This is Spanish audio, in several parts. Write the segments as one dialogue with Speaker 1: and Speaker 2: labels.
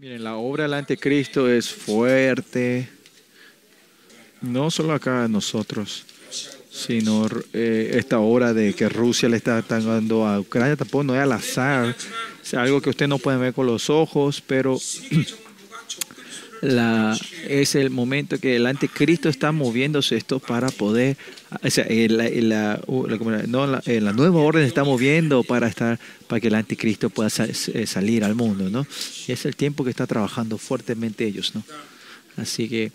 Speaker 1: Miren, la obra del anticristo es fuerte, no solo acá nosotros, sino eh, esta obra de que Rusia le está dando a Ucrania tampoco no es al azar, es algo que usted no puede ver con los ojos, pero la, es el momento que el anticristo está moviéndose esto para poder, o sea, la, la, no, la, nueva orden está moviendo para estar, para que el anticristo pueda eh, salir al mundo, ¿no? Y es el tiempo que está trabajando fuertemente ellos, ¿no? Así que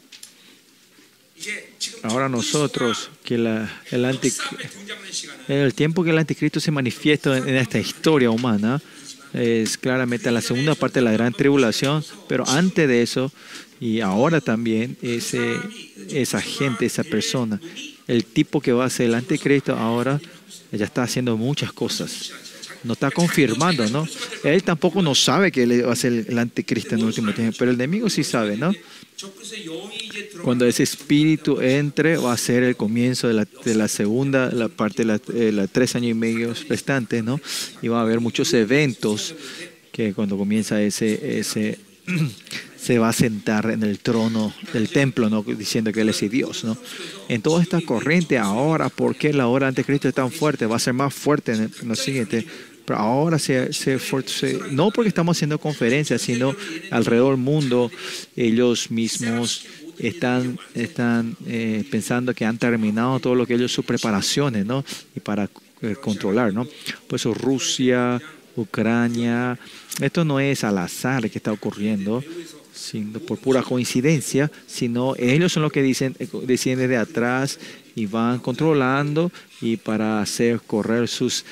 Speaker 1: ahora nosotros, que el, anti, el tiempo que el anticristo se manifiesta en esta historia humana, es claramente la segunda parte de la gran tribulación, pero antes de eso, y ahora también, ese, esa gente, esa persona, el tipo que va a ser el anticristo ahora, ya está haciendo muchas cosas. No está confirmando, ¿no? Él tampoco no sabe que él va a ser el anticristo en el último tiempo, pero el enemigo sí sabe, ¿no? Cuando ese espíritu entre, va a ser el comienzo de la, de la segunda, la parte de eh, la, tres años y medio restantes, ¿no? Y va a haber muchos eventos que cuando comienza ese, ese se va a sentar en el trono del templo, ¿no? diciendo que Él es Dios. ¿no? En toda esta corriente ahora, ¿por qué la hora ante Cristo es tan fuerte? Va a ser más fuerte en, lo siguiente. Pero ahora se, se, no porque estamos haciendo conferencias, sino alrededor del mundo, ellos mismos están, están eh, pensando que han terminado todo lo que ellos, sus preparaciones, ¿no? Y para eh, controlar, ¿no? Por eso Rusia, Ucrania, esto no es al azar que está ocurriendo, sino por pura coincidencia, sino ellos son los que dicen, eh, deciden desde atrás y van controlando y para hacer correr sus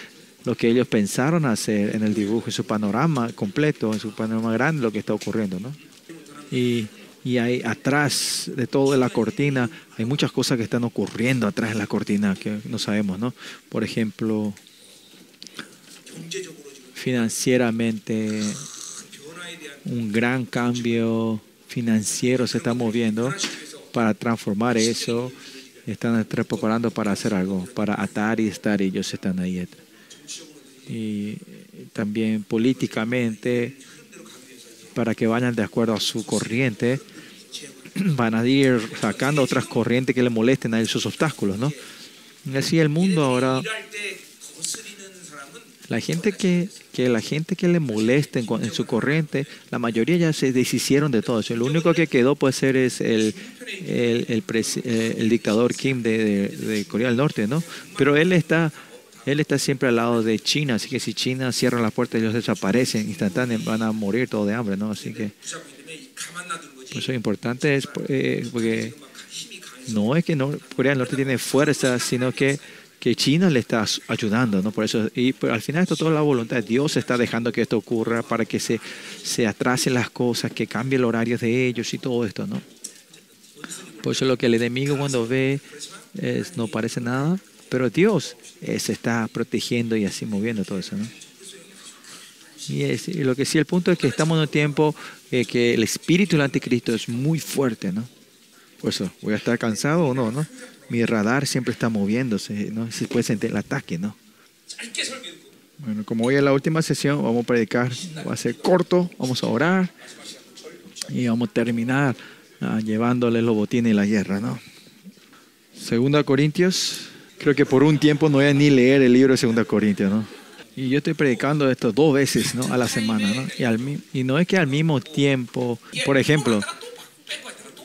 Speaker 1: lo que ellos pensaron hacer en el dibujo, en su panorama completo, en su panorama grande, lo que está ocurriendo, ¿no? Y y hay atrás de todo la cortina, hay muchas cosas que están ocurriendo atrás de la cortina que no sabemos, ¿no? Por ejemplo, financieramente, un gran cambio financiero se está moviendo para transformar eso. Están preparando para hacer algo, para atar y estar, ellos están ahí. Y también políticamente, para que vayan de acuerdo a su corriente, van a ir sacando otras corrientes que le molesten a esos obstáculos, ¿no? Así el mundo ahora, la gente que, que la gente que le moleste en, su corriente, la mayoría ya se deshicieron de todo eso. El único que quedó puede ser es el, el, el, eh, el dictador Kim de, de, Corea del Norte, ¿no? Pero él está él está siempre al lado de China, así que si China cierra las puertas, ellos desaparecen instantáneamente, van a morir todos de hambre, ¿no? Así que eso importante es eh, porque no es que Corea del Norte tiene fuerza, sino que, que China le está ayudando, ¿no? Por eso, y al final esto toda la voluntad de Dios está dejando que esto ocurra para que se, se atrasen las cosas, que cambie el horario de ellos y todo esto, ¿no? Por eso lo que el enemigo cuando ve es, no parece nada, pero Dios eh, se está protegiendo y así moviendo todo eso, ¿no? Y, lo que sí, el punto es que estamos en un tiempo eh, que el espíritu del anticristo es muy fuerte, ¿no? Por eso, ¿voy a estar cansado o no, no? Mi radar siempre está moviéndose, ¿no? Se puede sentir el ataque, ¿no? Bueno, como hoy es la última sesión, vamos a predicar, va a ser corto, vamos a orar y vamos a terminar ah, llevándole los botines y la guerra, ¿no? Segunda Corintios, creo que por un tiempo no voy a ni leer el libro de Segunda Corintios, ¿no? Y yo estoy predicando esto dos veces ¿no? a la semana. ¿no? Y, al, y no es que al mismo tiempo, por ejemplo,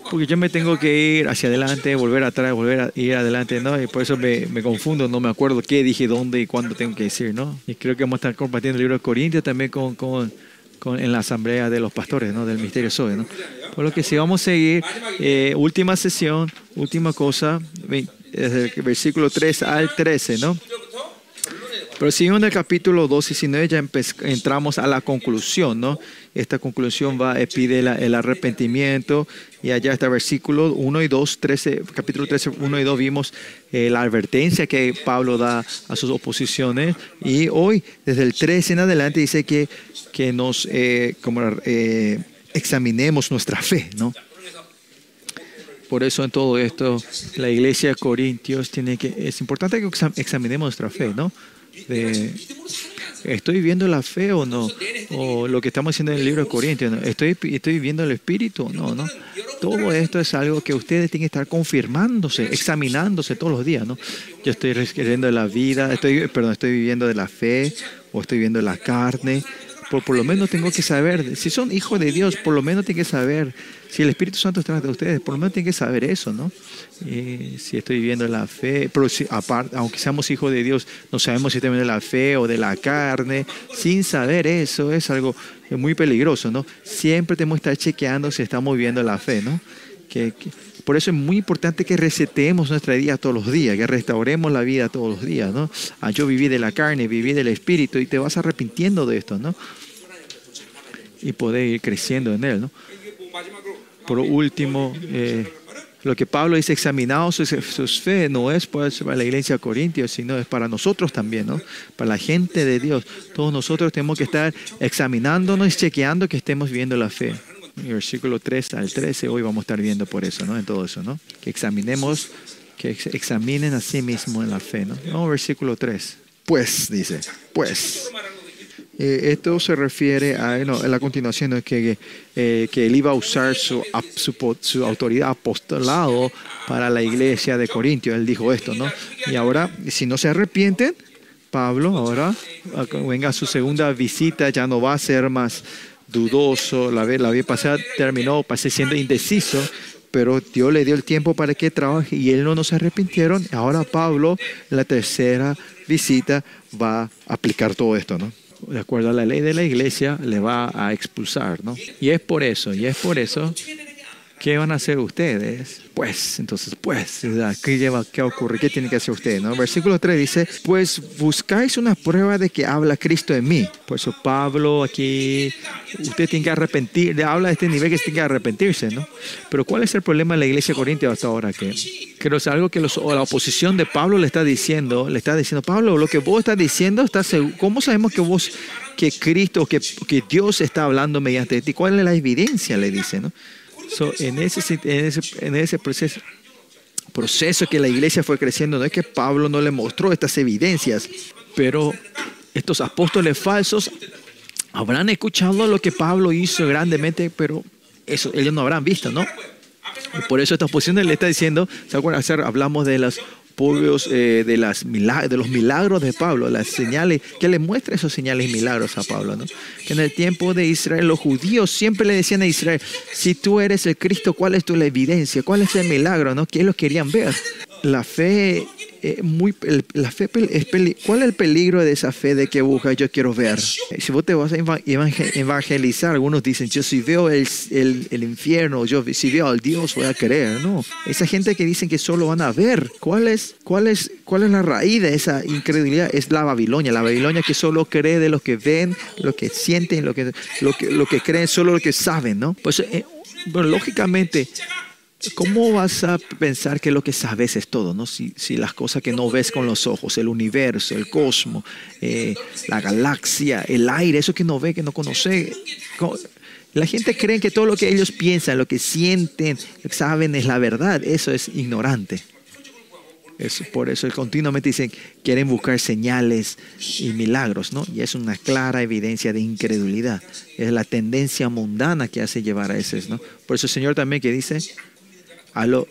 Speaker 1: porque yo me tengo que ir hacia adelante, volver atrás, volver a ir adelante, ¿no? Y por eso me, me, confundo, no me acuerdo qué dije, dónde y cuándo tengo que decir, ¿no? Y creo que vamos a estar compartiendo el libro de Corintios también con, con, con, en la asamblea de los pastores, ¿no? Del Misterio Sobe, ¿no? Por lo que si vamos a seguir, eh, última sesión, última cosa, desde el versículo 3 al 13, ¿no? Pero siguiendo el capítulo 2 y 19 ya entramos a la conclusión, ¿no? Esta conclusión va a pedir el arrepentimiento y allá está versículo 1 y 2, 13, capítulo 13, 1 y 2 vimos eh, la advertencia que Pablo da a sus oposiciones y hoy desde el 13 en adelante dice que, que nos eh, como, eh, examinemos nuestra fe, ¿no? Por eso en todo esto la iglesia de Corintios tiene que, es importante que examinemos nuestra fe, ¿no? ¿Estoy viviendo la fe o no? O lo que estamos haciendo en el libro de Corintios, ¿Estoy, ¿estoy viviendo el Espíritu? No, no. Todo esto es algo que ustedes tienen que estar confirmándose, examinándose todos los días, ¿no? Yo estoy de la vida, estoy, perdón, estoy viviendo de la fe o estoy viviendo de la carne. Por, por lo menos tengo que saber, si son hijos de Dios, por lo menos tienen que saber si el Espíritu Santo está de ustedes, por lo menos tienen que saber eso, ¿no? si estoy viviendo la fe, pero si, aparte, aunque seamos hijos de Dios, no sabemos si estamos de la fe o de la carne, sin saber eso es algo muy peligroso, ¿no? Siempre tenemos que estar chequeando si estamos viviendo la fe, ¿no? Por eso es muy importante que resetemos nuestra vida todos los días, que restauremos la vida todos los días, ¿no? Yo viví de la carne, viví del espíritu y te vas arrepintiendo de esto, ¿no? Y poder ir creciendo en él, ¿no? Por último, eh, lo que Pablo dice, examinados sus, fe, no es pues para la iglesia de Corintios, sino es para nosotros también, ¿no? Para la gente de Dios. Todos nosotros tenemos que estar examinándonos y chequeando que estemos viendo la fe. Versículo 3 al 13, hoy vamos a estar viendo por eso, ¿no? En todo eso, ¿no? Que examinemos, que examinen a sí mismos en la fe, ¿no? No, versículo 3. Pues, dice, pues. Eh, esto se refiere a, no, la continuación, que, eh, que él iba a usar su, autoridad apostolado para la iglesia de Corintio. Él dijo esto, ¿no? Y ahora, si no se arrepienten, Pablo ahora, venga su segunda visita, ya no va a ser más dudoso. La vez, la pasada terminó pasé siendo indeciso, pero Dios le dio el tiempo para que trabaje y él no nos arrepintieron. Ahora Pablo, la tercera visita, va a aplicar todo esto, ¿no? De acuerdo a la ley de la iglesia, le va a expulsar, ¿no? Y es por eso, y es por eso, ¿qué van a hacer ustedes? Pues, entonces, pues, ¿qué, lleva, qué ocurre? ¿Qué tiene que hacer ustedes? ¿no? Versículo 3 dice, pues buscáis una prueba de que habla Cristo en mí. Por eso Pablo aquí, usted tiene que arrepentir, habla de este nivel que tiene que arrepentirse, ¿no? Pero ¿cuál es el problema de la iglesia corintia hasta ahora? Que creo es algo que los, la oposición de Pablo le está diciendo, le está diciendo, Pablo, lo que vos estás diciendo, está ¿cómo sabemos que vos, que Cristo, que, que Dios está hablando mediante ti? ¿Cuál es la evidencia? Le dice, ¿no? En, ese, proceso, que la iglesia fue creciendo, no es que Pablo no le mostró estas evidencias, pero estos apóstoles falsos habrán escuchado lo que Pablo hizo grandemente, pero ellos no habrán visto, ¿no? por eso esta posición le está diciendo, ¿se acuerdan? Hablamos de las pueblos eh, de, las los milagros de Pablo, las señales, que le muestra esos señales y milagros a Pablo, ¿no? Que en el tiempo de Israel los judíos siempre le decían a Israel, si tú eres el Cristo, ¿cuál es tu evidencia? ¿Cuál es el milagro? ¿no? Que ellos querían ver. La fe eh, muy, la fe es ¿Cuál es el peligro de esa fe de que busca yo quiero ver? Si vos te vas a evangelizar, algunos dicen, yo si veo el, el, el, infierno, yo si veo al Dios voy a creer. No, esa gente que dicen que solo van a ver, ¿cuál es, cuál es, cuál es la raíz de esa incredulidad? Es la Babilonia, la Babilonia que solo cree de lo que ven, lo que sienten, lo que, lo que, lo que creen, solo lo que saben, ¿no? Pues, eh, bueno, lógicamente, ¿Cómo vas a pensar que lo que sabes es todo? ¿no? Si, las cosas que no ves con los ojos, el universo, el cosmos, eh, la galaxia, el aire, eso que no ve, que no conoce. La gente cree que todo lo que ellos piensan, lo que sienten, saben es la verdad. Eso es ignorante. Por eso continuamente dicen, quieren buscar señales y milagros, ¿no? Y es una clara evidencia de incredulidad. Es la tendencia mundana que hace llevar a eso, ¿no? Por eso el Señor también que dice,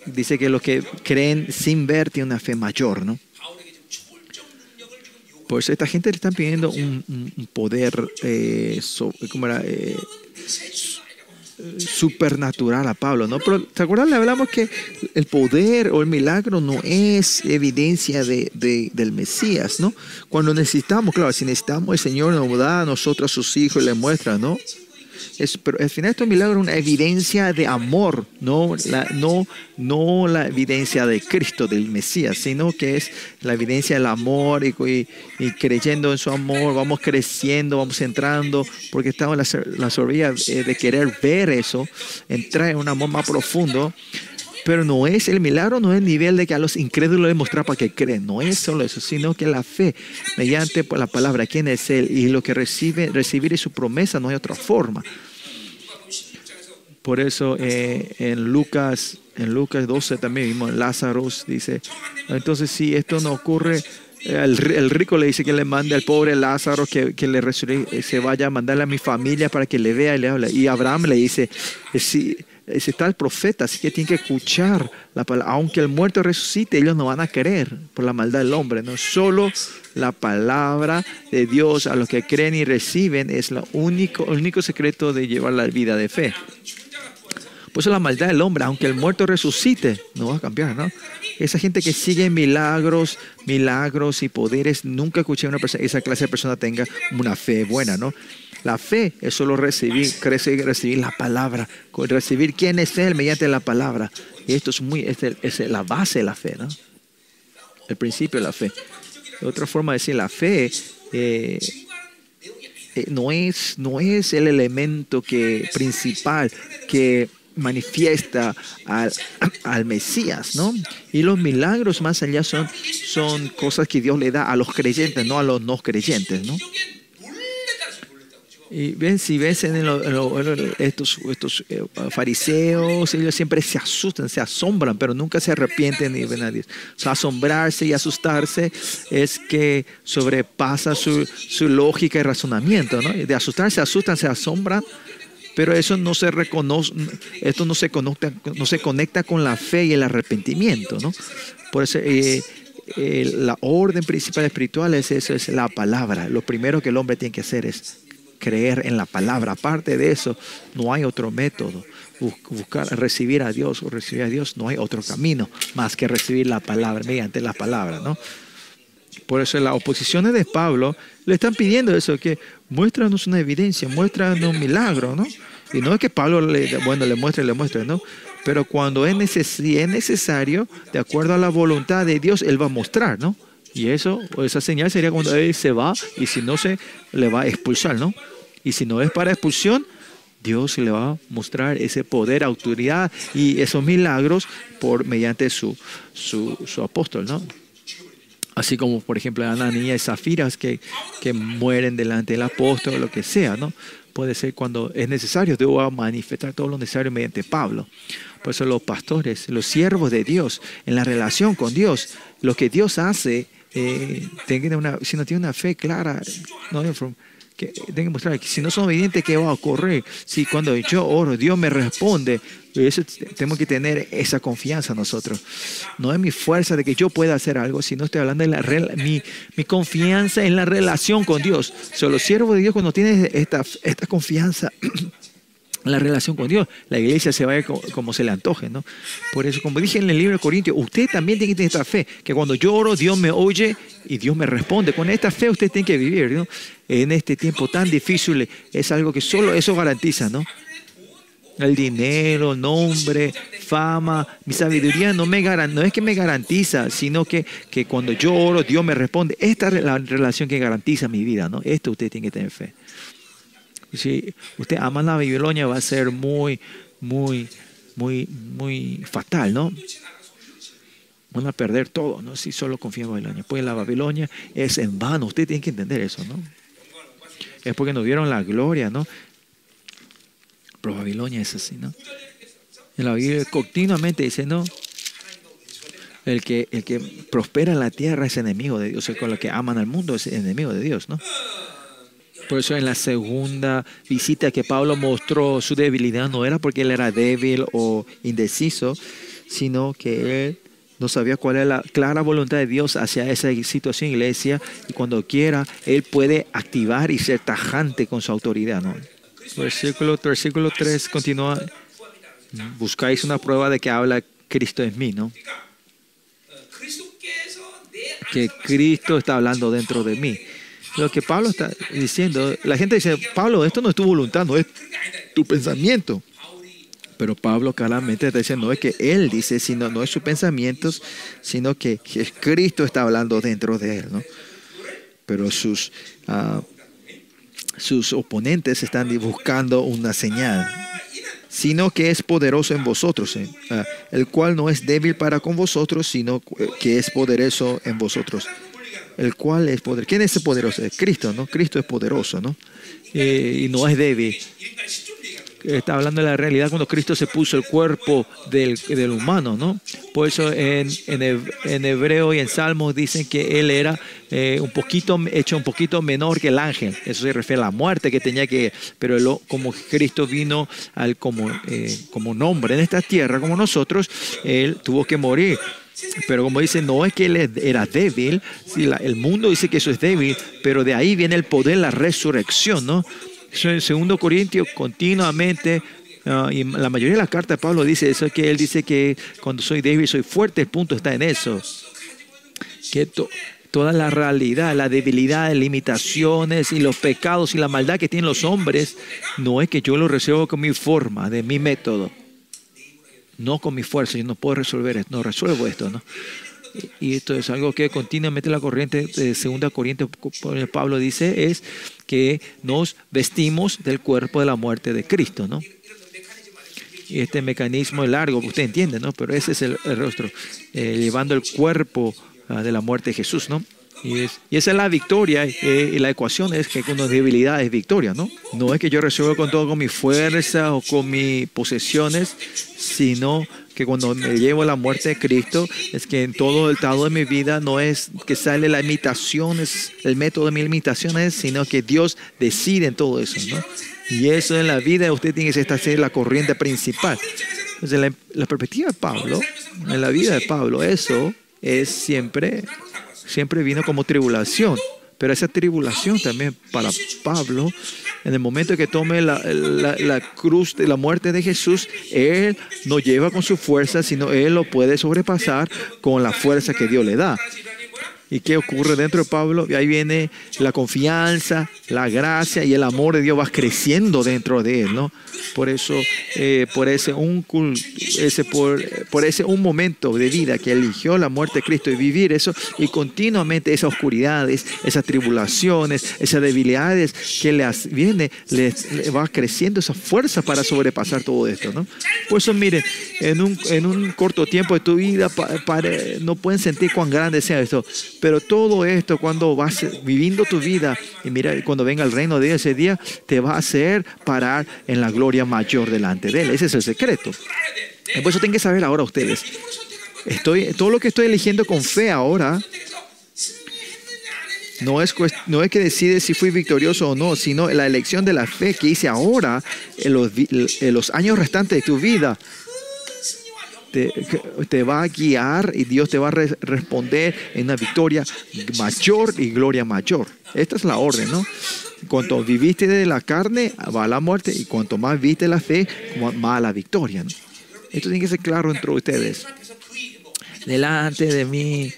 Speaker 1: dice que los que creen sin ver tienen una fe mayor, ¿no? Por eso esta gente le están pidiendo un, poder eh, eh, supernatural a Pablo, ¿no? Pero ¿te acuerdas? Le hablamos que el poder o el milagro no es evidencia de, del Mesías, ¿no? Cuando necesitamos, claro, si necesitamos, el Señor nos da a nosotros, a sus hijos, y le muestra, ¿no? Pero al final estos milagros es una evidencia de amor, no la, no, no la evidencia de Cristo, del Mesías, sino que es la evidencia del amor y, creyendo en su amor, vamos creciendo, vamos entrando, porque estamos en la, la eh, de querer ver eso, entrar en un amor más profundo. Pero no es el milagro, no es el nivel de que a los incrédulos les mostrar para que creen. No es solo eso, sino que la fe, mediante la palabra, quién es Él y lo que recibe, recibir su promesa, no hay otra forma. Por eso eh, en Lucas en Lucas 12 también vimos Lázaro dice, entonces si esto no ocurre, el, rico le dice que le mande al pobre Lázaro que, que le se vaya a mandarle a mi familia para que le vea y le hable. Y Abraham le dice, si, si está el profeta, así que tiene que escuchar la palabra. Aunque el muerto resucite, ellos no van a creer por la maldad del hombre. No solo la palabra de Dios a los que creen y reciben es lo único, el único secreto de llevar la vida de fe. Por eso la maldad del hombre, aunque el muerto resucite, no va a cambiar, ¿no? Esa gente que sigue milagros, milagros y poderes, nunca escuché a una persona, esa clase de persona tenga una fe buena, ¿no? La fe es solo recibir, crecer, recibir la palabra, recibir quién es Él mediante la palabra. Y esto es muy, es, la base de la fe, ¿no? El principio de la fe. Otra forma de decir la fe eh, eh, no, es, no es el elemento que, principal que manifiesta al, al, Mesías, ¿no? Y los milagros más allá son, son cosas que Dios le da a los creyentes, no a los no creyentes, ¿no? Y ven, si ves en, estos, estos eh, fariseos, ellos siempre se asustan, se asombran, pero nunca se arrepienten ni ven a Dios. asombrarse y asustarse es que sobrepasa su, su lógica y razonamiento, ¿no? De asustarse, se asustan, se asombran, pero eso no se reconoce, esto no se conecta, no se conecta con la fe y el arrepentimiento, ¿no? Por eso eh, eh, la orden principal espiritual es eso, es la palabra. Lo primero que el hombre tiene que hacer es creer en la palabra. Aparte de eso, no hay otro método. Buscar, recibir a Dios o recibir a Dios, no hay otro camino más que recibir la palabra, mediante la palabra, ¿no? Por eso las oposiciones de Pablo le están pidiendo eso, que muéstranos una evidencia, muéstranos un milagro, ¿no? Y no es que Pablo le, bueno, le muestre, le muestre, ¿no? Pero cuando es, es necesario, de acuerdo a la voluntad de Dios, Él va a mostrar, ¿no? Y eso, esa señal sería cuando Él se va y si no se le va a expulsar, ¿no? Y si no es para expulsión, Dios le va a mostrar ese poder, autoridad y esos milagros por mediante su, su, su apóstol, ¿no? Así como, por ejemplo, Ananías y Zafiras que, que mueren delante del apóstol o lo que sea, ¿no? Puede ser cuando es necesario, Dios va a manifestar todo lo necesario mediante Pablo. Por eso los pastores, los siervos de Dios, en la relación con Dios, lo que Dios hace, eh, una, si no tiene una fe clara, no, que tengo que mostrar que si no son obedientes, ¿qué va a ocurrir? Si cuando yo oro, Dios me responde, eso, tenemos que tener esa confianza nosotros. No es mi fuerza de que yo pueda hacer algo, sino estoy hablando de la, mi, mi confianza en la relación con Dios. Solo siervo de Dios cuando tienes esta, esta confianza la relación con Dios. La iglesia se va como, se le antoje, ¿no? Por eso, como dije en el libro de Corintios, usted también tiene que tener esta fe, que cuando yo oro, Dios me oye y Dios me responde. Con esta fe usted tiene que vivir, ¿no? En este tiempo tan difícil es algo que solo eso garantiza, ¿no? El dinero, nombre, fama, mi sabiduría no, me no es que me garantiza, sino que, que cuando yo oro, Dios me responde. Esta es la relación que garantiza mi vida, ¿no? Esto usted tiene que tener fe si usted ama la Babilonia, va a ser muy, muy, muy, muy fatal, ¿no? Van a perder todo, ¿no? Si solo confía en Babilonia. Pues la Babilonia es en vano. Usted tiene que entender eso, ¿no? Es porque nos dieron la gloria, ¿no? Pero Babilonia es así, ¿no? En la continuamente dice, ¿no? El que, el que prospera en la tierra es enemigo de Dios. Lo que aman al mundo es enemigo de Dios, ¿no? Por eso en la segunda visita que Pablo mostró su debilidad no era porque él era débil o indeciso, sino que él no sabía cuál era la clara voluntad de Dios hacia esa situación iglesia y cuando quiera él puede activar y ser tajante con su autoridad. ¿no? Versículo, versículo 3 continúa, buscáis una prueba de que habla Cristo en mí, ¿no? Que Cristo está hablando dentro de mí. Lo que Pablo está diciendo, la gente dice, Pablo, esto no es tu voluntad, no es tu pensamiento. Pero Pablo claramente está diciendo, no es que él dice, sino no es sus pensamientos, sino que Cristo está hablando dentro de él. ¿no? Pero sus, ah, sus oponentes están buscando una señal, sino que es poderoso en vosotros, ¿eh? ah, el cual no es débil para con vosotros, sino que es poderoso en vosotros el cual es poderoso. ¿Quién es ese poderoso? Cristo, ¿no? Cristo es poderoso, ¿no? Eh, y no es débil. Está hablando de la realidad cuando Cristo se puso el cuerpo del, del humano, ¿no? Por eso en, en, Hebreo y en Salmos dicen que él era eh, un poquito, hecho un poquito menor que el ángel. Eso se refiere a la muerte que tenía que, pero como Cristo vino al, como, eh, como nombre en esta tierra, como nosotros, él tuvo que morir. Pero como dice, no es que él era débil, si el mundo dice que eso es débil, pero de ahí viene el poder, la resurrección, ¿no? En segundo Corintios continuamente, ah, y la mayoría de las cartas de Pablo dice eso, que él dice que cuando soy débil soy fuerte, el punto está en eso. Que toda la realidad, la debilidad, las limitaciones y los pecados y la maldad que tienen los hombres, no es que yo lo resuelvo con mi forma, de mi método, no con mi fuerza, yo no puedo resolver esto, no resuelvo esto, ¿no? Y esto es algo que continuamente la corriente de Segunda Corriente Pablo dice, es que nos vestimos del cuerpo de la muerte de Cristo, ¿no? Y este mecanismo es largo, usted entiende, ¿no? Pero ese es el, rostro, eh, llevando el cuerpo ah, de la muerte de Jesús, ¿no? Y, esa es la victoria. Eh, y la ecuación es que con debilidad es victoria, ¿no? No es que yo resuelva con todo con mi fuerza o con mis posesiones, sino que cuando me llevo a la muerte de Cristo, es que en todo el estado de mi vida no es que sale la imitación, es el método de mi imitación, es, sino que Dios decide en todo eso, ¿no? Y eso en la vida usted tiene que estar la corriente principal. Entonces, la, la perspectiva de Pablo, en la vida de Pablo, eso es siempre, siempre vino como tribulación. Pero esa tribulación también para Pablo, en el momento que tome la, la, cruz de la muerte de Jesús, Él no lleva con su fuerza, sino Él lo puede sobrepasar con la fuerza que Dios le da. ¿Y qué ocurre dentro de Pablo? Y ahí viene la confianza, la gracia y el amor de Dios va creciendo dentro de él, ¿no? Por eso, eh, por, ese un, ese, por, por, ese un momento de vida que eligió la muerte de Cristo y vivir eso, y continuamente esas oscuridades, esas tribulaciones, esas debilidades que le viene, le, va creciendo esa fuerza para sobrepasar todo esto, ¿no? Por eso, miren, en un, en un corto tiempo de tu vida no pueden sentir cuán grande sea esto, pero todo esto cuando vas viviendo tu vida, y mira, cuando venga el reino de ese día, te va a hacer parar en la gloria mayor delante de Él. Ese es el secreto. Por eso tienen que saber ahora ustedes. Estoy, todo lo que estoy eligiendo con fe ahora no es, no es que decide si fui victorioso o no, sino la elección de la fe que hice ahora en los, en los años restantes de tu vida te, va a guiar y Dios te va a responder en una victoria mayor y gloria mayor. Esta es la orden, ¿no? Cuanto viviste de la carne, va la muerte, y cuanto más viste la fe, más la victoria. Esto tiene que ser claro entre ustedes. Delante de mí,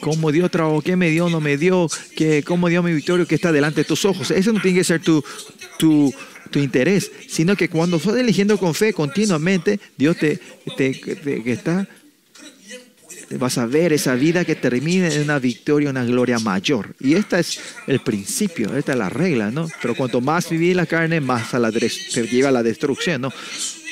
Speaker 1: cómo Dios trabajó, qué me dio, no me dio, que, cómo dio mi victoria, que está delante de tus ojos. Eso no tiene que ser tu, tu, tu interés, sino que cuando estás eligiendo con fe continuamente, Dios te, te, está vas a ver esa vida que termina en una victoria, una gloria mayor. Y este es el principio, esta es la regla, ¿no? Pero cuanto más vivir la carne, más a la, te lleva a la destrucción, ¿no?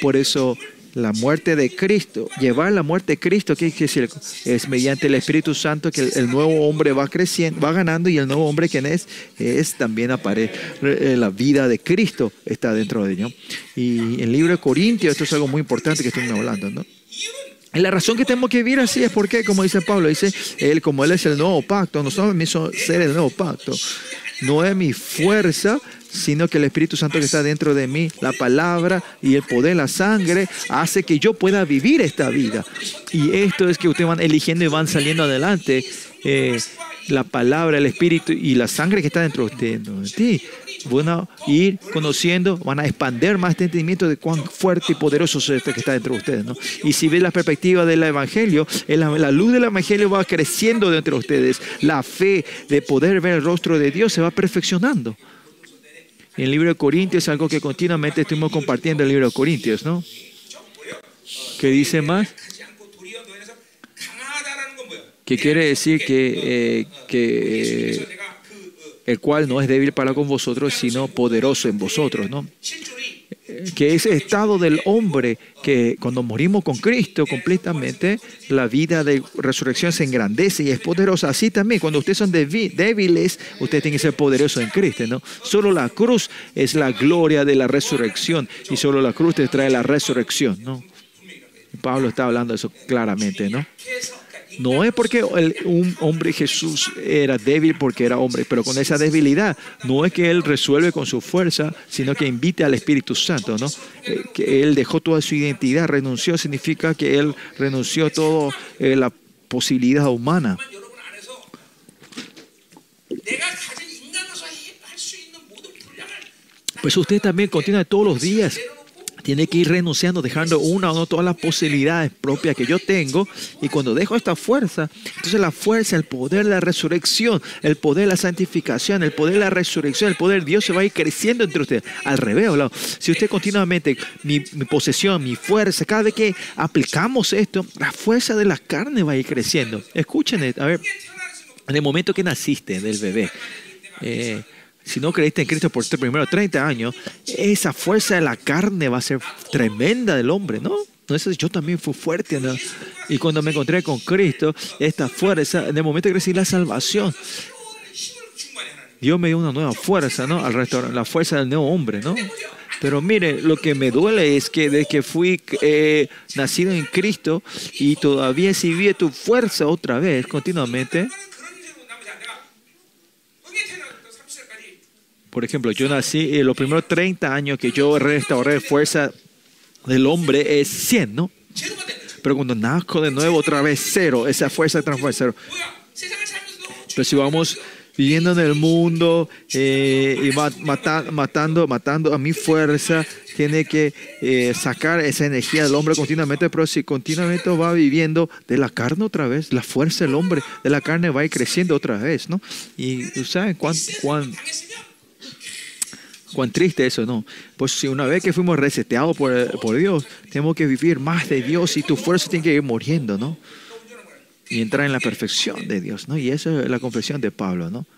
Speaker 1: Por eso la muerte de Cristo, llevar la muerte de Cristo, ¿qué quiere decir? Es mediante el Espíritu Santo que el, nuevo hombre va creciendo, va ganando y el nuevo hombre que es, es también aparece, eh, la vida de Cristo está dentro de ellos. Y en el libro de Corintios, esto es algo muy importante que estoy hablando, ¿no? Y la razón que tenemos que vivir así es porque, como dice Pablo, dice, él como él es el nuevo pacto, nosotros mismos ser el nuevo pacto. No es mi fuerza, sino que el Espíritu Santo que está dentro de mí, la palabra y el poder, la sangre, hace que yo pueda vivir esta vida. Y esto es que ustedes van eligiendo y van saliendo adelante. Eh, la palabra, el Espíritu y la sangre que está dentro de ustedes. Van a ir conociendo, van a expandir más este entendimiento de cuán fuerte y poderoso es este que está dentro de ustedes. ¿no? Y si ven la perspectiva del Evangelio, la luz del Evangelio va creciendo dentro de ustedes. La fe de poder ver el rostro de Dios se va perfeccionando. El libro de Corintios algo que continuamente estuvimos compartiendo en el libro de Corintios, ¿no? ¿Qué dice más? ¿Qué quiere decir que, eh, el cual no es débil para con vosotros, sino poderoso en vosotros, ¿no? Que ese estado del hombre, que cuando morimos con Cristo completamente, la vida de resurrección se engrandece y es poderosa. Así también, cuando ustedes son débiles, ustedes tienen que ser poderosos en Cristo, ¿no? Solo la cruz es la gloria de la resurrección y solo la cruz te trae la resurrección, ¿no? Pablo está hablando de eso claramente, ¿no? No es porque un hombre Jesús era débil porque era hombre, pero con esa debilidad no es que él resuelve con su fuerza, sino que invite al Espíritu Santo, ¿no? Eh, que él dejó toda su identidad, renunció, significa que él renunció a toda eh, la posibilidad humana. Pues usted también continúa todos los días tiene que ir renunciando, dejando una o no todas las posibilidades propias que yo tengo. Y cuando dejo esta fuerza, entonces la fuerza, el poder de la resurrección, el poder de la santificación, el poder de la resurrección, el poder de Dios se va a ir creciendo entre ustedes. Al revés, si usted continuamente, mi, posesión, mi fuerza, cada vez que aplicamos esto, la fuerza de la carne va a ir creciendo. Escuchen, a ver, en el momento que naciste del bebé, eh, si no creíste en Cristo por estos primeros 30 años, esa fuerza de la carne va a ser tremenda del hombre, ¿no? Entonces yo también fui fuerte, ¿no? Y cuando me encontré con Cristo, esta fuerza, en el momento que recibí la salvación, Dios me dio una nueva fuerza, ¿no? Al restaurar la fuerza del nuevo hombre, ¿no? Pero mire, lo que me duele es que desde que fui eh, nacido en Cristo y todavía si vi tu fuerza otra vez continuamente, Por ejemplo, yo nací, eh, los primeros 30 años que yo restauré fuerza del hombre es 100, ¿no? Pero cuando nazco de nuevo otra vez cero, esa fuerza transforma cero. Pero si vamos viviendo en el mundo eh, y matando, matando a mi fuerza, tiene que eh, sacar esa energía del hombre continuamente, pero si continuamente va viviendo de la carne otra vez, la fuerza del hombre de la carne va creciendo otra vez, ¿no? Y ¿saben cuán Cuán triste eso, ¿no? Pues si una vez que fuimos reseteados por, por Dios, tenemos que vivir más de Dios y tu fuerza tiene que ir muriendo, ¿no? Y entrar en la perfección de Dios, ¿no? Y esa es la confesión de Pablo, ¿no?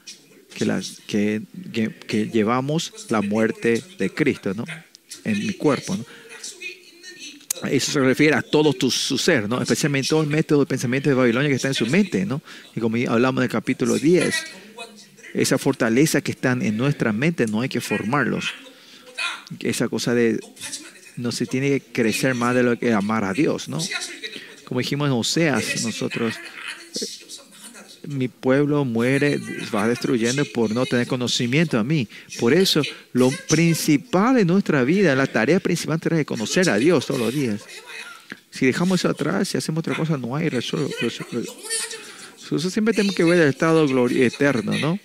Speaker 1: Que, las, que, que, llevamos la muerte de Cristo, ¿no? En mi cuerpo, ¿no? Eso se refiere a todo tu, su ser, ¿no? Especialmente todo el método de pensamiento de Babilonia que está en su mente, ¿no? Y como hablamos del capítulo 10, esa fortaleza que están en nuestra mente no hay que formarlos. Esa cosa de no se tiene que crecer más de lo que amar a Dios, ¿no? Como dijimos en Oseas, nosotros, mi pueblo muere, va destruyendo por no tener conocimiento a mí. Por eso, lo principal de nuestra vida, la tarea principal es conocer a Dios todos los días. Si dejamos eso atrás, si hacemos otra cosa, no hay resolución. Siempre tenemos que ver el estado eterno, ¿no?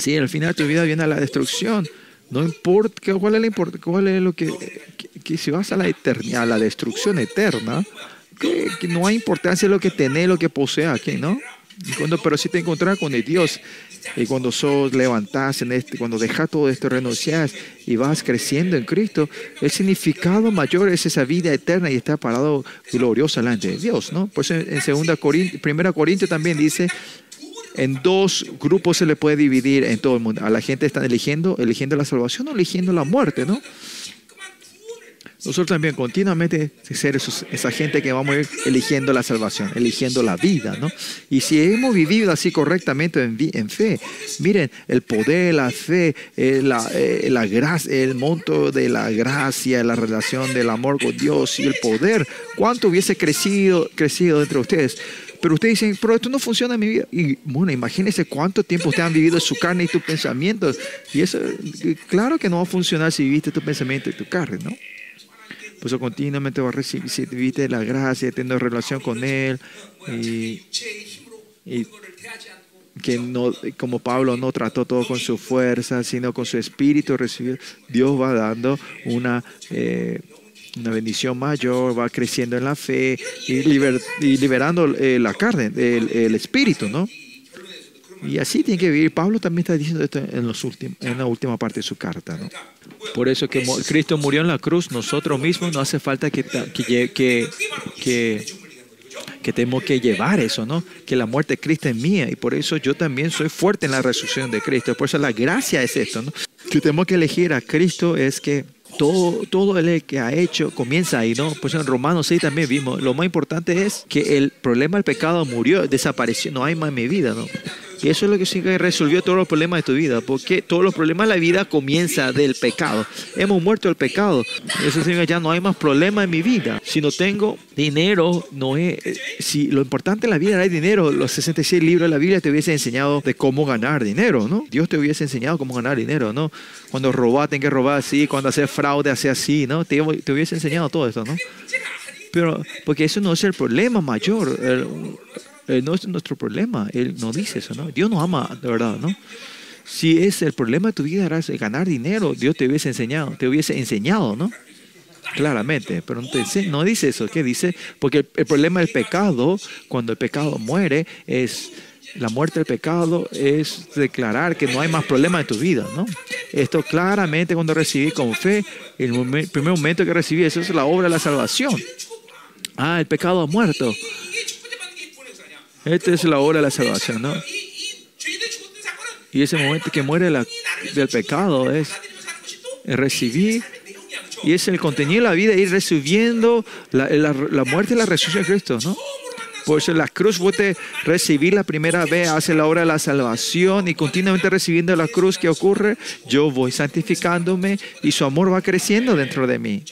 Speaker 1: Si al final tu vida viene la destrucción, no importa cuál es, la cuál es lo que, que, si vas a la eternidad, a la destrucción eterna, que, no hay importancia lo que tenés, lo que posee aquí, ¿no? cuando, pero si te encontrás con el Dios y cuando sos levantás en este, cuando dejas todo esto, renuncias y vas creciendo en Cristo, el significado mayor es esa vida eterna y está parado gloriosa delante de Dios, ¿no? Pues en, en segunda Corintios, primera Corintios también dice, en dos grupos se le puede dividir en todo el mundo. A la gente están eligiendo, eligiendo la salvación o eligiendo la muerte, ¿no? Nosotros también continuamente ser esa gente que vamos a ir eligiendo la salvación, eligiendo la vida, ¿no? Y si hemos vivido así correctamente en, fe, miren, el poder, la fe, eh, la, eh, la gracia, el monto de la gracia, la relación del amor con Dios y el poder, ¿cuánto hubiese crecido, crecido entre ustedes? Pero ustedes dicen, pero esto no funciona en mi vida. Y bueno, imagínense cuánto tiempo ustedes han vivido su carne y tus pensamientos. Y eso, claro que no va a funcionar si viviste tu pensamiento y tu carne, ¿no? Pues continuamente va a recibir, si viviste la gracia, teniendo relación con Él. Y, que no, como Pablo no trató todo con su fuerza, sino con su espíritu, recibir, Dios va dando una... Eh, una bendición mayor, va creciendo en la fe y, liberando eh, la carne, el, espíritu, ¿no? Y así tiene que vivir. Pablo también está diciendo esto en, los últimos, en la última parte de su carta. ¿no? Por eso que Cristo murió en la cruz, nosotros mismos no hace falta que, que, que, que, que tenemos que llevar eso, ¿no? Que la muerte de Cristo es mía y por eso yo también soy fuerte en la resurrección de Cristo. Por eso la gracia es esto, ¿no? que tenemos que elegir a Cristo es que todo, todo el que ha hecho comienza ahí, ¿no? Pues en Romanos 6 también vimos, lo más importante es que el problema del pecado murió, desapareció, no hay más en mi vida, ¿no? Y eso es lo que significa que resolvió todos los problemas de tu vida, porque todos los problemas de la vida comienzan del pecado. Hemos muerto el pecado. Eso significa ya no hay más problemas en mi vida. Si no tengo dinero, no es... Si lo importante en la vida era dinero, los 66 libros de la Biblia te hubiesen enseñado de cómo ganar dinero, ¿no? Dios te hubiese enseñado cómo ganar dinero, ¿no? Cuando robar, ten que robar así, cuando hacer fraude, hacer así, ¿no? Te, hubiese enseñado todo esto, ¿no? Pero, porque eso no es el problema mayor. Eh, no es nuestro problema. Él no dice eso, ¿no? Dios nos ama de verdad, ¿no? Si es el problema de tu vida era ganar dinero, Dios te hubiese enseñado, te hubiese enseñado, ¿no? Claramente, pero no, no dice eso. ¿Qué dice? Porque el, problema del pecado, cuando el pecado muere, es la muerte del pecado es declarar que no hay más problema en tu vida, ¿no? Esto claramente cuando recibí con fe, el primer momento que recibí eso es la obra de la salvación. Ah, el pecado ha muerto. Esta es la hora de la salvación, ¿no? Y ese momento que muere del pecado es, recibir, y es el contenido de la vida, ir recibiendo la, muerte y la resurrección de Cristo, ¿no? Por eso la cruz puede recibir la primera vez, hace la hora de la salvación y continuamente recibiendo la cruz que ocurre, yo voy santificándome y su amor va creciendo dentro de mí.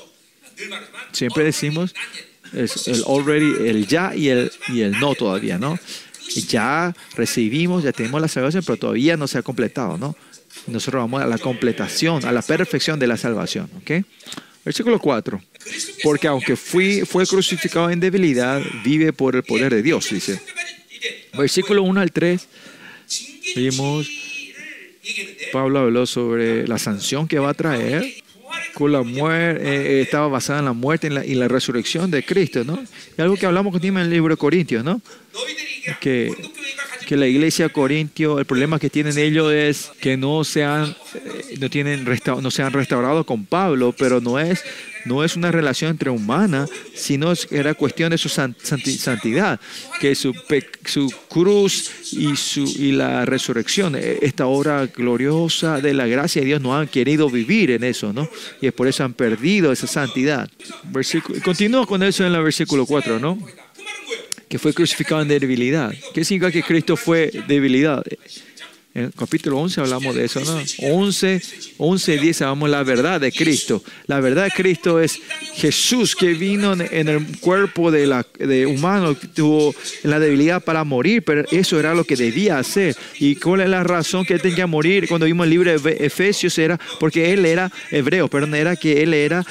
Speaker 1: Siempre decimos, es el already, el ya y el, y el no todavía, ¿no? Ya recibimos, ya tenemos la salvación, pero todavía no se ha completado, ¿no? Nosotros vamos a la completación, a la perfección de la salvación, ¿ok? Versículo 4. Porque aunque fui, fue crucificado en debilidad, vive por el poder de Dios, dice. Versículo 1 al 3, vimos, Pablo habló sobre la sanción que va a traer con la muerte, eh, estaba basada en la muerte y la, resurrección de Cristo, ¿no? Y algo que hablamos contigo en el libro de Corintios, ¿no? Que, que la iglesia Corintio, el problema que tienen ellos es que no se han, eh, no tienen no se han restaurado con Pablo, pero no es no es una relación entre humana, sino era cuestión de su santidad, que su, su cruz y, su, y la resurrección, e, esta obra gloriosa de la gracia de Dios, no han querido vivir en eso, ¿no? Y es por eso han perdido esa santidad. continúa con eso en el versículo 4, ¿no? Que fue crucificado en debilidad. ¿Qué significa que Cristo fue debilidad? En el capítulo 11 hablamos de eso, ¿no? 11, 11, 10 hablamos la verdad de Cristo. La verdad de Cristo es Jesús que vino en el cuerpo de, la, de humano, tuvo la debilidad para morir, pero eso era lo que debía hacer. ¿Y cuál es la razón que él tenía que morir? Cuando vimos el libro de Efesios era porque él era hebreo, pero no era que él era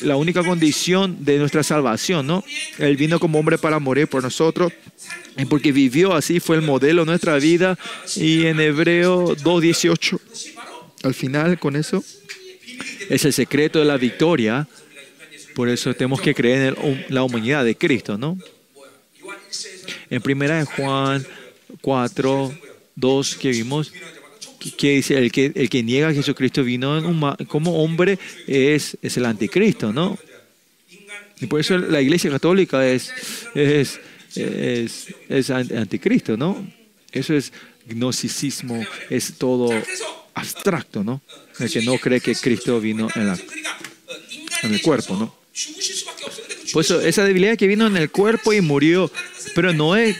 Speaker 1: la única condición de nuestra salvación, ¿no? Él vino como hombre para morir por nosotros porque vivió así, fue el modelo de nuestra vida. Y en Hebreo 2.18, al final con eso, es el secreto de la victoria. Por eso tenemos que creer en la humanidad de Cristo, ¿no? En primera de Juan 4, 2 que vimos, que dice, el que, el que niega a Jesucristo vino como hombre es, es el anticristo, ¿no? Y por eso la iglesia católica es, es es, es anticristo, ¿no? Eso es gnosticismo, es todo abstracto, ¿no? El que no cree que Cristo vino en, la, el cuerpo, ¿no? Pues esa debilidad que vino en el cuerpo y murió, pero no es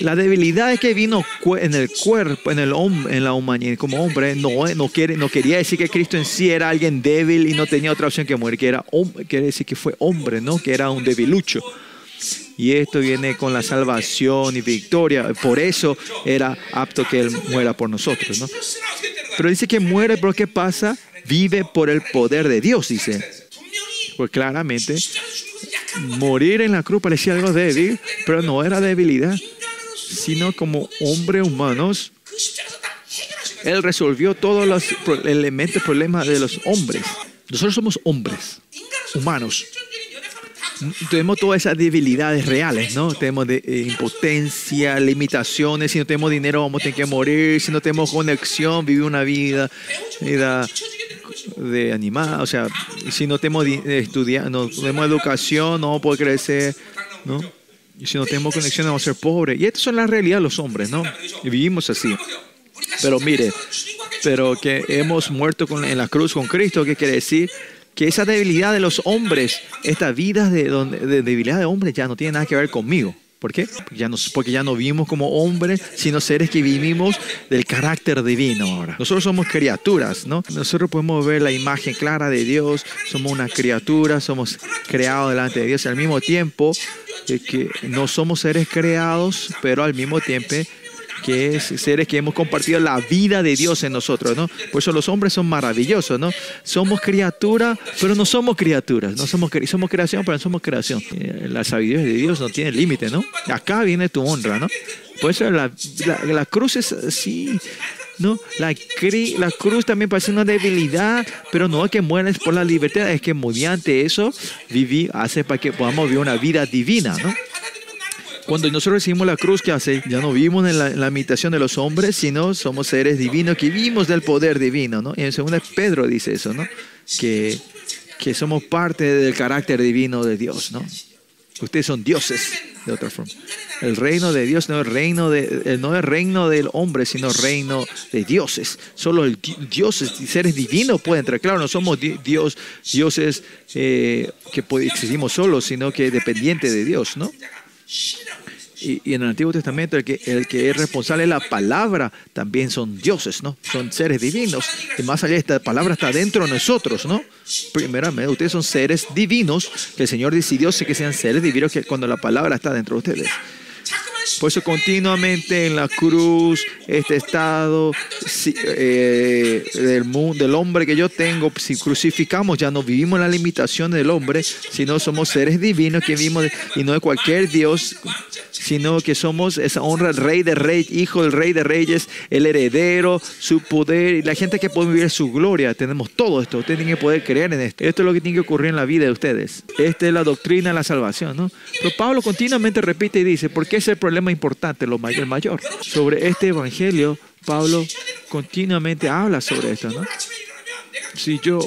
Speaker 1: la debilidad que vino en el cuerpo, en el en la humanidad como hombre, no, no, quiere, no quería decir que Cristo en sí era alguien débil y no tenía otra opción que morir, que era quiere decir que fue hombre, ¿no? Que era un debilucho. Y esto viene con la salvación y victoria. Por eso era apto que Él muera por nosotros. ¿no? Pero dice que muere porque pasa, vive por el poder de Dios, dice. Pues claramente, morir en la cruz parecía algo débil, pero no era debilidad, sino como hombre humanos. Él resolvió todos los elementos, problemas de los hombres. Nosotros somos hombres, humanos tenemos todas esas debilidades reales, ¿no? Tenemos de, eh, impotencia, limitaciones, si no tenemos dinero vamos a tener que morir, si no tenemos conexión, vivir una vida, de animal, o sea, si no tenemos estudiar, no tenemos educación, no poder crecer, ¿no? Y si no tenemos conexión vamos a ser pobres. Y estas son las realidades de los hombres, ¿no? Y vivimos así. Pero mire, pero que hemos muerto con, en la cruz con Cristo, ¿qué quiere decir? Que esa debilidad de los hombres, esta vida de, de debilidad de hombres ya no tiene nada que ver conmigo. ¿Por qué? Porque ya, no, porque ya no vivimos como hombres, sino seres que vivimos del carácter divino ahora. Nosotros somos criaturas, ¿no? Nosotros podemos ver la imagen clara de Dios, somos una criatura, somos creados delante de Dios. Al mismo tiempo, que no somos seres creados, pero al mismo tiempo que es seres que hemos compartido la vida de Dios en nosotros, ¿no? Por eso los hombres son maravillosos, ¿no? Somos criaturas, pero no somos criaturas, no somos, somos creación, pero no somos creación. Eh, la sabiduría de Dios no tiene límite, ¿no? Acá viene tu honra, ¿no? Por eso la, la, cruz es así, ¿no? La, la, cruz también parece una debilidad, pero no es que mueres por la libertad, es que mediante eso viví, hace para que podamos vivir una vida divina, ¿no? Cuando nosotros recibimos la cruz, ¿qué hace? Ya no vivimos en la, imitación de los hombres, sino somos seres divinos que vivimos del poder divino, ¿no? Y en segundo Pedro dice eso, ¿no? Que, que somos parte del carácter divino de Dios, ¿no? Ustedes son dioses, de otra forma. El reino de Dios no es reino, de, eh, no es reino del hombre, sino reino de dioses. Solo el dioses y seres divinos pueden entrar. Claro, no somos dios, dioses eh, que existimos solos, sino que dependientes de Dios, ¿no? Y, en el Antiguo Testamento el que, el que es responsable de la palabra también son dioses, ¿no? Son seres divinos. Y más allá de esta palabra está dentro de nosotros, ¿no? Primeramente, ustedes son seres divinos que el Señor decidió que sean seres divinos que cuando la palabra está dentro de ustedes. Por eso continuamente en la cruz, este estado eh, del, mundo, del hombre que yo tengo, si crucificamos ya no vivimos la limitación del hombre, sino somos seres divinos que vivimos y no de cualquier Dios, sino que somos esa honra del rey de reyes, hijo del rey de reyes, el heredero, su poder y la gente que puede vivir su gloria. Tenemos todo esto, ustedes tienen que poder creer en esto. Esto es lo que tiene que ocurrir en la vida de ustedes. Esta es la doctrina de la salvación, ¿no? Pero Pablo continuamente repite y dice, ¿por qué es el problema? Problema importante, lo mayor, mayor. Sobre este evangelio, Pablo continuamente habla sobre esto, ¿no? Si yo,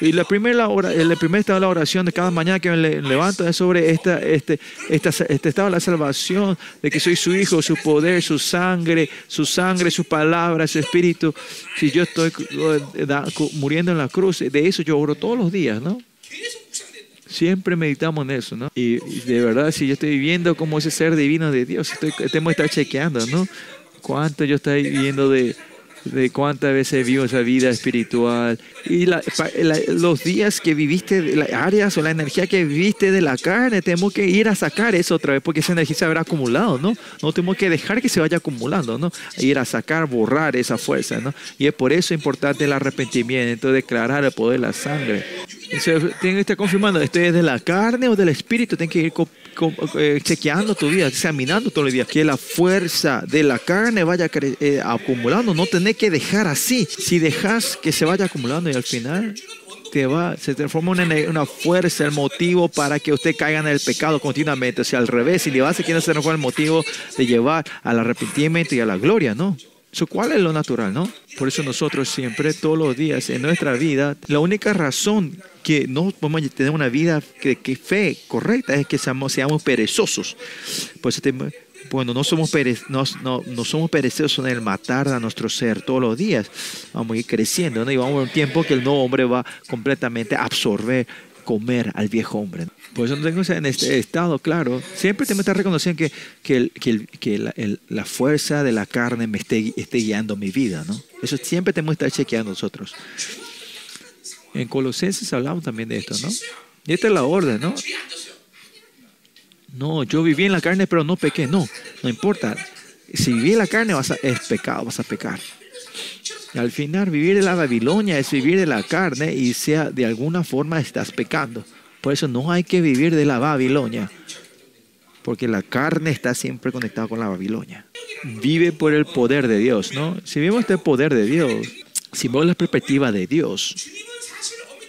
Speaker 1: y la primera, hora, el primer estado de la oración de cada mañana que me levanto es sobre esta, este, esta, este estado de la salvación, de que soy su hijo, su poder, su sangre, su sangre, su palabra, su espíritu. Si yo estoy muriendo en la cruz, de eso yo oro todos los días, ¿no? Siempre meditamos en eso, ¿no? Y, de verdad, si yo estoy viviendo como ese ser divino de Dios, estoy, tengo que estar chequeando, ¿no? ¿Cuánto yo estoy viviendo de, de cuántas veces vivo esa vida espiritual y los días que viviste, las áreas o la energía que viviste de la carne, tenemos que ir a sacar eso otra vez porque esa energía se habrá acumulado, ¿no? No tenemos que dejar que se vaya acumulando, ¿no? Ir a sacar, borrar esa fuerza, ¿no? Y es por eso importante el arrepentimiento, declarar el poder de la sangre. Tienen que estar confirmando, ¿esto es de la carne o del espíritu? Tienen que ir chequeando tu vida, examinando todos los días, que la fuerza de la carne vaya eh, acumulando, no tenés que dejar así. Si dejas que se vaya acumulando y al final te va, se transforma una, una fuerza, el motivo para que usted caiga en el pecado continuamente. O sea, al revés, si le va a quiere ser el motivo de llevar al arrepentimiento y a la gloria, ¿no? Eso, ¿Cuál es lo natural, no? Por eso nosotros siempre, todos los días en nuestra vida, la única razón que no podemos tener una vida que, que fe correcta es que seamos, seamos perezosos. Por eso cuando no somos, no, no, somos perezosos en el matar a nuestro ser todos los días, vamos a ir creciendo, ¿no? Y vamos a un tiempo que el nuevo hombre va completamente a absorber, comer al viejo hombre. Por eso no tengo en este estado, claro. Siempre te me está reconociendo que, que, que, que la, la, fuerza de la carne me esté, esté guiando mi vida, ¿no? Eso siempre tenemos que estar chequeando nosotros. En Colosenses hablamos también de esto, ¿no? Y esta es la orden, ¿no? No, yo viví en la carne, pero no pequé. No, no importa. Si viví en la carne, vas a, es pecado, vas a pecar. Y al final, vivir en la Babilonia es vivir de la carne y sea de alguna forma estás pecando. Por eso no hay que vivir de la Babilonia. Porque la carne está siempre conectada con la Babilonia. Vive por el poder de Dios, ¿no? Si vemos este poder de Dios, si vemos la perspectiva de Dios,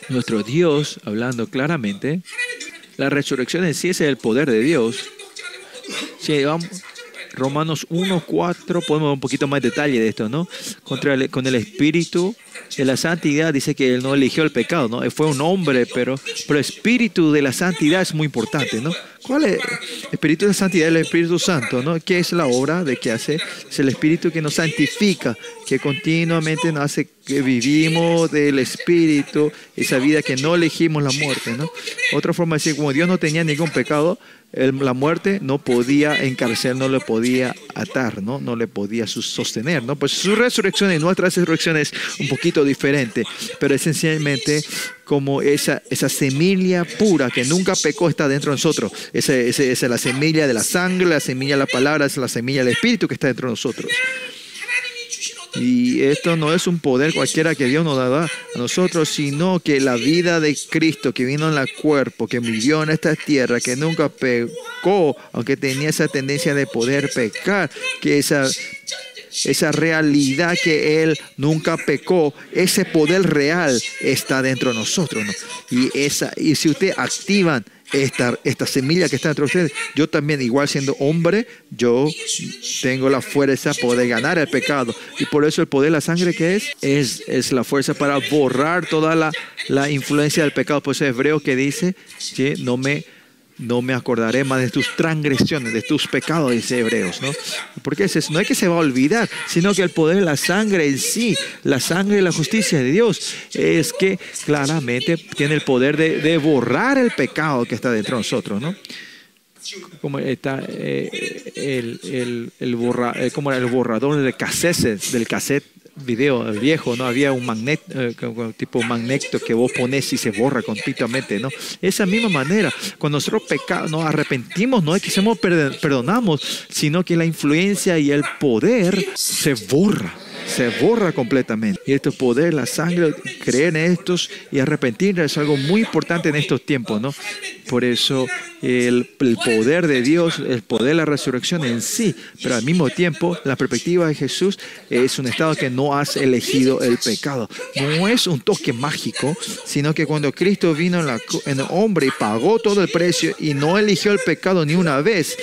Speaker 1: nuestro Dios, hablando claramente, la resurrección en sí es el poder de Dios. Si vamos, Romanos 1, 4, podemos ver un poquito más detalle de esto, ¿no? Contra con el espíritu de la santidad dice que él no eligió el pecado, ¿no? Él fue un hombre, pero, pero el espíritu de la santidad es muy importante, ¿no? ¿Cuál es? Espíritu de santidad, el Espíritu Santo, ¿no? ¿Qué es la obra de que hace? Es el Espíritu que nos santifica, que continuamente nos hace que vivimos del Espíritu, esa vida que no elegimos la muerte, ¿no? Otra forma de decir, como Dios no tenía ningún pecado, la muerte no podía encarcelar, no le podía atar, ¿no? No le podía sostener, ¿no? Pues su resurrección y nuestra resurrección es un poquito diferente, pero esencialmente como esa, esa semilla pura que nunca pecó está dentro de nosotros. Esa, esa es la semilla de la sangre, la semilla de la palabra, es la semilla del Espíritu que está dentro de nosotros. Y esto no es un poder cualquiera que Dios nos da a nosotros, sino que la vida de Cristo que vino en el cuerpo, que vivió en esta tierra, que nunca pecó, aunque tenía esa tendencia de poder pecar, que esa esa realidad que Él nunca pecó, ese poder real está dentro de nosotros. Y, esa, y si ustedes activan esta, esta semilla que está entre ustedes. Yo también, igual siendo hombre, yo tengo la fuerza para poder ganar el pecado. Y por eso el poder de la sangre que es, es, es la fuerza para borrar toda la, la influencia del pecado. Por eso es hebreo que dice, no me no me acordaré más de tus transgresiones, de tus pecados, dice Hebreos, ¿no? Porque es eso, no es que se va a olvidar, sino que el poder de la sangre en sí, la sangre y la justicia de Dios, es que claramente tiene el poder de, borrar el pecado que está dentro de nosotros, ¿no? Como está eh, el, el, el, eh, como el borrador de cassette, del cassette video viejo, ¿no? Había un magneto, eh, tipo magneto que vos pones y se borra continuamente, ¿no? Esa misma manera, cuando nosotros pecamos, nos arrepentimos, no es que se perdonamos, sino que la influencia y el poder se borra se borra completamente. Y este poder, la sangre, creer en estos y arrepentir es algo muy importante en estos tiempos, ¿no? Por eso el, el, poder de Dios, el poder de la resurrección en sí, pero al mismo tiempo la perspectiva de Jesús es un estado que no has elegido el pecado. No es un toque mágico, sino que cuando Cristo vino en, la, en el hombre y pagó todo el precio y no eligió el pecado ni una vez,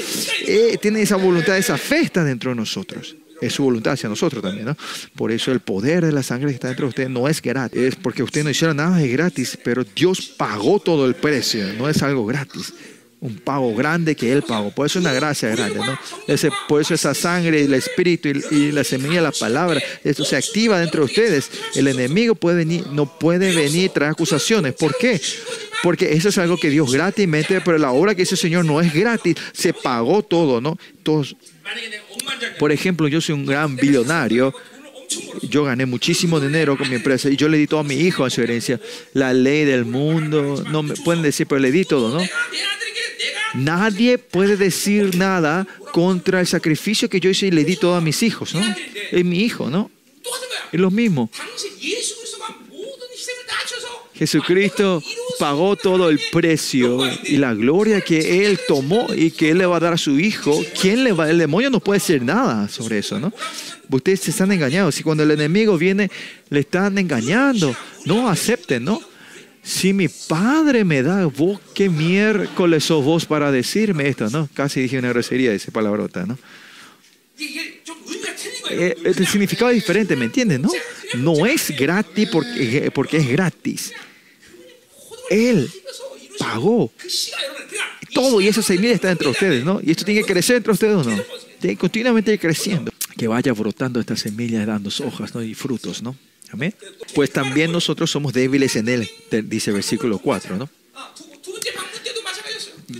Speaker 1: eh, tiene esa voluntad, esa fe dentro de nosotros es su voluntad hacia nosotros también, ¿no? Por eso el poder de la sangre que está dentro de usted no es gratis, es porque usted no hicieron nada de gratis, pero Dios pagó todo el precio, no es algo gratis. Un pago grande que Él pagó. Por eso es una gracia grande, ¿no? Ese, por eso esa sangre, el espíritu y, la semilla, la palabra, esto se activa dentro de ustedes. El enemigo puede venir, no puede venir traer acusaciones. ¿Por qué? Porque eso es algo que Dios gratismente, pero la obra que hizo el Señor no es gratis, se pagó todo, ¿no? Todos por ejemplo, yo soy un gran billonario. Yo gané muchísimo dinero con mi empresa y yo le di todo a mi hijo en su herencia. La ley del mundo, no me pueden decir, pero le di todo, ¿no? Nadie puede decir nada contra el sacrificio que yo hice y le di todo a mis hijos, ¿no? Es mi hijo, ¿no? Es lo mismo. Jesucristo pagó todo el precio y la gloria que Él tomó y que Él le va a dar a su Hijo. ¿Quién le va? El demonio no puede hacer nada sobre eso, ¿no? Ustedes se están engañados. Si cuando el enemigo viene, le están engañando. No acepten, ¿no? Si mi padre me da, vos qué miércoles sos vos para decirme esto, ¿no? Casi dije una grosería esa palabrota, ¿no? Eh, el significado es diferente, ¿me entienden? No, no es gratis porque, porque es gratis. Él pagó todo y esa semilla está entre ustedes, ¿no? Y esto tiene que crecer entre ustedes, ¿no? Tiene que continuamente creciendo. Que vaya brotando esta semilla, dando hojas y frutos, ¿no? Amén. Pues también nosotros somos débiles en Él, dice versículo 4, ¿no?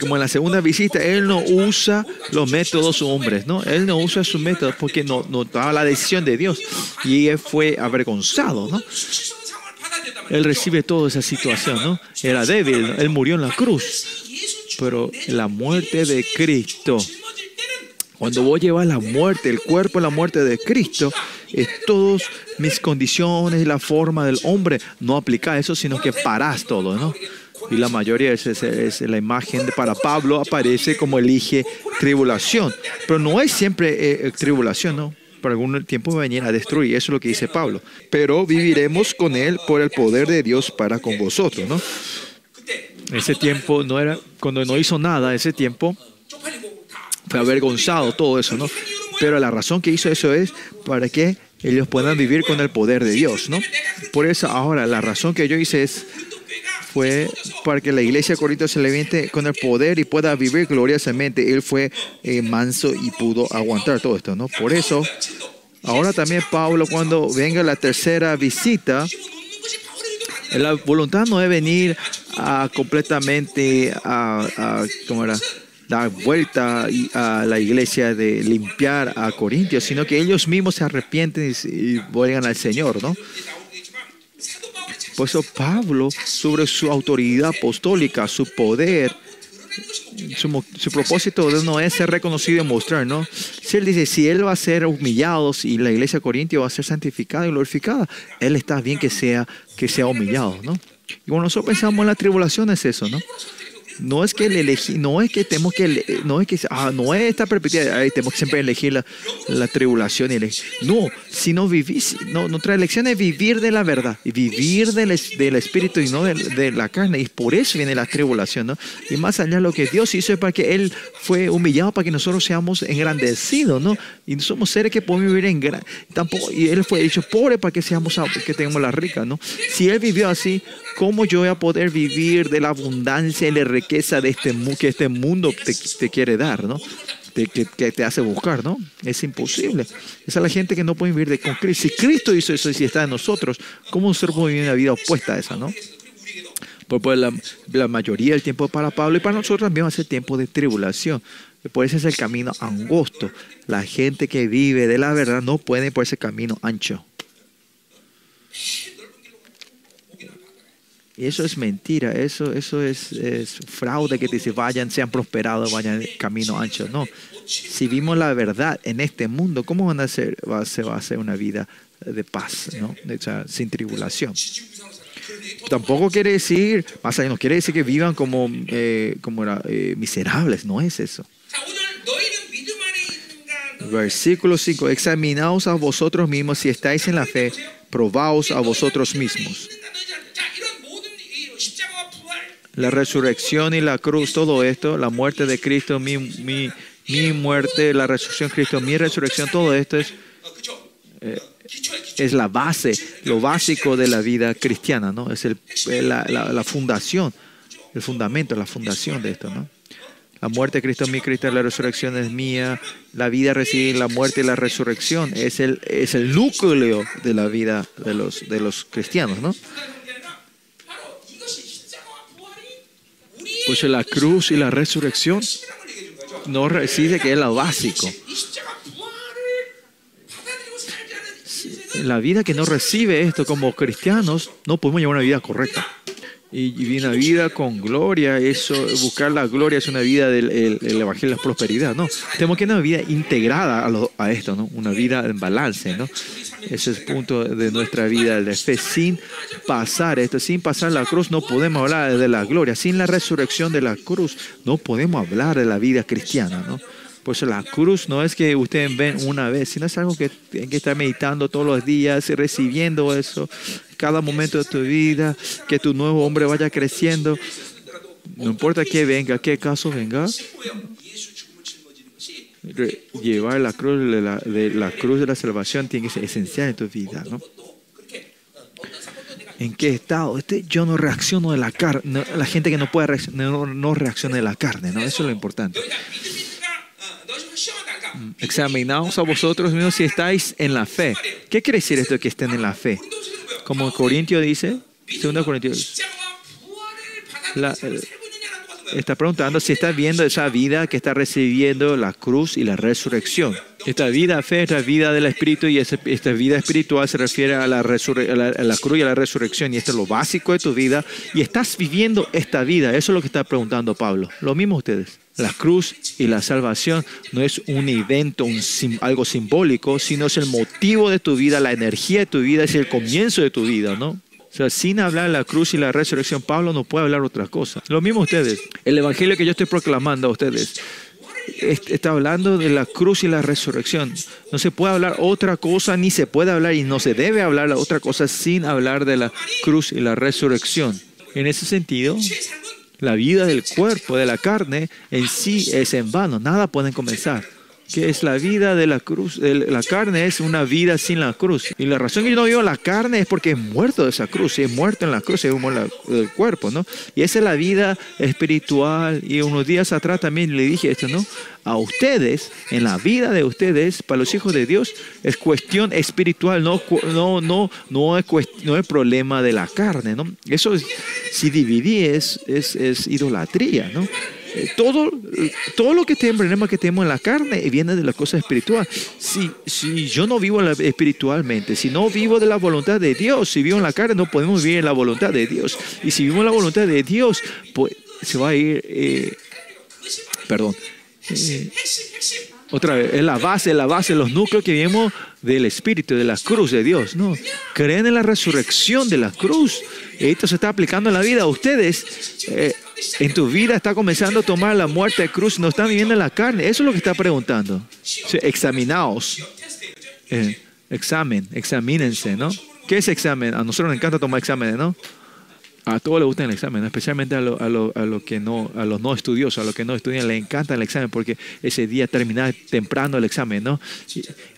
Speaker 1: Como en la segunda visita, Él no usa los métodos hombres, ¿no? Él no usa sus métodos porque no, no la decisión de Dios. Y Él fue avergonzado, ¿no? Él recibe toda esa situación, ¿no? Era débil, Él murió en la cruz. Pero la muerte de Cristo, cuando vos llevas la muerte, el cuerpo, la muerte de Cristo, es todas mis condiciones y la forma del hombre. No aplica eso, sino que parás todo, ¿no? Y la mayoría es, es, la imagen de, para Pablo aparece como elige tribulación. Pero no es siempre eh, tribulación, ¿no? Por algún tiempo va a a destruir. Eso es lo que dice Pablo. Pero viviremos con Él por el poder de Dios para con vosotros, ¿no? Ese tiempo no era, cuando no hizo nada, ese tiempo fue avergonzado todo eso, ¿no? Pero la razón que hizo eso es para que ellos puedan vivir con el poder de Dios, ¿no? Por eso ahora la razón que yo hice es fue para que la iglesia de Corinto se levante con el poder y pueda vivir gloriosamente. Él fue eh, manso y pudo aguantar todo esto, ¿no? Por eso, ahora también Pablo, cuando venga la tercera visita, la voluntad no es venir a completamente a, ¿cómo era? dar vuelta a la iglesia de limpiar a Corintios, sino que ellos mismos se arrepienten y, vuelvan al Señor, ¿no? Por eso Pablo, sobre su autoridad apostólica, su poder, su, propósito no es ser reconocido y mostrar, ¿no? Si él dice, si él va a ser humillado y la iglesia de Corintios va a ser santificada y glorificada, él está bien que sea, que sea humillado, ¿no? Y cuando nosotros pensamos en la tribulación es eso, ¿no? No es que el elegí, no es que tenemos que, no es que, ah, no es esta perspectiva, ahí tenemos que siempre elegir la, la tribulación. Y no, sino vivir, no, nuestra elección es vivir de la verdad y vivir del, del espíritu y no de, de, la carne. Y por eso viene la tribulación, ¿no? Y más allá lo que Dios hizo es para que Él fue humillado para que nosotros seamos engrandecidos, ¿no? Y somos seres que podemos vivir en gran, tampoco, y Él fue hecho pobre para que seamos, que tengamos la rica, ¿no? Si Él vivió así, ¿cómo yo voy a poder vivir de la abundancia y la? Riqueza de este, que este mundo te, te quiere dar, ¿no? que, que, te hace buscar, ¿no? Es imposible. Esa es la gente que no puede vivir de con Cristo. Si Cristo hizo eso y si está en nosotros, ¿cómo nosotros podemos vivir una vida opuesta a esa, no? Pues, pues la, mayoría del tiempo para Pablo y para nosotros también va a ser tiempo de tribulación. Por eso es el camino angosto. La gente que vive de la verdad no puede por ese camino ancho. Eso es mentira, eso, eso es, fraude que dice vayan, sean prosperados, vayan camino ancho. No, si vimos la verdad en este mundo, ¿cómo van a ser, va, se va a hacer una vida de paz, ¿no? Sin tribulación? Tampoco quiere decir, más allá, no quiere decir que vivan como, eh, como eh, miserables, no es eso. Versículo 5, examinaos a vosotros mismos si estáis en la fe, probaos a vosotros mismos la resurrección y la cruz, todo esto, la muerte de Cristo, mi, mi, mi muerte, la resurrección de Cristo, mi resurrección, todo esto es, eh, es la base, lo básico de la vida cristiana, ¿no? Es el, la, la, fundación, el fundamento, la fundación de esto, ¿no? La muerte de Cristo es mi, Cristo, la resurrección es mía, la vida recibe la muerte y la resurrección es el, es el núcleo de la vida de los, de los cristianos, ¿no? Pues la cruz y la resurrección no reside que es lo básico. La vida que no recibe esto como cristianos, no podemos llevar una vida correcta. Y, una vida con gloria, eso, buscar la gloria es una vida del el, evangelio de prosperidad, ¿no? Tenemos que tener una vida integrada a, a esto, ¿no? Una vida en balance, ¿no? Ese es el punto de nuestra vida de fe. Sin pasar esto, sin pasar la cruz, no podemos hablar de la gloria. Sin la resurrección de la cruz, no podemos hablar de la vida cristiana, ¿no? Por eso la cruz no es que ustedes ven una vez, sino es algo que tienen que estar meditando todos los días, recibiendo eso, cada momento de tu vida, que tu nuevo hombre vaya creciendo. No importa qué venga, qué caso venga, llevar la cruz de la, de la, cruz de la salvación tiene que ser esencial en tu vida, ¿no? ¿En qué estado? Este, yo no reacciono de la carne, la gente que no puede reaccionar, no, no reacciona de la carne, ¿no? Eso es lo importante. Mm, examinaos a vosotros mismos si estáis en la fe. ¿Qué quiere decir esto que estén en la fe? Como Corintio dice, segundo Corintios, la, está preguntando si está viendo esa vida que está recibiendo la cruz y la resurrección. Esta vida fe, esta vida del Espíritu y esta vida espiritual se refiere a la, a, la, la, cruz y a la resurrección. Y esto es lo básico de tu vida. Y estás viviendo esta vida. Eso es lo que está preguntando Pablo. Lo mismo ustedes. La cruz y la salvación no es un evento, algo simbólico, sino es el motivo de tu vida, la energía de tu vida, es el comienzo de tu vida, ¿no? O sea, sin hablar la cruz y la resurrección, Pablo no puede hablar otra cosa. Lo mismo ustedes. El evangelio que yo estoy proclamando a ustedes está hablando de la cruz y la resurrección. No se puede hablar otra cosa, ni se puede hablar y no se debe hablar otra cosa sin hablar de la cruz y la resurrección. En ese sentido, la vida del cuerpo, de la carne, en sí es en vano. Nada puede comenzar. Que es la vida de la cruz. La carne es una vida sin la cruz. Y la razón que yo no vivo la carne es porque he muerto de esa cruz. He muerto en la cruz, he muerto del cuerpo, ¿no? Y esa es la vida espiritual. Y unos días atrás también le dije esto, ¿no? A ustedes, en la vida de ustedes, para los hijos de Dios, es cuestión espiritual, no, no, no, no, es, no es problema de la carne, ¿no? Eso, si dividí, es, es, es idolatría, ¿no? Eh, todo, todo lo que tenemos, que tenemos en la carne viene de la cosa espiritual. Si, si yo no vivo espiritualmente, si no vivo de la voluntad de Dios, si vivo en la carne, no podemos vivir en la voluntad de Dios. Y si vivo en la voluntad de Dios, pues se va a ir, eh, perdón, eh, otra vez, es la base, la base, los núcleos que vemos del Espíritu, de la cruz de Dios. No, creen en la resurrección de la cruz. Esto se está aplicando en la vida. Ustedes, eh, en tu vida está comenzando a tomar la muerte de cruz, no están viviendo en la carne. Eso es lo que está preguntando. examinaos. Eh, examen, examínense, ¿no? ¿Qué es examen? A nosotros nos encanta tomar exámenes, ¿no? A todos les gusta el examen, especialmente a, lo, que no, a los no estudiosos, a los que no estudian, les encanta el examen porque ese día termina temprano el examen, ¿no?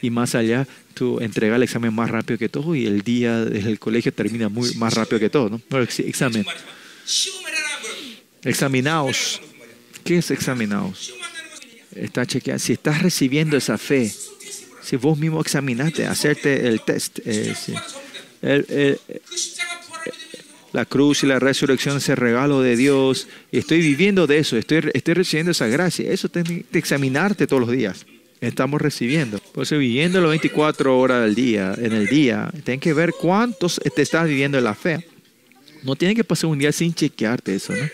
Speaker 1: Y, más allá, tú entregas el examen más rápido que todo y el día del colegio termina muy, más rápido que todo, ¿no? Examen. Examinaos. ¿Qué es examinaos? Está chequeando. Si estás recibiendo esa fe, si vos mismo examinaste, hacerte el test. Eh, el, la cruz y la resurrección, ese regalo de Dios. Estoy viviendo de eso, estoy, estoy recibiendo esa gracia. Eso tienes que examinarte todos los días. Estamos recibiendo. Por eso viviendo las 24 horas del día, en el día, tienes que ver cuántos te estás viviendo en la fe. No tiene que pasar un día sin chequearte eso, ¿no?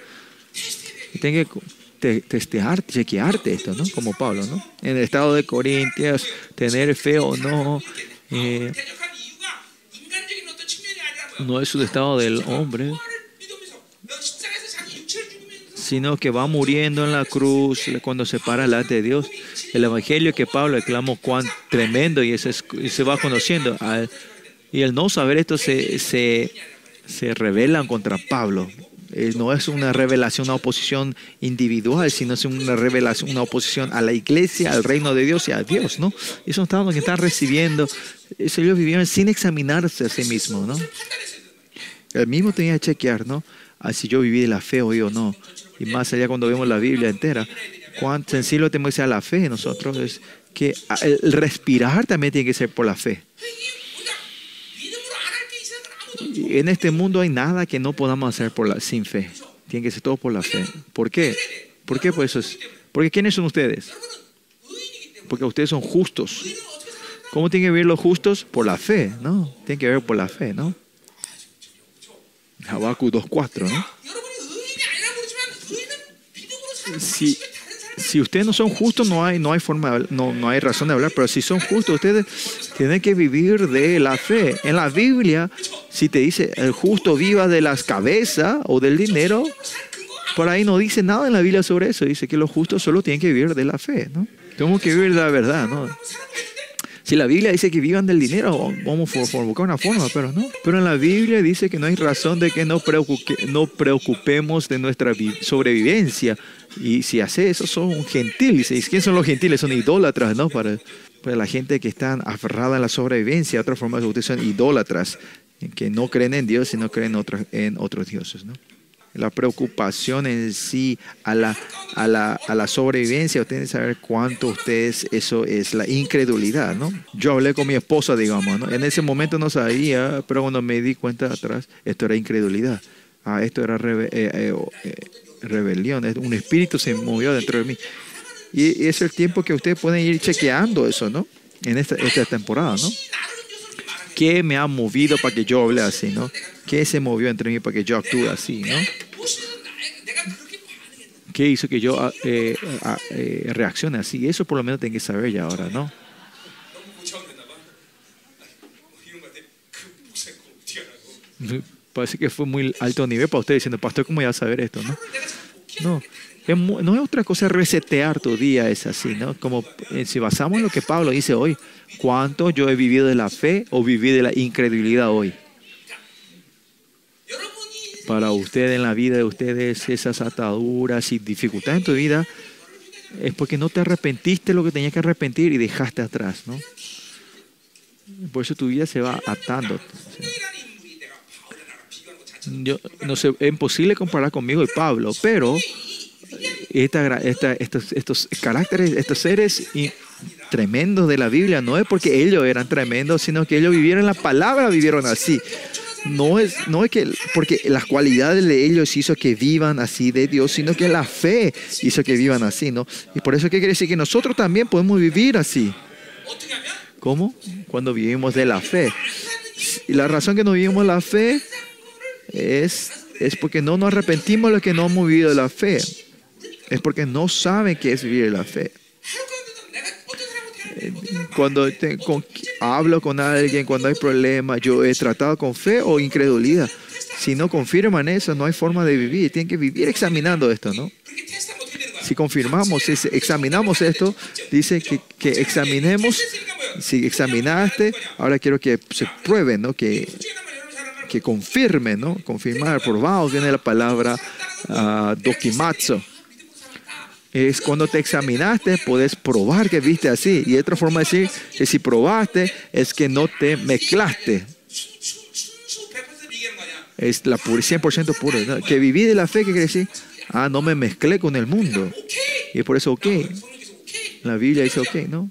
Speaker 1: Tienes que testear, chequearte esto, ¿no? Como Pablo, ¿no? En el estado de Corintios, tener fe o no. Eh, no es un estado del hombre, sino que va muriendo en la cruz cuando se para delante de Dios. El evangelio que Pablo declamó cuán tremendo y, ese, se va conociendo. Y el no saber esto se, se, se rebelan contra Pablo. Eh, no es una revelación, una oposición individual, sino es una revelación, una oposición a la iglesia, al reino de Dios y a Dios, ¿no? Esos estados que están recibiendo, ellos vivieron sin examinarse a sí mismos, ¿no? El mismo tenía que chequear, ¿no? A si yo viví de la fe hoy o no. Y más allá cuando vemos la Biblia entera, cuán sencillo tenemos que ser la fe nosotros, es que el respirar también tiene que ser por la fe. En este mundo hay nada que no podamos hacer por la, sin fe. Tiene que ser todo por la fe. ¿Por qué? ¿Por qué? Pues eso es, porque ¿quiénes son ustedes? Porque ustedes son justos. ¿Cómo tienen que vivir los justos? Por la fe, ¿no? Tienen que vivir por la fe, ¿no? Habacuc 2.4, ¿no? Si, si ustedes no son justos, no hay, no hay forma, no, no hay razón de hablar, pero si son justos, ustedes tienen que vivir de la fe. En la Biblia, si te dice el justo viva de las cabezas o del dinero, por ahí no dice nada en la Biblia sobre eso. Dice que los justos solo tienen que vivir de la fe, ¿no? Tenemos que vivir de la verdad, ¿no? Si la Biblia dice que vivan del dinero, vamos a buscar una forma, pero no. Pero en la Biblia dice que no hay razón de que no, no preocupemos de nuestra sobrevivencia. Y si hace eso, son gentiles. ¿Y quién son los gentiles? Son idólatras, ¿no? Para, para la gente que está aferrada a la sobrevivencia. Otra forma de ustedes son idólatras, que no creen en Dios, sino creen en otros dioses, ¿no? La preocupación en sí a la, a la, a la sobrevivencia, ustedes saber cuánto ustedes, eso es la incredulidad, ¿no? Yo hablé con mi esposa, digamos, ¿no? En ese momento no sabía, pero cuando me di cuenta atrás, esto era incredulidad. Ah, esto era eh, eh, eh, rebelión, un espíritu se movió dentro de mí. Y, es el tiempo que ustedes pueden ir chequeando eso, ¿no? En esta, esta temporada, ¿no? ¿Qué me ha movido para que yo hable así, no? ¿Qué se movió entre mí para que yo actúe así, no? ¿Qué hizo que yo ah, eh, ah, eh, reaccione así? Eso por lo menos tengo que saber ya ahora, ¿no? Parece que fue muy alto nivel para usted diciendo, pastor, ¿cómo voy a saber esto? No, no, no es otra cosa resetear tu día, es así, ¿no? Como eh, si basamos en lo que Pablo dice hoy, ¿cuánto yo he vivido de la fe o viví de la incredulidad hoy? Para usted en la vida de ustedes esas ataduras y dificultades en tu vida, es porque no te arrepentiste lo que tenías que arrepentir y dejaste atrás, ¿no? Por eso tu vida se va atando. Yo, no sé, es imposible comparar conmigo y Pablo, pero estos, estos, caracteres, estos seres tremendos de la Biblia, no es porque ellos eran tremendos, sino que ellos vivieron la palabra, vivieron así. No es, no es que porque las cualidades de ellos hizo que vivan así de Dios, sino que la fe hizo que vivan así, ¿no? Y por eso, ¿qué quiere decir? Que nosotros también podemos vivir así. ¿Cómo? Cuando vivimos de la fe. Y la razón que no vivimos la fe es, es porque no nos arrepentimos de lo que no hemos vivido la fe. Es porque no saben qué es vivir la fe cuando hablo con alguien, cuando hay problemas, yo he tratado con fe o incredulidad. Si no confirman eso, no hay forma de vivir. Tienen que vivir examinando esto, ¿no? Si confirmamos, si examinamos esto, dice que, examinemos. Si examinaste, ahora quiero que se pruebe, ¿no? Que, que confirme, ¿no? Confirmar, probado, viene la palabra uh, dokimatsu es cuando te examinaste, puedes probar que viste así. Y otra forma de decir que si probaste es que no te mezclaste. Es la 100% pura. Que viví de la fe, ¿qué quiere decir? Ah, no me mezclé con el mundo. Y por eso, ok. La Biblia dice, ok, ¿no?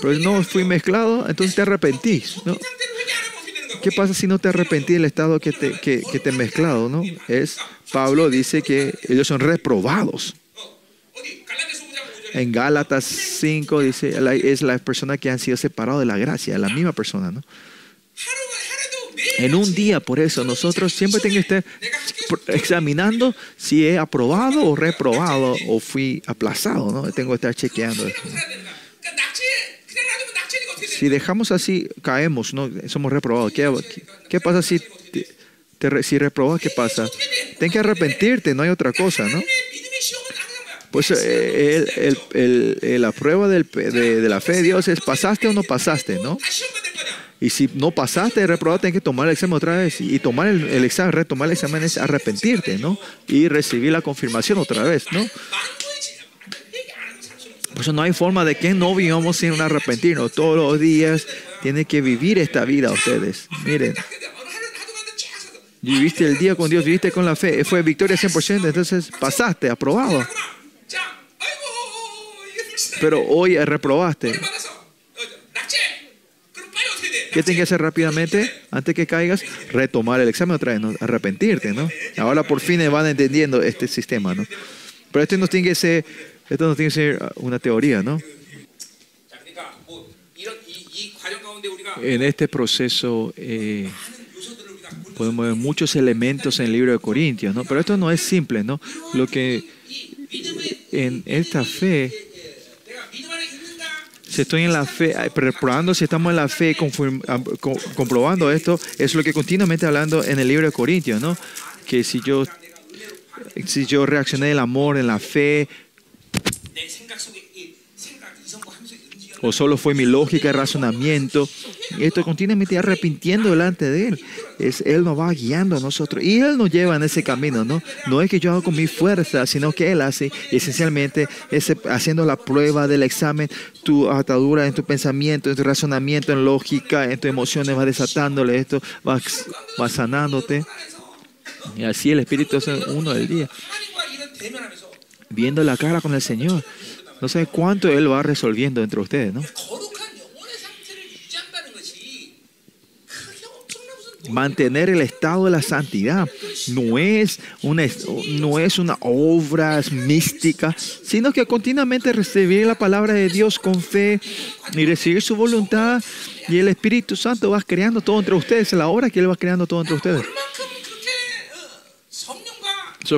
Speaker 1: Pero no fui mezclado, entonces te arrepentís, ¿no? ¿Qué pasa si no te arrepentí del estado que te, que, que te mezclado, no? Es, Pablo dice que ellos son reprobados. En Gálatas 5 dice, es la persona que han sido separados de la gracia, la misma persona, ¿no? En un día, por eso, nosotros siempre tenemos que estar examinando si he aprobado o reprobado o fui aplazado, ¿no? Tengo que estar chequeando Si dejamos así, caemos, ¿no? Somos reprobados. ¿Qué, qué pasa si, te, si reprobas? ¿Qué pasa? Tienes que arrepentirte, no hay otra cosa, ¿no? Pues eh, el, la prueba del, de, la fe de Dios es pasaste o no pasaste, ¿no? Y si no pasaste, reprobaste, tienes que tomar el examen otra vez. Y tomar el, examen, retomar el examen es arrepentirte, ¿no? Y recibir la confirmación otra vez, ¿no? Por eso no hay forma de que no vivamos sin arrepentirnos. Todos los días tienen que vivir esta vida ustedes. Miren. Viviste el día con Dios, viviste con la fe. Fue victoria 100%, entonces pasaste, aprobado. Pero hoy reprobaste. ¿Qué tienes que hacer rápidamente antes que caigas? Retomar el examen otra vez, ¿no? arrepentirte, ¿no? Ahora por fin van entendiendo este sistema, ¿no? Pero esto no tiene que ser, esto no tiene que ser una teoría, ¿no? En este proceso eh, podemos ver muchos elementos en el libro de Corintios, ¿no? Pero esto no es simple, ¿no? Lo que en esta fe si estoy en la fe, probando si estamos en la fe, ah, comprobando esto, es lo que continuamente hablando en el libro de Corintios, ¿no? Que si yo, si yo reaccioné el amor, en la fe, o solo fue mi lógica y razonamiento. Y esto continuamente arrepintiendo delante de Él. Es, él nos va guiando a nosotros y Él nos lleva en ese camino, ¿no? No es que yo hago con mi fuerza, sino que Él hace esencialmente ese, haciendo la prueba del examen, tu atadura en tu pensamiento, en tu razonamiento, en lógica, en tus emociones, va desatándole esto, va, va sanándote. Y así el Espíritu es uno del día. Viendo la cara con el Señor. No sé cuánto Él va resolviendo entre ustedes, ¿no? Mantener el estado de la santidad no es una, no es una obra mística, sino que continuamente recibir la palabra de Dios con fe y recibir su voluntad y el Espíritu Santo va creando todo entre ustedes, la obra que Él va creando todo entre ustedes.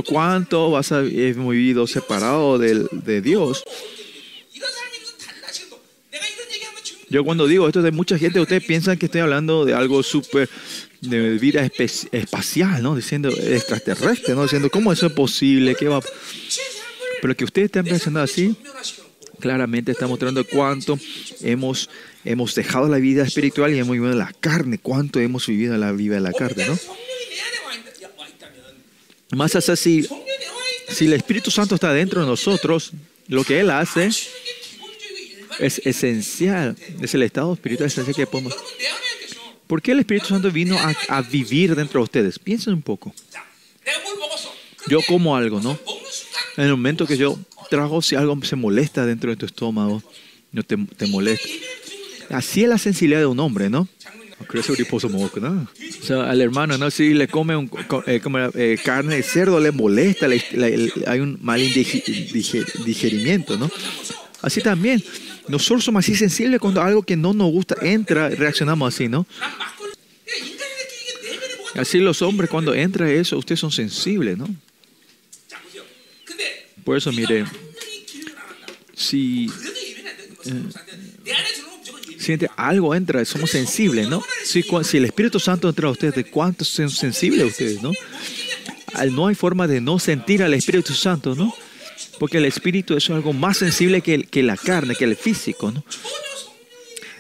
Speaker 1: ¿Cuánto vas a vivir vivido separado de, de Dios? Yo cuando digo esto de mucha gente, ustedes piensan que estoy hablando de algo súper de vida espacial, ¿no? Diciendo extraterrestre, ¿no? Diciendo, ¿cómo eso es posible? ¿Qué va? Pero que ustedes estén pensando así, claramente está mostrando cuánto hemos, hemos dejado la vida espiritual y hemos vivido la carne, cuánto hemos vivido la vida de la carne, ¿no? Más así, si el Espíritu Santo está dentro de nosotros, Lo que Él hace es esencial, es el estado espiritual esencial que podemos. ¿Por qué el Espíritu Santo vino a, vivir dentro de ustedes? Piensen un poco. Yo como algo, ¿no? En el momento que yo trago, si algo se molesta dentro de tu estómago, no te, te molesta. Así es la sensibilidad de un hombre, ¿no? O sea, al hermano, ¿no? Si le come un, eh, como, eh, carne de cerdo, le molesta, le- le- hay un mal indigi- diger- digerimiento, ¿no? Así también, nosotros somos así sensibles cuando algo que no nos gusta entra, reaccionamos así, ¿no?
Speaker 2: 난 막걸리 그러니까 인간이 느끼는 게 내면에 뭐가
Speaker 1: Así los hombres, cuando entra eso, ustedes son sensibles, ¿no?
Speaker 2: 자 보세요. 근데
Speaker 1: Por eso, mire,
Speaker 2: 완전히 기능을 안 한다.
Speaker 1: si
Speaker 2: 그
Speaker 1: siente algo entra, somos sensibles, ¿no? Si, si el Espíritu Santo entra a ustedes, ¿de cuántos son sensibles ustedes, no? No hay forma de no sentir al Espíritu Santo, ¿no? Porque el Espíritu es algo más sensible que, el- que la carne, que el físico, ¿no?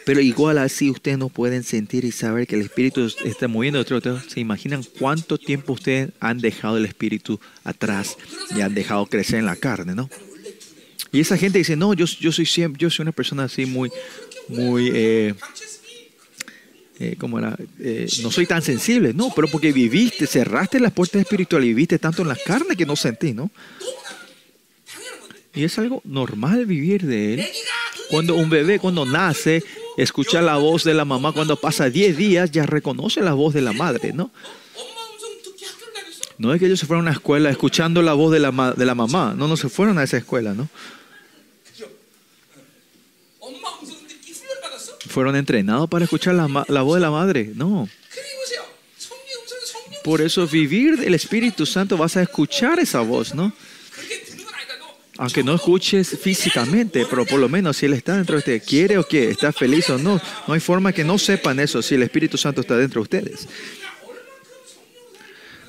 Speaker 1: Pero igual así ustedes no pueden sentir y saber que el Espíritu está moviendo de ustedes. ¿Se imaginan cuánto tiempo ustedes han dejado el Espíritu atrás y han dejado crecer en la carne, ¿no? Y esa gente dice, no, yo, yo, soy, yo soy una persona así muy, muy, eh, eh era? Eh, no soy tan sensible, no, pero porque viviste, cerraste las puertas espirituales y viviste tanto en las carnes que no sentí, ¿no? Y es algo normal vivir de él. Cuando un bebé, cuando nace, escucha la voz de la mamá, cuando pasa 10 días ya reconoce la voz de la madre, ¿no? No es que ellos se fueron a una escuela escuchando la voz de la, de la mamá, no, no se fueron a esa escuela, ¿no? fueron entrenados para escuchar la, la voz de la madre. No. Por eso vivir el Espíritu Santo vas a escuchar esa voz, ¿no? Aunque no escuches físicamente, pero por lo menos si Él está dentro de usted, quiere o qué, está feliz o no, no hay forma que no sepan eso si el Espíritu Santo está dentro de ustedes.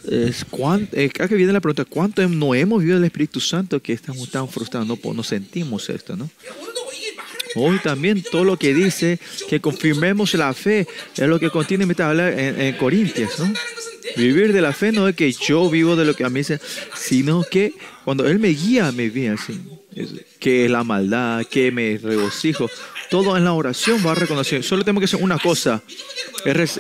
Speaker 1: Es, eh, acá viene la pregunta, ¿cuánto no hemos vivido el Espíritu Santo que estamos tan frustrados? No pues sentimos esto, ¿no? Hoy también todo lo que dice que confirmemos la fe es lo que contiene mi tabla en, en Corintias, ¿no? Vivir de la fe no es que yo vivo de lo que a mí dice, sino que cuando Él me guía, me guía así. Que es la maldad, que me regocijo. Todo en la oración va a reconocer. Solo tengo que hacer una cosa. es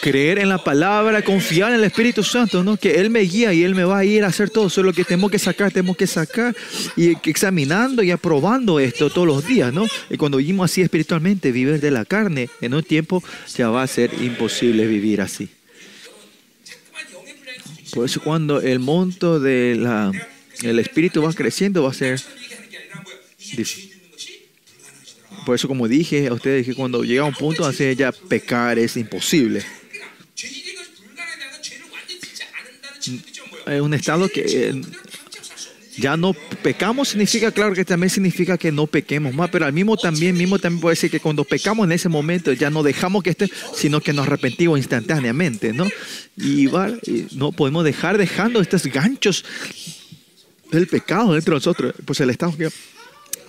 Speaker 1: creer en la palabra, confiar en el Espíritu Santo, ¿no? Que Él me guía y Él me va a ir a hacer todo. Eso es lo que tenemos que sacar, tenemos que sacar y examinando y aprobando esto todos los días, ¿no? Y cuando vivimos así espiritualmente, vivir de la carne, en un tiempo ya va a ser imposible vivir así. Por eso cuando el monto del Espíritu va creciendo, va a ser
Speaker 2: difícil.
Speaker 1: Por eso, como dije a ustedes, que cuando llega a un punto, hace ya pecar es imposible.
Speaker 2: Mm,
Speaker 1: es un estado que eh, ya no pecamos significa, claro que también significa que no pequemos más, pero al mismo también, mismo también puede decir que cuando pecamos en ese momento ya no dejamos que esté, sino que nos arrepentimos instantáneamente, ¿no? Y, y no podemos dejar dejando estos ganchos del pecado dentro de nosotros, pues el estado que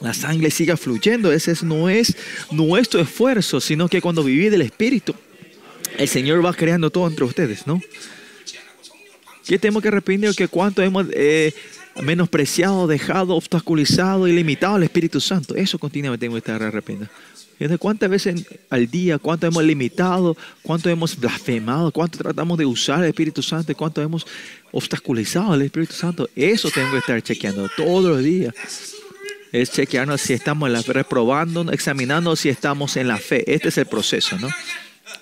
Speaker 1: la sangre siga fluyendo, ese es- no es nuestro esfuerzo, sino que cuando vivís del Espíritu, el Señor va creando todo entre ustedes, ¿no? ¿Qué tenemos que arrepentir? Que cuánto hemos eh, menospreciado, dejado, obstaculizado y limitado al Espíritu Santo. Eso continuamente tenemos que estar arrepentidos. ¿Cuántas veces al día, cuánto hemos limitado, cuánto hemos blasfemado, cuánto tratamos de usar el Espíritu Santo, cuánto hemos obstaculizado al Espíritu Santo? Eso tengo que estar chequeando todos los días es chequearnos si estamos en la fe, reprobando, examinando si estamos en la fe. Este es el proceso, ¿no?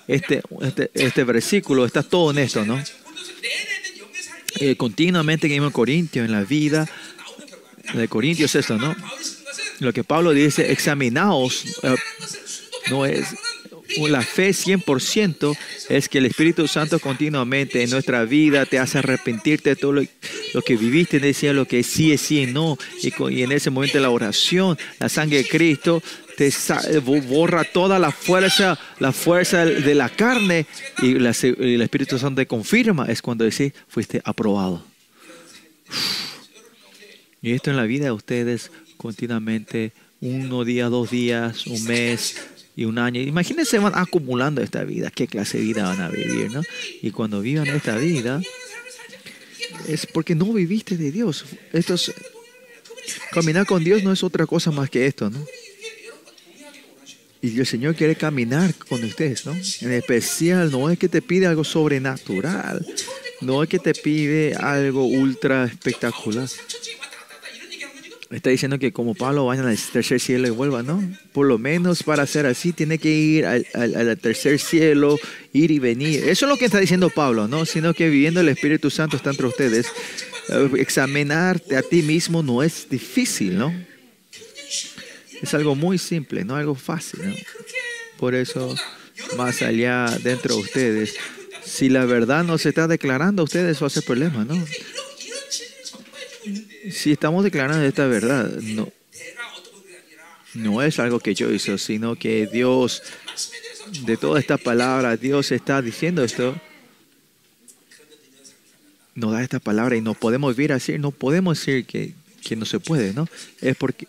Speaker 1: Este, este, este versículo está todo en esto, ¿no? Eh, continuamente en el Corintio, en la vida de Corintios, es esto, ¿no? Lo que Pablo dice, examinaos, eh, no es la fe 100% es que el Espíritu Santo continuamente en nuestra vida te hace arrepentirte de todo lo, que viviste, lo que sí es sí y no. Y, en ese momento de la oración, la sangre de Cristo te bo- borra toda la fuerza, la fuerza de la carne y, y el Espíritu Santo te confirma. Es cuando decís, fuiste aprobado. Y esto en la vida de ustedes continuamente, uno día, dos días, un mes y un año. Imagínense, van acumulando esta vida, qué clase de vida van a vivir, ¿no? Y cuando vivan esta vida, es porque no viviste de Dios. Esto es, caminar con Dios no es otra cosa más que esto, ¿no? Y el Señor quiere caminar con ustedes, ¿no? En especial, no es que te pide algo sobrenatural, no es que te pide algo ultra espectacular, Está diciendo que como Pablo vayan al tercer cielo y vuelvan, ¿no? Por lo menos para ser así, tiene que ir al, al- al tercer cielo, ir y venir. Eso es lo que está diciendo Pablo, ¿no? Sino que viviendo el Espíritu Santo está entre ustedes. Eh, Examinarte a ti mismo no es difícil, ¿no? Es algo muy simple, no algo fácil, ¿no? Por eso, más allá dentro de ustedes, si la verdad no se está declarando a ustedes, eso hace problema, ¿no? Si estamos declarando esta verdad, no, no es algo que yo hice, sino que Dios, de toda esta palabra, Dios está diciendo esto. Nos da esta palabra y no podemos vivir así, no podemos decir que, que no se puede, ¿no? Es porque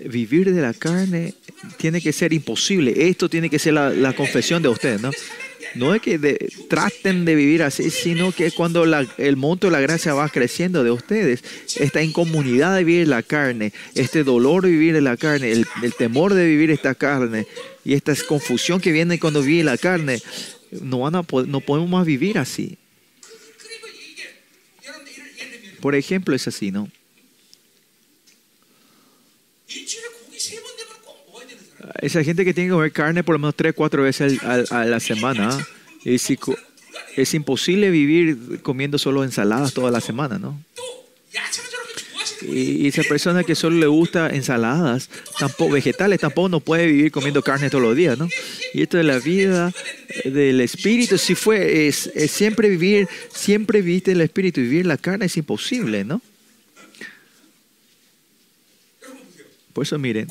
Speaker 1: vivir de la carne tiene que ser imposible. Esto tiene que ser la, la confesión de ustedes, ¿no? no es que traten de vivir así, sino que cuando el monto de la gracia va creciendo de ustedes, esta incomunidad de vivir la carne, este dolor de vivir la carne, el, temor de vivir esta carne y esta confusión que viene cuando vive la carne, no, van a, no podemos más vivir así. Por ejemplo, es así, ¿no? Esa gente que tiene que comer carne por lo menos 3, 4 veces a la semana. Es, imposible vivir comiendo solo ensaladas toda la semana, ¿no? Y, esa persona que solo le gusta ensaladas, tampoco vegetales, tampoco no puede vivir comiendo carne todos los días, ¿no? Y esto de la vida eh, del espíritu, si fue, es, siempre vivir, siempre viviste el espíritu, vivir la carne es imposible, ¿no? Por eso miren,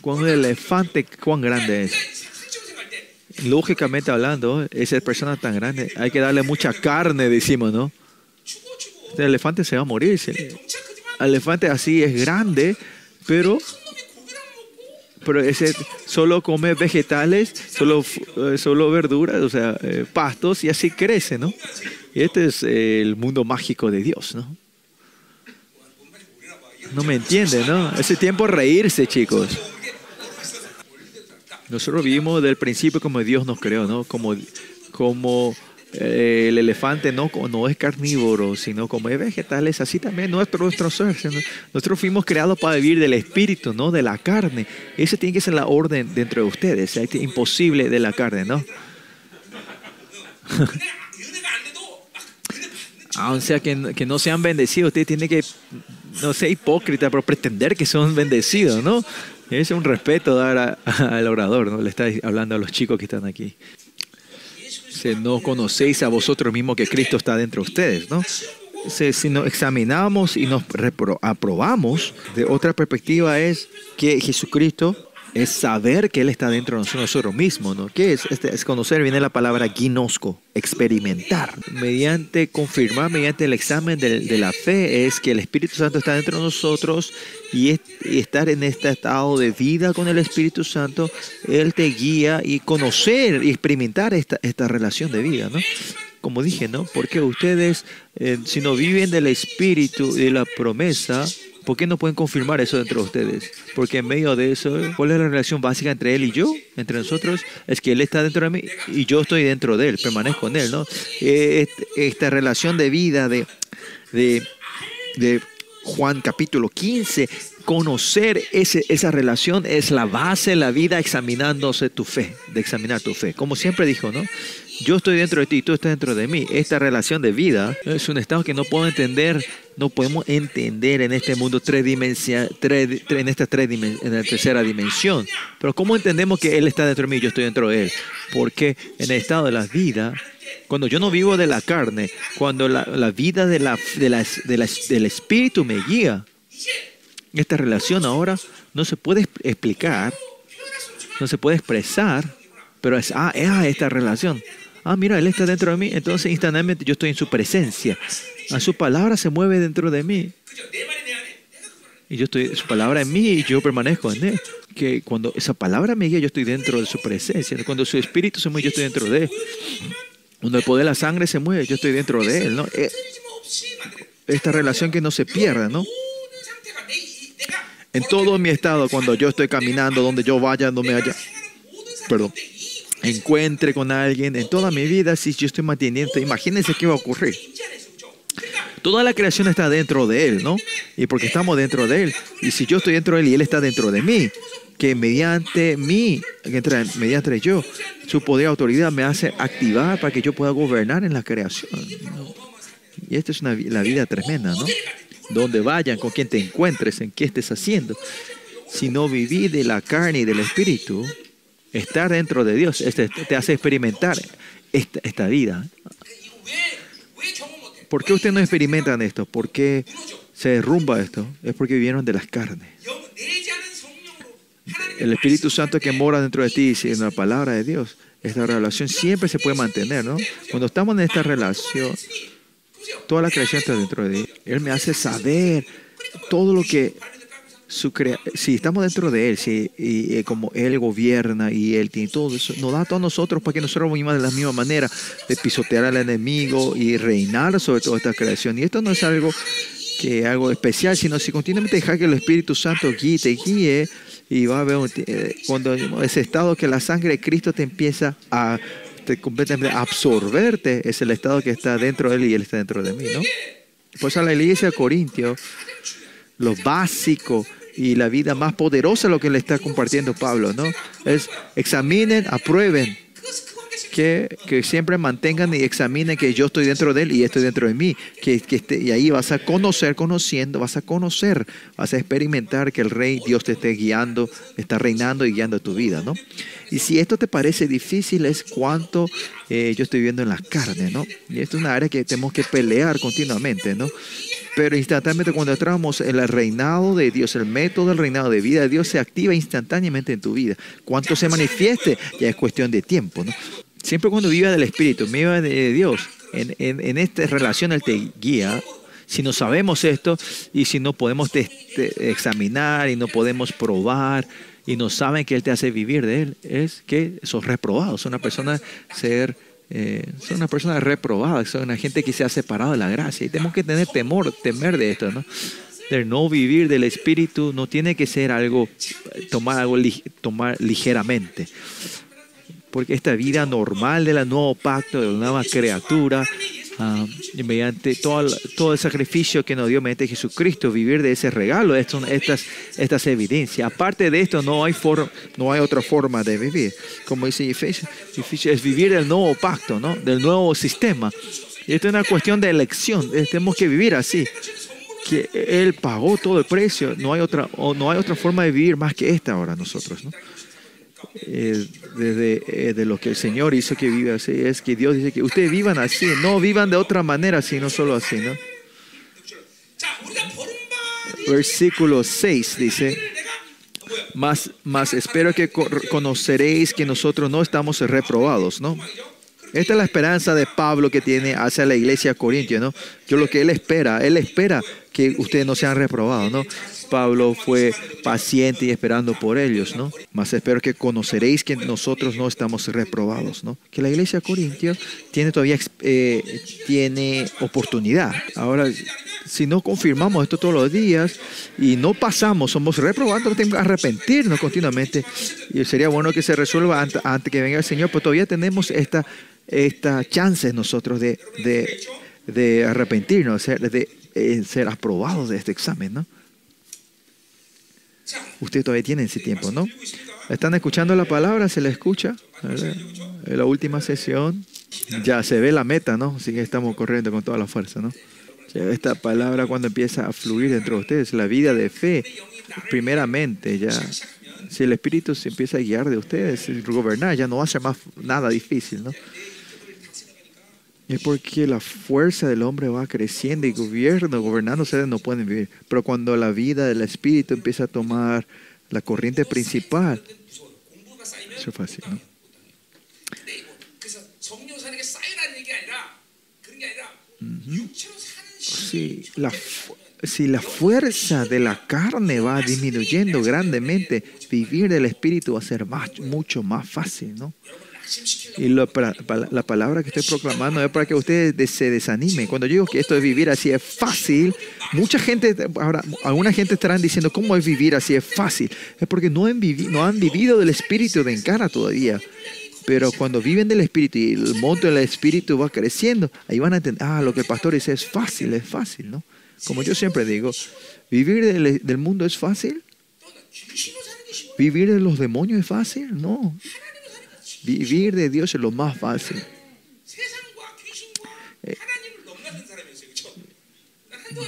Speaker 1: cuán elefante, cuán grande es. Lógicamente hablando, esa persona tan grande, hay que darle mucha carne, decimos, ¿no? El elefante se va a morir. El elefante así es grande, pero pero ese solo come vegetales, solo, eh, solo verduras, o sea, eh, pastos, y así crece, ¿no? Y este es eh, el mundo mágico de Dios, ¿no? No me entienden, ¿no? Ese tiempo reírse, chicos. Nosotros vivimos desde el principio como Dios nos creó, ¿no? Como, como eh, el elefante no, no es carnívoro, sino come vegetales, así también nuestro, nuestro ser. Nosotros fuimos creados para vivir del espíritu, no de la carne. Esa tiene que ser la orden dentro de ustedes, es imposible de la carne, ¿no? Ah, Aun sea que, que no sean bendecidos, ustedes tienen que, no ser hipócrita pero pretender que son bendecidos, ¿no? Es un respeto dar al orador, ¿no? Le está hablando a los chicos que están aquí. Si no conocéis a vosotros mismos que Cristo está dentro de ustedes, ¿no? Si, si nos examinamos y nos aprobamos, de otra perspectiva es que Jesucristo es saber que Él está dentro de nosotros, mismos, ¿no? ¿Qué es? Este, es conocer, viene la palabra ginosco, experimentar. Mediante confirmar, mediante el examen de, la fe, es que el Espíritu Santo está dentro de nosotros y, es- y estar en este estado de vida con el Espíritu Santo, Él te guía y conocer y experimentar esta, esta relación de vida, ¿no? Como dije, ¿no? Porque ustedes, eh, si no viven del Espíritu y de la promesa, ¿por qué no pueden confirmar eso dentro de ustedes? Porque en medio de eso, ¿cuál es la relación básica entre Él y yo? Entre nosotros, es que Él está dentro de mí y yo estoy dentro de Él, permanezco en Él, ¿no? Eh, est- esta relación de vida, de, de, de Juan capítulo 15, conocer ese, esa relación es la base de la vida examinándose tu fe, de examinar tu fe. Como siempre dijo, ¿no? Yo estoy dentro de ti, tú estás dentro de mí. Esta relación de vida es un estado que no puedo entender, no podemos entender en este mundo tres tres- en esta tres dimen- en la tercera dimensión. Pero ¿cómo entendemos que Él está dentro de mí y yo estoy dentro de Él? Porque en el estado de la vida, cuando yo no vivo de la carne, cuando la, la vida de la, de la- de la- del espíritu me guía, esta relación ahora no se puede expl- explicar, no se puede expresar, pero es, ah, es esta relación ah, mira, Él está dentro de mí, entonces instantáneamente yo estoy en su presencia. A su palabra se mueve dentro de mí. Y yo estoy, su palabra en mí y yo permanezco en Él. Que cuando esa palabra me guía, yo estoy dentro de su presencia. Cuando su espíritu se mueve, yo estoy dentro de Él. Cuando el poder de la sangre se mueve, yo estoy dentro de Él. Eh, esta relación que no se pierda, ¿no? En todo mi estado, cuando yo estoy caminando, donde yo vaya, donde me haya. Perdón encuentre con alguien, en toda mi vida, si yo estoy manteniendo, imagínense qué va a ocurrir. Toda la creación está dentro de Él, ¿no? Y porque estamos dentro de Él. Y si yo estoy dentro de Él y Él está dentro de mí, que mediante mí, mediante yo, su poder y autoridad me hace activar para que yo pueda gobernar en la creación. Y esta es una, la vida tremenda, ¿no? Donde vayan, con quien te encuentres, en qué estés haciendo. Si no vivís de la carne y del espíritu, estar dentro de Dios este, te hace experimentar esta, vida. ¿Por qué ustedes no experimentan esto? ¿Por qué se derrumba esto? Es porque vivieron de las carnes. El Espíritu Santo que mora dentro de ti, en la palabra de Dios, esta relación siempre se puede mantener, ¿no? Cuando estamos en esta relación, toda la creación está dentro de Él. Él me hace saber todo lo que si estamos dentro de Él, si, y, como Él gobierna y Él tiene todo eso, nos da a todos nosotros para que nosotros vivamos de la misma manera, de pisotear al enemigo y reinar sobre toda esta creación. Y esto no es algo que algo especial, sino si continuamente dejar que el Espíritu Santo guíe, te guíe, y va a haber eh, cuando ese estado que la sangre de Cristo te empieza a completamente absorberte, es el estado que está dentro de él y él está dentro de mí, ¿no? Pues a la iglesia de Corintio, lo básico y la vida más poderosa lo que le está compartiendo Pablo, ¿no? Es examinen, aprueben que, que, siempre mantengan y examinen que yo estoy dentro de él y estoy dentro de mí. Que, que esté, y ahí vas a conocer, conociendo, vas a conocer, vas a experimentar que el Rey Dios te esté guiando, está reinando y guiando tu vida, ¿no? Y si esto te parece difícil, es cuánto eh, yo estoy viendo en la carne, ¿no? Y esto es una área que tenemos que pelear continuamente, ¿no? Pero instantáneamente cuando entramos en el reinado de Dios, el método del reinado de vida de Dios se activa instantáneamente en tu vida. Cuánto se manifieste ya es cuestión de tiempo, ¿no? Siempre cuando viva del Espíritu, viva de Dios, en, en, esta relación Él te guía. Si no sabemos esto y si no podemos examinar y no podemos probar y no saben que Él te hace vivir de Él, es que sos reprobado, son una persona ser... Eh, son una persona reprobada, son una gente que se ha separado de la gracia. Y tenemos que tener temor, temer de esto, ¿no? De no vivir del Espíritu no tiene que ser algo, tomar algo tomar ligeramente porque esta vida normal del nuevo pacto, de la nueva criatura, ah, mediante todo, todo el sacrificio que nos dio mediante Jesucristo, vivir de ese regalo, estas, estas, estas evidencias. Aparte de esto, no hay, no hay otra forma de vivir. Como dice Efesios, es vivir el nuevo pacto, ¿no? del nuevo sistema. Y esto es una cuestión de elección, tenemos que vivir así que Él pagó todo el precio, no hay otra, no hay otra forma de vivir más que esta ahora nosotros. ¿no? Eh, eh, de lo que el Señor hizo que viva así, es que Dios dice que ustedes vivan así, no vivan de otra manera, sino solo así, ¿no? Versículo 6 dice, más, más espero que conoceréis que nosotros no estamos reprobados, ¿no? Esta es la esperanza de Pablo que tiene hacia la iglesia corintia, ¿no? Yo lo que él espera, él espera ustedes no sean reprobados, ¿no? Pablo fue paciente y esperando por ellos, ¿no? Mas espero que conoceréis que nosotros no estamos reprobados, ¿no? Que la iglesia corintia tiene todavía eh, tiene oportunidad. Ahora, si no confirmamos esto todos los días y no pasamos, somos reprobados, tenemos que arrepentirnos continuamente. Y sería bueno que se resuelva antes, que venga el Señor, pero todavía tenemos esta, esta chance nosotros de, de, arrepentirnos, de, de eh, ser aprobados de este examen, ¿no? Usted todavía tiene ese tiempo, ¿no? ¿Están escuchando la palabra? ¿Se le escucha? En la última sesión ya se ve la meta, ¿no? Así que estamos corriendo con toda la fuerza, ¿no? Esta palabra cuando empieza a fluir dentro de ustedes, la vida de fe, primeramente ya, si el Espíritu se empieza a guiar de ustedes, gobernar, ya no va a ser más nada difícil, ¿no? Es porque la fuerza del hombre va creciendo y gobierno, gobernando ustedes no pueden vivir. Pero cuando la vida del Espíritu empieza a tomar la corriente principal, eso es fácil, ¿no? La, si la fuerza de la carne va disminuyendo grandemente, vivir del Espíritu va a ser mucho más fácil, ¿no? Y lo, la palabra que estoy proclamando es para que ustedes se desanimen. Cuando yo digo que esto es vivir así es fácil, mucha gente, ahora, alguna gente estarán diciendo, ¿cómo es vivir así es fácil? Es porque no han, vivi no han vivido del espíritu de encara todavía. Pero cuando viven del espíritu y el monto del espíritu va creciendo, ahí van a entender, ah, lo que el pastor dice es fácil, es fácil, ¿no? Como yo siempre digo, ¿vivir del, del mundo es fácil? ¿Vivir de los demonios es fácil? No. Vivir de Dios es lo más fácil.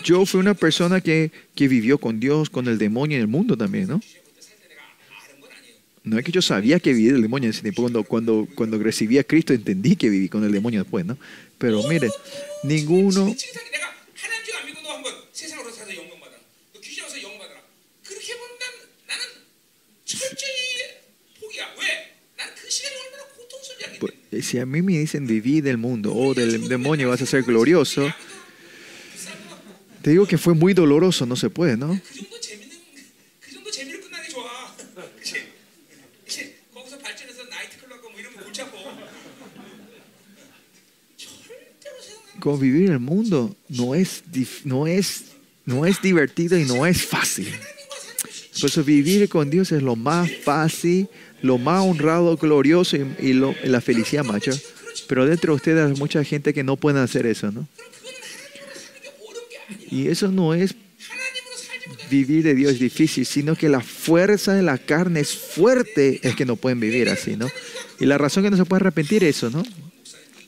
Speaker 1: Yo fui una persona que, que vivió con Dios, con el demonio en el mundo también, ¿no? No es que yo sabía que vivía el demonio, sino cuando, cuando, cuando recibí a Cristo entendí que viví con el demonio después, ¿no? Pero miren, ninguno, Si a mí me dicen viví del mundo, oh, del demonio vas a ser glorioso, te digo que fue muy doloroso, no se puede, ¿no? Convivir el mundo no es, no, es, no es divertido y no es fácil. Por eso vivir con Dios es lo más fácil, lo más honrado, glorioso y, y la felicidad, macho. Pero dentro de ustedes hay mucha gente que no puede hacer eso, ¿no? Y eso no es vivir de Dios difícil, sino que la fuerza de la carne es fuerte, es que no pueden vivir así, ¿no? Y la razón que no se puede arrepentir eso, ¿no?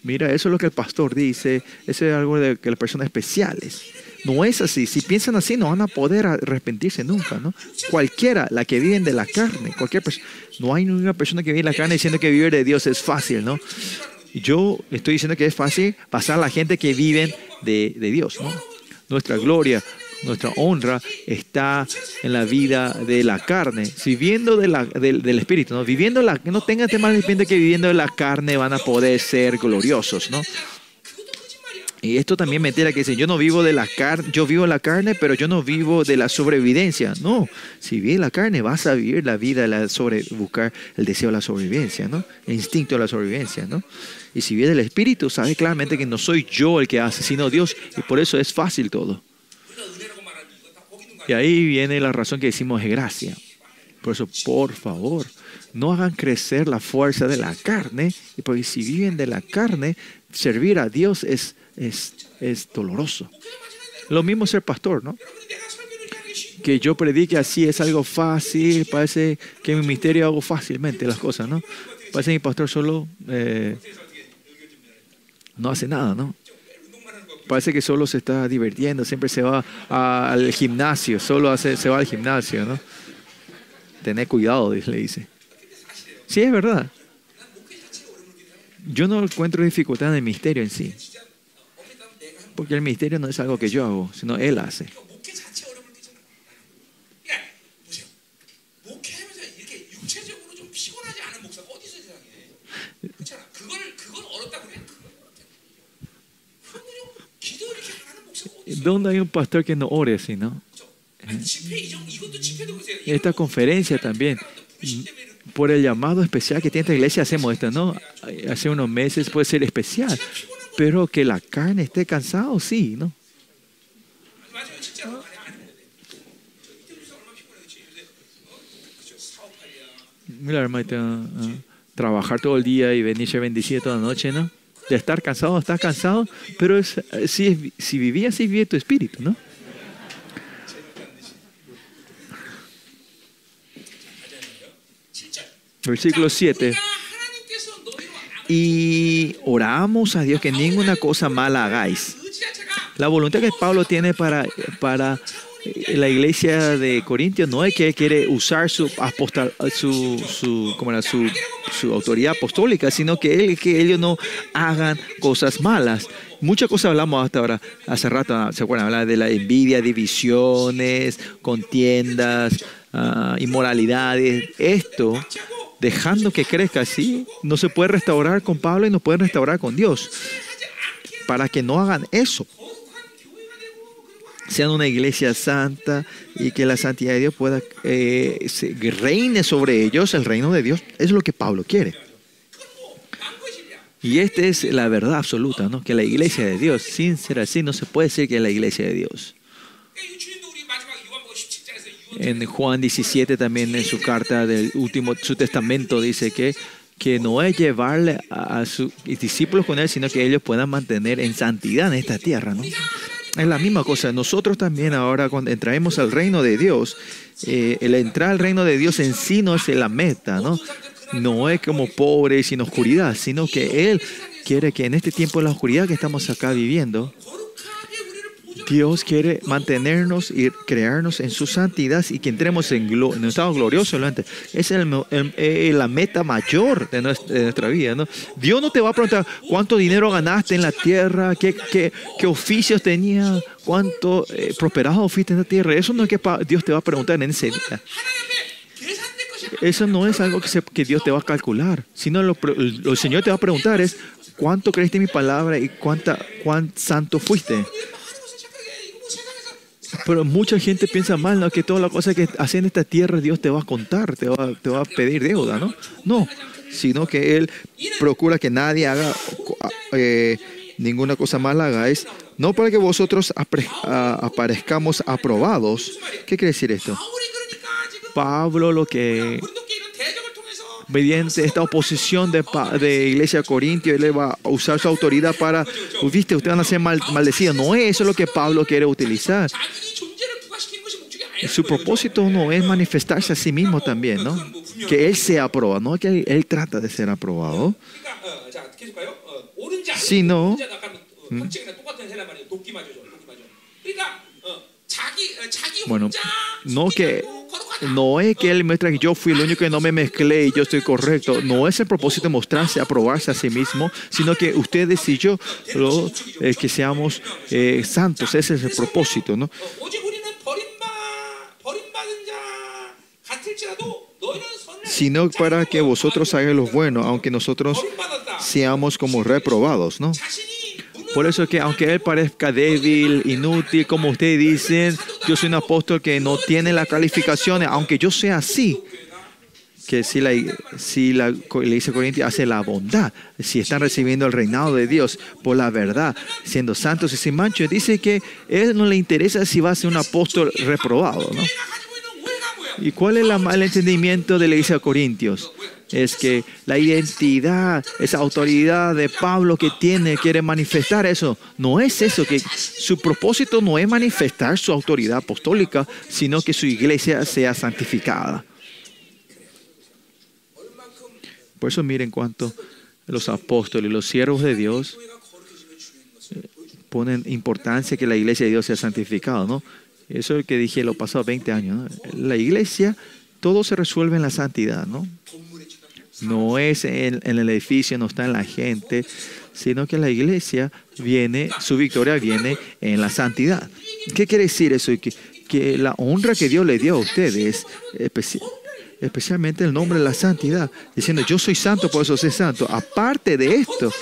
Speaker 1: Mira, eso es lo que el pastor dice, eso es algo de que las personas especiales. No es así, si piensan así no van a poder arrepentirse nunca, ¿no? Cualquiera, la que viven de la carne, cualquier persona, no hay ninguna persona que vive de la carne diciendo que vivir de Dios es fácil, ¿no? Yo estoy diciendo que es fácil pasar a la gente que viven de, de Dios, ¿no? Nuestra gloria, nuestra honra está en la vida de la carne, viviendo de la, del, del espíritu, ¿no? Viviendo la, no tengan temor de que viviendo de la carne van a poder ser gloriosos, ¿no? Y esto también me entera que dicen, yo no vivo de la carne, yo vivo la carne, pero yo no vivo de la sobrevivencia. No, si vives la carne, vas a vivir la vida, la sobre, buscar el deseo de la sobrevivencia, ¿no? El instinto de la sobrevivencia, ¿no? Y si vives el Espíritu, sabes claramente que no soy yo el que hace, sino Dios. Y por eso es fácil todo. Y ahí viene la razón que decimos es gracia. Por eso, por favor, no hagan crecer la fuerza de la carne, porque si viven de la carne, servir a Dios es es, es doloroso. Lo mismo ser pastor, ¿no? Que yo predique así es algo fácil, parece que mi misterio hago fácilmente las cosas, ¿no? Parece que mi pastor solo eh, no hace nada, ¿no? Parece que solo se está divirtiendo, siempre se va al gimnasio, solo hace, se va al gimnasio, ¿no? Tener cuidado, le dice. Sí, es verdad. Yo no encuentro dificultad en el misterio en sí. Porque el ministerio no es algo que yo hago, sino Él hace. ¿Dónde hay un pastor que no ore así, no? Esta conferencia también,
Speaker 2: mm,
Speaker 1: por el llamado especial que tiene esta iglesia, hacemos esto, ¿no? Hace unos meses puede ser especial, pero que la carne esté cansado, sí, ¿no? Mira, hermanita, uh, trabajar todo el día y venirse bendecida toda la noche, ¿no? De estar cansado, estás cansado, pero es, eh, si, si vivía así, vivía tu espíritu, ¿no? Versículo 7 y oramos a Dios que ninguna cosa mala hagáis. La voluntad que Pablo tiene para, para eh, la iglesia de Corintios no es que él quiere usar su, apostol, su, su, ¿cómo era? su, su autoridad apostólica, sino que, él, que ellos no hagan cosas malas. Muchas cosas hablamos hasta ahora, hace rato, ah, ¿se acuerdan? Hablaba de la envidia, divisiones, contiendas, uh, inmoralidades. Esto dejando que crezca así, no se puede restaurar con Pablo y no puede restaurar con Dios. Para que no hagan eso sean una iglesia santa y que la santidad de Dios pueda eh, reine sobre ellos el reino de Dios. Es lo que Pablo quiere. Y esta es la verdad absoluta, ¿no? Que la iglesia de Dios, sin ser así, no se puede decir que es la iglesia de Dios. En Juan 17 también en su carta del último, su testamento dice que, que no es llevarle a, a sus discípulos con él, sino que ellos puedan mantener en santidad en esta tierra, ¿no? Es la misma cosa. Nosotros también ahora cuando entramos al reino de Dios, eh, el entrar al reino de Dios en sí no es la meta, ¿no? No es como pobres sin oscuridad, sino que Él quiere que en este tiempo de la oscuridad que estamos acá viviendo, Dios quiere mantenernos y crearnos en su santidad y que entremos en, glo en un estado glorioso delante. Esa es el, eh, la meta mayor de nuestra, de nuestra vida. ¿no? Dios no te va a preguntar cuánto dinero ganaste en la tierra, qué, qué, qué oficios tenías, cuánto eh, prosperado fuiste en la tierra. Eso no es que Dios te va a preguntar en ese día. Eso no es algo que, Dios te va a calcular, sino lo, el Señor te va a preguntar es cuánto creíste en mi palabra y cuánta, cuán santo fuiste. Pero mucha gente piensa mal. Que toda la cosa que hace en esta tierra Dios te va a contar, te va, te va a pedir deuda, ¿no? No, sino que Él procura que nadie haga eh, ninguna cosa mala, hagáis, no para que vosotros aparezcamos aprobados. ¿Qué quiere decir esto? Pablo lo que mediante esta oposición de, de Iglesia Corintio, él va a usar su autoridad para, pues, viste, ustedes van a ser mal, maldecidos. No es eso lo que Pablo quiere utilizar. Su propósito no es manifestarse a sí mismo también, ¿no? Que él sea aprobado, no que él trata de ser aprobado. Sino,
Speaker 2: mm.
Speaker 1: bueno, no que no es que Él muestra que yo fui el único que no me mezclé y yo estoy correcto. No es el propósito de mostrarse, aprobarse a sí mismo, sino que ustedes y yo lo, eh, que seamos eh, santos. Ese es el propósito, ¿no? sino para que vosotros hagáis lo bueno, aunque nosotros seamos como reprobados, ¿no? Por eso es que aunque él parezca débil, inútil, como ustedes dicen, yo soy un apóstol que no tiene las calificaciones, aunque yo sea así. Que si la, si la iglesia corintia hace la bondad, si están recibiendo el reinado de Dios por la verdad, siendo santos y sin mancha, dice que él no le interesa si va a ser un apóstol reprobado. ¿no? ¿Y cuál es la, el entendimiento de la iglesia de Corintios? Es que la identidad, esa autoridad de Pablo que tiene, quiere manifestar eso. No es eso, que su propósito no es manifestar su autoridad apostólica, sino que su iglesia sea santificada. Por eso miren cuánto los apóstoles, los siervos de Dios, eh, ponen importancia que la iglesia de Dios sea santificada, ¿no? Eso es lo que dije los pasados 20 años. ¿no? La iglesia, todo se resuelve en la santidad, ¿no? No es en, el edificio, no está en la gente, sino que la iglesia viene, su victoria viene en la santidad. ¿Qué quiere decir eso? Que, la honra que Dios le dio a ustedes, especi especialmente el nombre de la santidad, diciendo yo soy santo, por eso soy santo. Aparte de esto,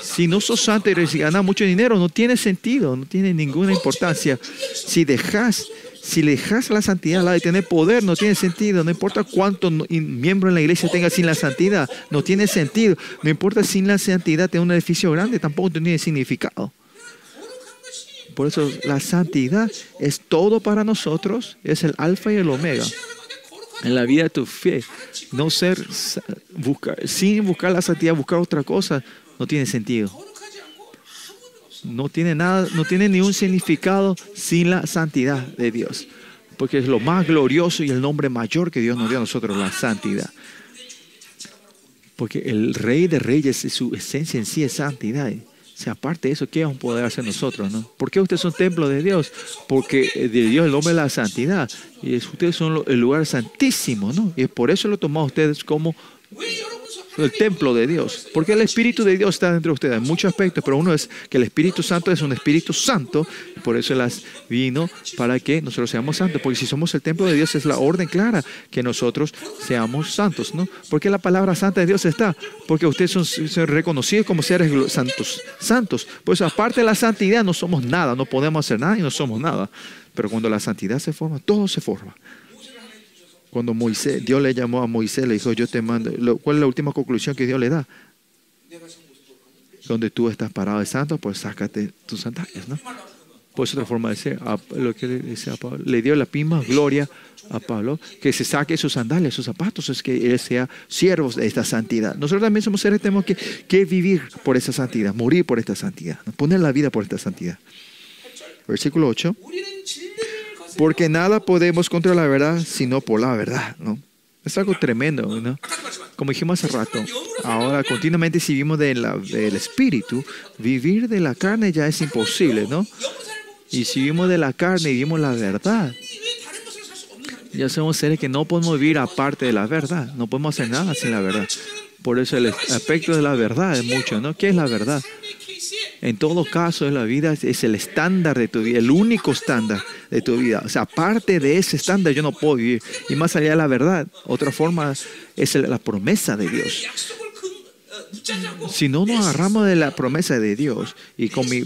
Speaker 1: si no sos santo y ganas mucho dinero, no tiene sentido, no tiene ninguna importancia. Si dejas si le dejas la santidad la de tener poder, no tiene sentido. No importa cuánto miembro en la iglesia tenga sin la santidad, no tiene sentido. No importa sin la santidad tener un edificio grande, tampoco tiene significado. Por eso la santidad es todo para nosotros, es el alfa y el omega. En la vida de tu fe, no ser, buscar, sin buscar la santidad, buscar otra cosa, no tiene sentido no tiene nada, no tiene ni un significado sin la santidad de Dios. Porque es lo más glorioso y el nombre mayor que Dios nos dio a nosotros, la santidad. Porque el Rey de Reyes, su esencia en sí es santidad. O sea, aparte de eso, ¿qué vamos a poder hacer nosotros? No? ¿Por qué ustedes son templo de Dios? Porque eh, de Dios el nombre de la santidad. Y ustedes son el lugar santísimo, ¿no? Y por eso lo tomó a ustedes como el templo de Dios. Porque el Espíritu de Dios está dentro de ustedes en muchos aspectos, pero uno es que el Espíritu Santo es un Espíritu Santo, por eso las vino para que nosotros seamos santos. Porque si somos el templo de Dios, es la orden clara que nosotros seamos santos, ¿no? Porque la palabra santa de Dios está, porque ustedes son, reconocidos como seres santos. Santos. Por eso, aparte de la santidad, no somos nada, no podemos hacer nada y no somos nada. Pero cuando la santidad se forma, todo se forma. Cuando Moisés, Dios le llamó a Moisés, le dijo, yo te mando. ¿Cuál es la última conclusión que Dios le da? Donde tú estás parado de santo, pues sácate tus sandalias, ¿no? Pues otra forma de decir, lo que le, dice a Pablo, le dio la misma gloria a Pablo, que se saque sus sandalias, sus zapatos, es que él sea siervo de esta santidad. Nosotros también somos seres, tenemos que, que vivir por esa santidad, morir por esta santidad, poner la vida por esta santidad. Versículo 8 porque nada podemos contra la verdad sino por la verdad, ¿no? Es algo tremendo, ¿no? Como dijimos hace rato, ahora continuamente si vivimos del espíritu, vivir de la carne ya es imposible, ¿no? Y si vivimos de la carne y vivimos la verdad, ya somos seres que no podemos vivir aparte de la verdad, no podemos hacer nada sin la verdad. Por eso el aspecto de la verdad es mucho, ¿no? ¿Qué es la verdad? En todo caso la vida es el estándar de tu vida, el único estándar de tu vida. O sea, aparte de ese estándar, yo no puedo vivir. Y más allá de la verdad, otra forma es la promesa de Dios. Si no nos agarramos de la promesa de Dios y con mi,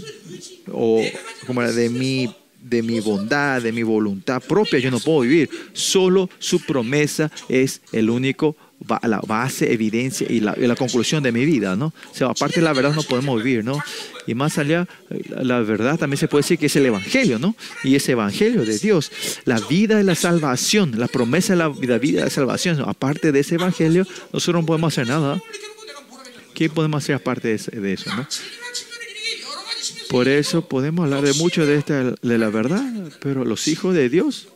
Speaker 1: o como de mi de mi bondad, de mi voluntad propia, yo no puedo vivir. Solo su promesa es el único la base, evidencia y la, y la, conclusión de mi vida, ¿no? O sea, aparte de la verdad no podemos vivir, ¿no? Y más allá, la verdad también se puede decir que es el Evangelio, ¿no? Y ese Evangelio de Dios, la vida de la salvación, la promesa de la vida, vida de la salvación, ¿no? aparte de ese Evangelio, nosotros no podemos hacer nada. ¿Qué podemos hacer aparte de eso, ¿no? Por eso podemos hablar de mucho de, esta, de la verdad, pero los hijos de Dios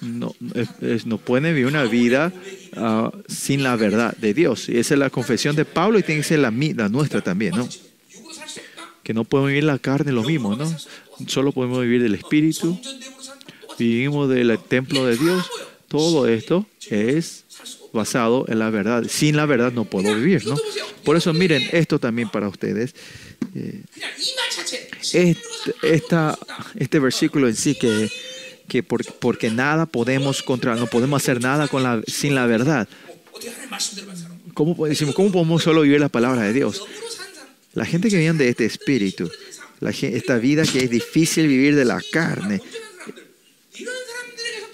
Speaker 1: no, es, no pueden vivir una vida ah, sin la verdad de Dios. Y esa es la confesión de Pablo y tiene que ser la, la nuestra también, ¿no? Que no podemos vivir la carne lo mismo, ¿no? Solo podemos vivir del Espíritu, vivimos del templo de Dios. Todo esto es basado en la verdad. Sin la verdad no puedo vivir, ¿no? Por eso miren esto también para ustedes.
Speaker 2: Eh,
Speaker 1: este, este versículo en sí que que por, porque nada podemos contra, no podemos hacer nada con la, sin la verdad. ¿Cómo, decimos, ¿Cómo podemos solo vivir la palabra de Dios? La gente que viene de este espíritu, la, esta vida que es difícil vivir de la carne,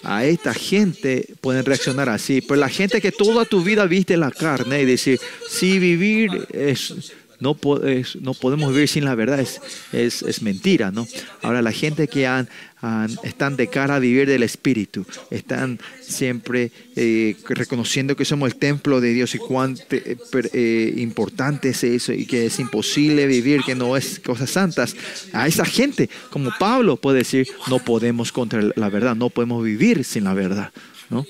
Speaker 1: a esta gente pueden reaccionar así. Pero la gente que toda tu vida viste la carne y decir, si sí, vivir es, no, es, no podemos vivir sin la verdad, es, es, es mentira, ¿no? Ahora, la gente que han, han- están de cara a vivir del Espíritu, están siempre eh, reconociendo que somos el templo de Dios y cuán per- eh, importante es eso y que es imposible vivir, que no es cosas santas. A esa gente, como Pablo puede decir, no podemos contra la verdad, no podemos vivir sin la verdad, ¿no?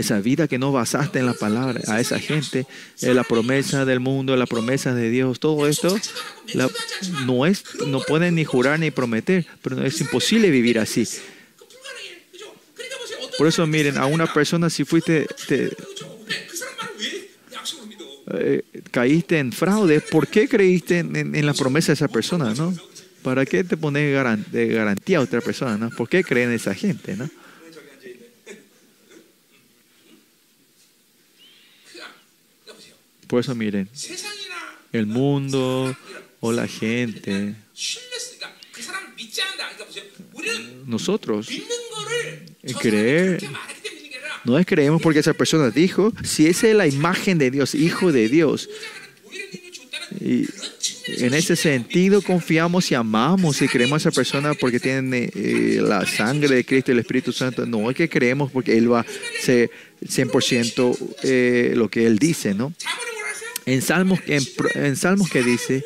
Speaker 1: Esa vida que no basaste en la palabra, a esa gente, eh, la promesa del mundo, la promesa de Dios, todo esto no, es, no pueden ni jurar ni prometer, pero es imposible vivir así. Por eso miren, a una persona si fuiste, eh, caíste en fraude, ¿por qué creíste en, en, en la promesa de esa persona? ¿no? ¿Para qué te pones de garantía a otra persona? ¿no? ¿Por qué creen en esa gente? ¿no? Por eso miren, el mundo o la gente, nosotros, creer, no es creemos porque esa persona dijo, si esa es la imagen de Dios, hijo de Dios, y en ese sentido confiamos y amamos y creemos a esa persona porque tiene eh, la sangre de Cristo y el Espíritu Santo. No es que creemos porque Él va a ser 100% eh, lo que Él dice, ¿no? En Salmos, en, en Salmos que dice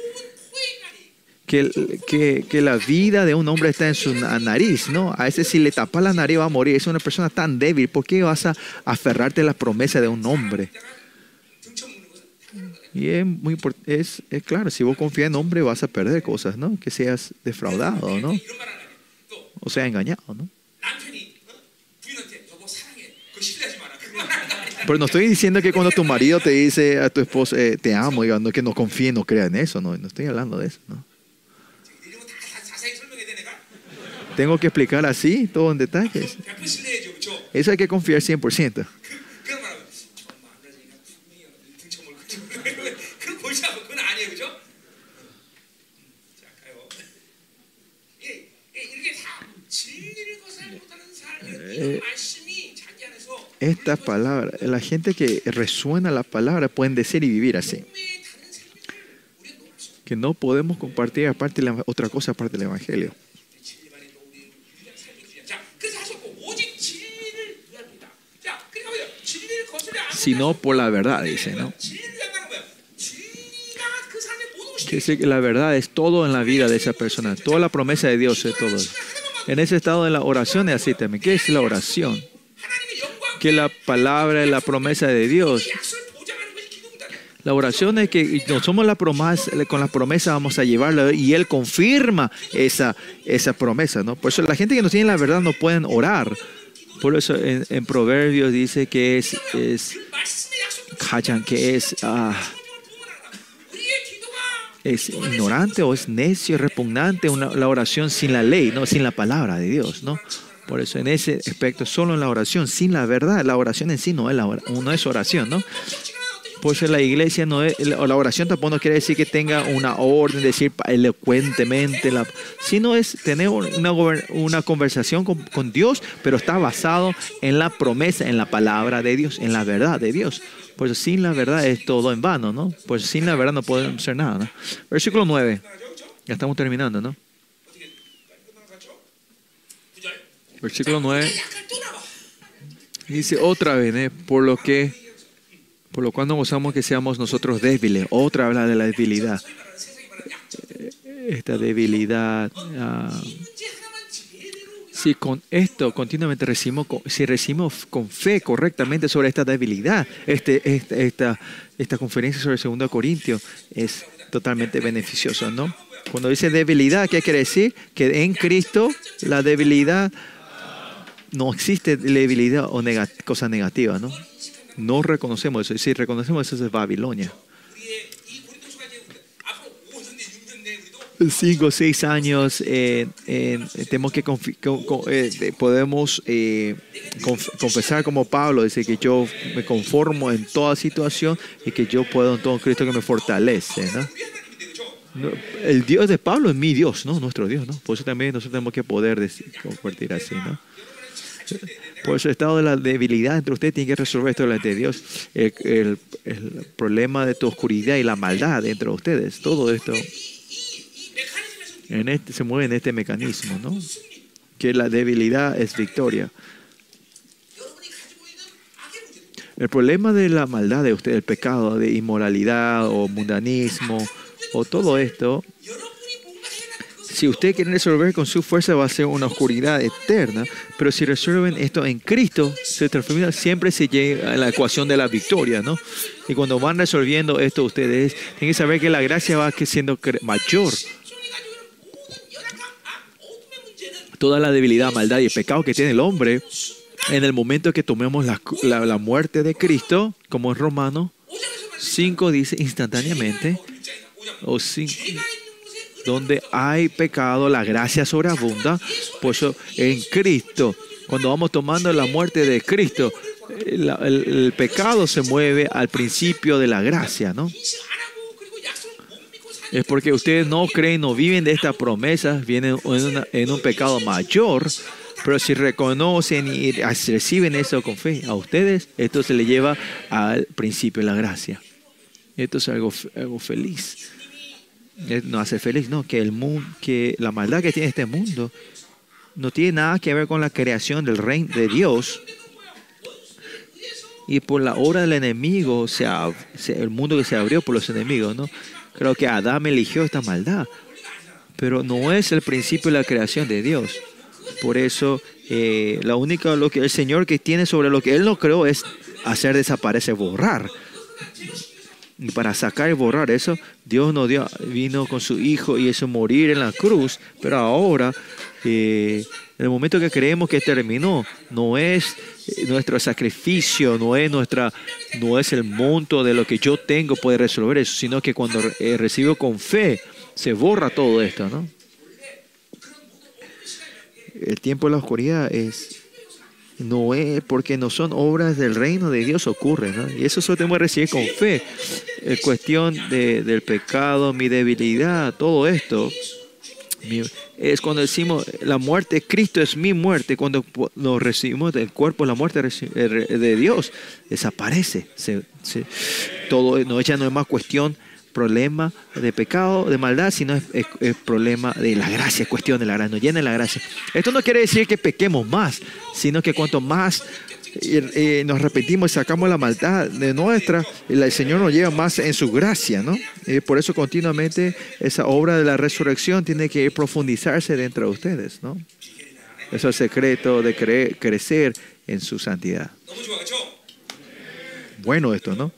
Speaker 1: que, que, que, la vida de un hombre está en su nariz, ¿no? A ese si le tapas la nariz va a morir. Es una persona tan débil. ¿Por qué vas a aferrarte a la promesa de un hombre? Y es muy es, es claro, si vos confías en hombre vas a perder cosas, ¿no? Que seas defraudado, ¿no? O sea, engañado, ¿no? Pero no estoy diciendo que cuando tu marido te dice a tu esposa, eh, te amo, diga, no, que no confíe, no crea en eso, no, no estoy hablando de eso. ¿no? Tengo que explicar así, todo en detalles. Eso hay que confiar 100%.
Speaker 2: Eh,
Speaker 1: estas palabras, la gente que resuena la palabra pueden decir y vivir así. Que no podemos compartir aparte la, otra cosa aparte del Evangelio. Sino por la verdad, dice, ¿no? Que que la verdad es todo en la vida de esa persona. Toda la promesa de Dios es todo. En ese estado de la oración es así también. ¿Qué es la oración? que la palabra es la promesa de Dios. La oración es que no somos la promesa, con la promesa vamos a llevarla y Él confirma esa, esa promesa. ¿no? Por eso la gente que no tiene la verdad no pueden orar. Por eso en, Proverbios dice que es, es que ah, es, ignorante o es necio, repugnante una, la oración sin la ley, ¿no? sin la palabra de Dios. ¿no? Por eso en ese aspecto, solo en la oración, sin la verdad, la oración en sí no es, la, ora- no es oración, ¿no? Por eso la iglesia no es, la oración tampoco no quiere decir que tenga una orden, decir elocuentemente, la, sino es tener una, una conversación con, con Dios, pero está basado en la promesa, en la palabra de Dios, en la verdad de Dios. Por eso sin la verdad es todo en vano, ¿no? Por eso sin la verdad no podemos hacer nada, ¿no? Versículo 9. Ya estamos terminando, ¿no? versículo 9. Dice otra vez, ¿eh? por lo que, por lo cual no gozamos que seamos nosotros débiles. Otra habla de la debilidad. Esta debilidad. Ah. Si con esto continuamente recibimos, si recibimos con fe correctamente sobre esta debilidad, este, este esta, esta, conferencia sobre el 2 Corintios es totalmente beneficiosa, ¿no? Cuando dice debilidad, ¿qué quiere decir? Que en Cristo la debilidad no existe debilidad o neg cosa negativa, ¿no? No reconocemos eso. Y si reconocemos eso, es Babilonia. Cinco o seis años eh, eh, tenemos que eh, podemos confesar como Pablo, dice que yo me conformo en toda situación y que yo puedo en todo Cristo que me fortalece. ¿no? El Dios de Pablo es mi Dios, ¿no? Nuestro Dios, ¿no? Por eso también nosotros tenemos que poder decir, convertir así, ¿no? por su estado de la debilidad entre ustedes, tiene que resolver esto delante de Dios. El, el, el, problema de tu oscuridad y la maldad entre ustedes, todo esto en este, se mueve en este mecanismo, ¿no? Que la debilidad es victoria. El problema de la maldad de ustedes, el pecado de inmoralidad o mundanismo o todo esto, si ustedes quieren resolver con su fuerza va a ser una oscuridad eterna, pero si resuelven esto en Cristo, se transforma, siempre se llega a la ecuación de la victoria, ¿no? Y cuando van resolviendo esto ustedes, tienen que saber que la gracia va siendo mayor. Toda la debilidad, maldad y pecado que tiene el hombre, en el momento que tomemos la, la, la muerte de Cristo, como en Romano
Speaker 2: 5
Speaker 1: dice instantáneamente, o
Speaker 2: 5
Speaker 1: donde hay pecado, la gracia sobreabunda. Por eso en Cristo, cuando vamos tomando la muerte de Cristo, eh, el, pecado se mueve al principio de la gracia, ¿no? Es porque ustedes no creen, no viven de estas promesas, vienen en, un pecado mayor. Pero si reconocen y reciben eso con fe a ustedes, esto se le lleva al principio de la gracia. Esto es algo, algo feliz. Eh, No hace feliz, no, que el mundo, que la maldad que tiene este mundo no tiene nada que ver con la creación del reino de Dios. Y por la obra del enemigo, se se- el mundo que se abrió por los enemigos, ¿no? Creo que Adán eligió esta maldad, pero no es el principio de la creación de Dios. Por eso, eh, la única lo que el Señor que tiene sobre lo que Él no creó es hacer desaparecer, borrar. Y para sacar y borrar eso, Dios nos dio, vino con su Hijo y eso morir en la cruz. Pero ahora, eh, en el momento que creemos que terminó, no es eh, nuestro sacrificio, no es nuestra, no es el monto de lo que yo tengo puede resolver eso, sino que cuando eh, recibo con fe, se borra todo esto, ¿no? El tiempo de la oscuridad es no es porque no son obras del reino de Dios ocurre, ¿no? Y eso solo tenemos que recibir con fe. Es cuestión de- del pecado, mi debilidad, todo esto. es cuando decimos la muerte Cristo es mi muerte, cuando nos recibimos del cuerpo, la muerte eh, de Dios desaparece. Todo no, ya no es más cuestión problema de pecado, de maldad, sino es, problema de la gracia, es cuestión de la gracia, nos llena la gracia. Esto no quiere decir que pequemos más, sino que cuanto más eh, eh, nos repetimos y sacamos la maldad de nuestra, el Señor nos lleva más en su gracia, ¿no? Eh, por eso continuamente esa obra de la resurrección tiene que profundizarse dentro de ustedes, ¿no? Eso es el secreto de creer, crecer en su santidad. Bueno esto, ¿no?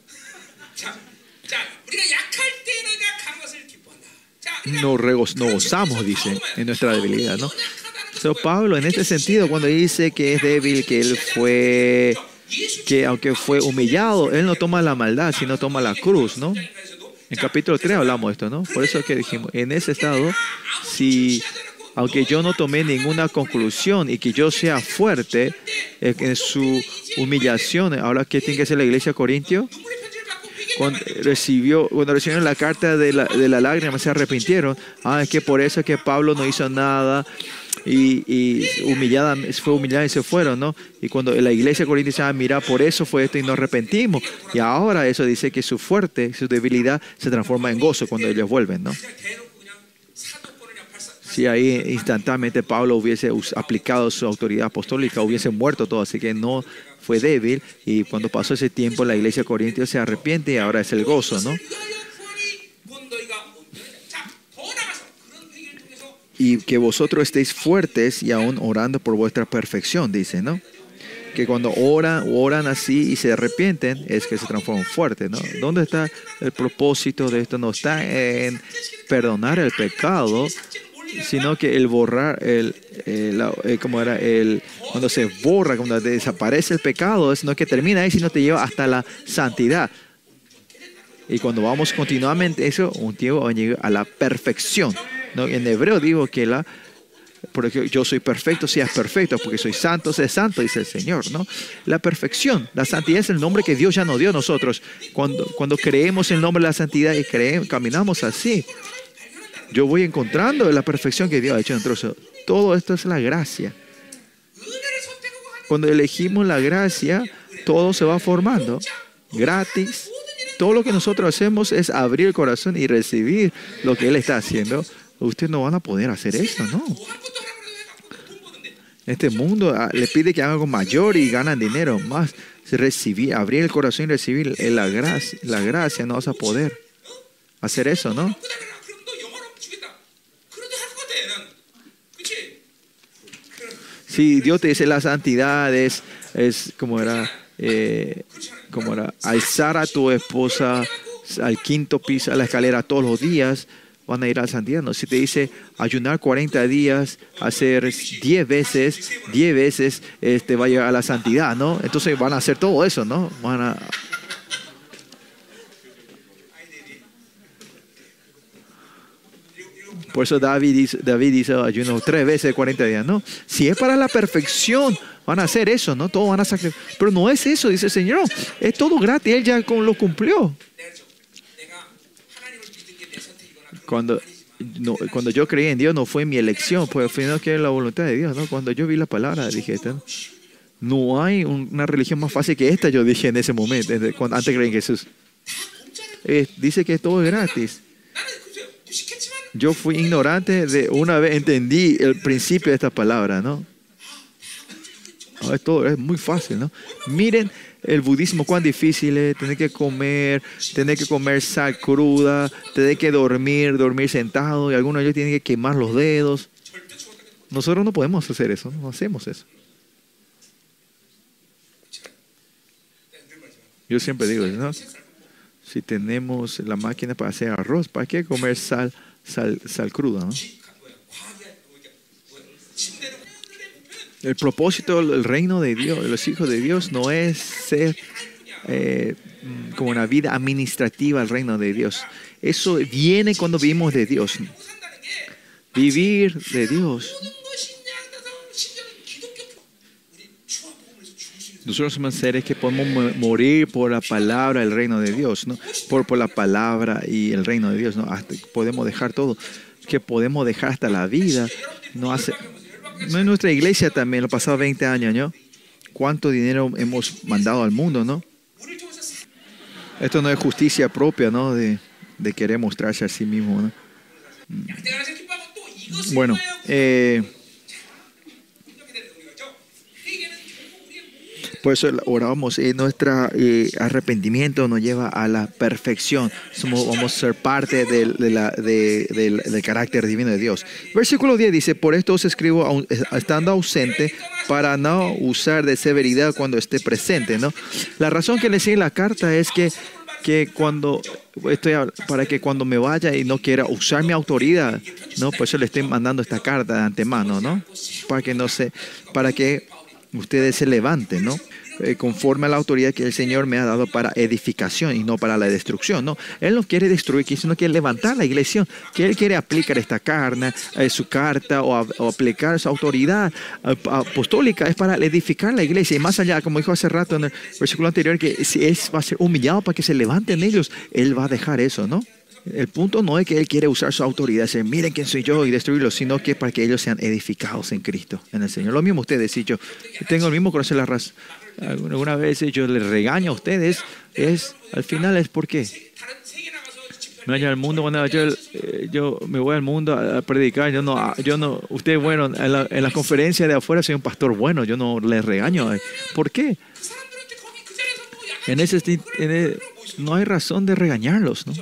Speaker 1: Nos, nos gozamos, dice, en nuestra debilidad, ¿no? So, Pablo, en este sentido, cuando dice que es débil, que él fue, que aunque fue humillado, él no toma la maldad, sino toma la cruz, ¿no? En capítulo 3 hablamos de esto, ¿no? Por eso es que dijimos, en ese estado, si, aunque yo no tomé ninguna conclusión y que yo sea fuerte en su humillación, ahora que tiene que ser la iglesia Corintio, cuando, recibió, cuando recibieron la carta de la, de la lágrima, se arrepintieron. Ah, es que por eso es que Pablo no hizo nada y, humillada, fue humillada y se fueron, ¿no? Y cuando la iglesia corintia dice, ah, mira, por eso fue esto y nos arrepentimos. Y ahora eso dice que su fuerte, su debilidad se transforma en gozo cuando ellos vuelven, ¿no? si ahí instantáneamente Pablo hubiese aplicado su autoridad apostólica, hubiese muerto todo, así que no fue débil y cuando pasó ese tiempo la iglesia de se arrepiente y ahora es el gozo, ¿no? Y que vosotros estéis fuertes y aún orando por vuestra perfección, dice, ¿no? Que cuando oran, oran así y se arrepienten, es que se transforman fuertes, ¿no? ¿Dónde está el propósito de esto? No está en perdonar el pecado, sino que el borrar, el, la- eh, como era, el, cuando se borra, cuando desaparece el pecado, es no que termina ahí, sino te lleva hasta la santidad. Y cuando vamos continuamente eso, un tiempo va a la perfección. ¿no? En hebreo digo que la, porque yo soy perfecto, seas perfecto, porque soy santo, sé santo, dice el Señor, ¿no? La perfección, la santidad es el nombre que Dios ya nos dio a nosotros. Cuando, cuando creemos el nombre de la santidad y creemos, caminamos así, yo voy encontrando la perfección que Dios ha hecho en. Todo esto es la gracia. Cuando elegimos la gracia, todo se va formando gratis. Todo lo que nosotros hacemos es abrir el corazón y recibir lo que Él está haciendo. Ustedes no van a poder hacer eso, ¿no? Este mundo ah, le pide que hagan algo mayor y ganan dinero más. Recibir, abrir el corazón y recibir la gracia, la gracia no vas a poder hacer eso, ¿no? Si Dios te dice la santidad es, como era, eh, como era, alzar a tu esposa al quinto piso, a la escalera todos los días, van a ir a la santidad. ¿no? Si te dice ayunar 40 días, hacer 10 veces, 10 veces, este, va a llegar a la santidad, ¿no? Entonces van a hacer todo eso, ¿no? Van a, Por eso David dice, David dice ayuno tres veces de 40 días. No, si es para la perfección, van a hacer eso, ¿no? Todos van a sacrificar. Pero no es eso, dice el Señor. Es todo gratis, Él ya lo cumplió. Cuando, no, cuando yo creí en Dios no fue mi elección, pues al final que la voluntad de Dios, ¿no? Cuando yo vi la palabra dije, este, no hay una religión más fácil que esta, yo dije en ese momento, antes de creer en Jesús. Eh, dice que todo es gratis. Yo fui ignorante de una vez, entendí el principio de esta palabra, ¿no? Ah, es todo, es muy fácil, ¿no? Miren el budismo cuán difícil es, tener que comer, tener que comer sal cruda, tener que dormir, dormir sentado, y algunos de ellos tienen que quemar los dedos. Nosotros no podemos hacer eso, no hacemos eso. Yo siempre digo, ¿no? si tenemos la máquina para hacer arroz, ¿para qué comer sal? sal, sal cruda. ¿no? El propósito del reino de Dios, de los hijos de Dios, no es ser eh, como una vida administrativa al reino de Dios. Eso viene cuando vivimos de Dios. Vivir de Dios nosotros somos seres que podemos morir por la palabra del reino de Dios, ¿no? Por, por la palabra y el reino de Dios, ¿no? Podemos dejar todo, que podemos dejar hasta la vida. No hace, no en nuestra iglesia también, los pasados 20 años, ¿no? ¿Cuánto dinero hemos mandado al mundo, ¿no? Esto no es justicia propia, ¿no? De, de querer mostrarse a sí mismo, ¿no?
Speaker 2: Mm.
Speaker 1: Bueno, eh, por eso oramos. eh, nuestro arrepentimiento nos lleva a la perfección. Somos, vamos a ser parte del, del- carácter divino de Dios. Versículo 10 dice, por esto os escribo estando ausente para no usar de severidad cuando esté presente. ¿no? La razón que le sigue la carta es que, que cuando estoy para que cuando me vaya y no quiera usar mi autoridad, ¿no? Por eso le estoy mandando esta carta de antemano, ¿no? Para que no se, para que ustedes se levanten, ¿no? Eh, conforme a la autoridad que el Señor me ha dado para edificación y no para la destrucción, ¿no? Él no quiere destruir, sino quiere levantar la iglesia, que Él quiere aplicar esta carne, eh, su carta o, aplicar su autoridad eh, apostólica, es para edificar la iglesia y más allá, como dijo hace rato en el versículo anterior, que si Él va a ser humillado para que se levanten ellos, Él va a dejar eso, ¿no? El punto no es que Él quiere usar su autoridad, decir, miren quién soy yo y destruirlos, sino que para que ellos sean edificados en Cristo, en el Señor. Lo mismo ustedes, si yo tengo el mismo corazón, la algunas veces yo les regaño a ustedes, es, al final es porque me voy al mundo, cuando yo, eh, yo, me voy al mundo a, predicar, yo no, ah, yo no, ustedes bueno, en, la, en las conferencias de afuera soy un pastor bueno, yo no les regaño. Eh. ¿Por qué? En ese, en el, no hay razón de regañarlos, ¿no?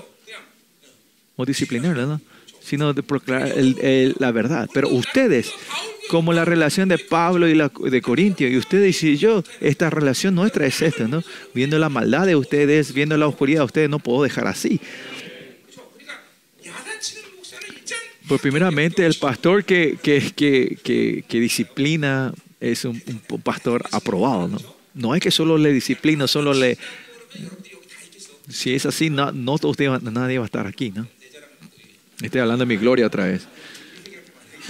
Speaker 1: O disciplinarlos, ¿no? sino de proclamar el, el, la verdad. Pero ustedes, como la relación de Pablo y la, de Corintio, y ustedes y yo, esta relación nuestra es esta, ¿no? Viendo la maldad de ustedes, viendo la oscuridad de ustedes, no puedo dejar así. Pues primeramente el pastor que, que, que, que disciplina es un, pastor aprobado, ¿no? No es que solo le disciplina, solo le... Si es así, no, no usted, nadie va a estar aquí, ¿no? Estoy hablando de mi gloria otra vez.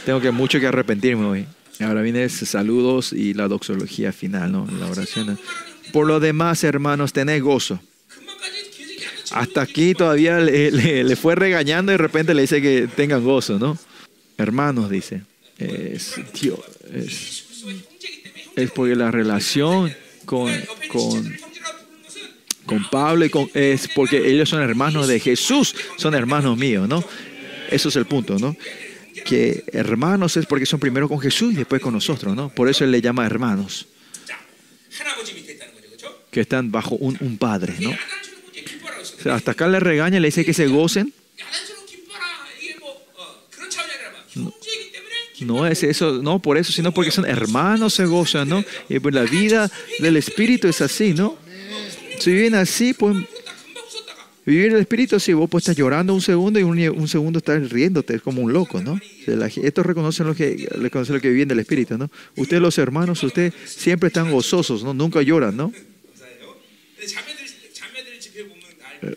Speaker 1: Tengo que mucho que arrepentirme hoy. Ahora viene saludos y la doxología final, ¿no? La oración. Por lo demás, hermanos, tened gozo. Hasta aquí todavía le, le, le fue regañando y de repente le dice que tengan gozo, ¿no? Hermanos, dice. Es, tío, es, es porque la relación con, con, con Pablo y con, es porque ellos son hermanos de Jesús, son hermanos míos, ¿no? Eso es el punto, ¿no? Que hermanos es porque son primero con Jesús y después con nosotros, ¿no? Por eso Él le llama hermanos. Que están bajo un, un padre, ¿no? O sea, hasta acá le regaña, le dice que se gocen. No, es eso, no por eso, sino porque son hermanos se gozan, ¿no? Y pues la vida del Espíritu es así, ¿no? Si viven así, pues Vivir el espíritu, sí, vos pues estás llorando un segundo y un, segundo estás riéndote, es como un loco, ¿no? estos reconocen lo que, reconocen lo que viven del espíritu, ¿no? Ustedes los hermanos, ustedes siempre están gozosos, ¿no? Nunca lloran, ¿no?
Speaker 2: Eh,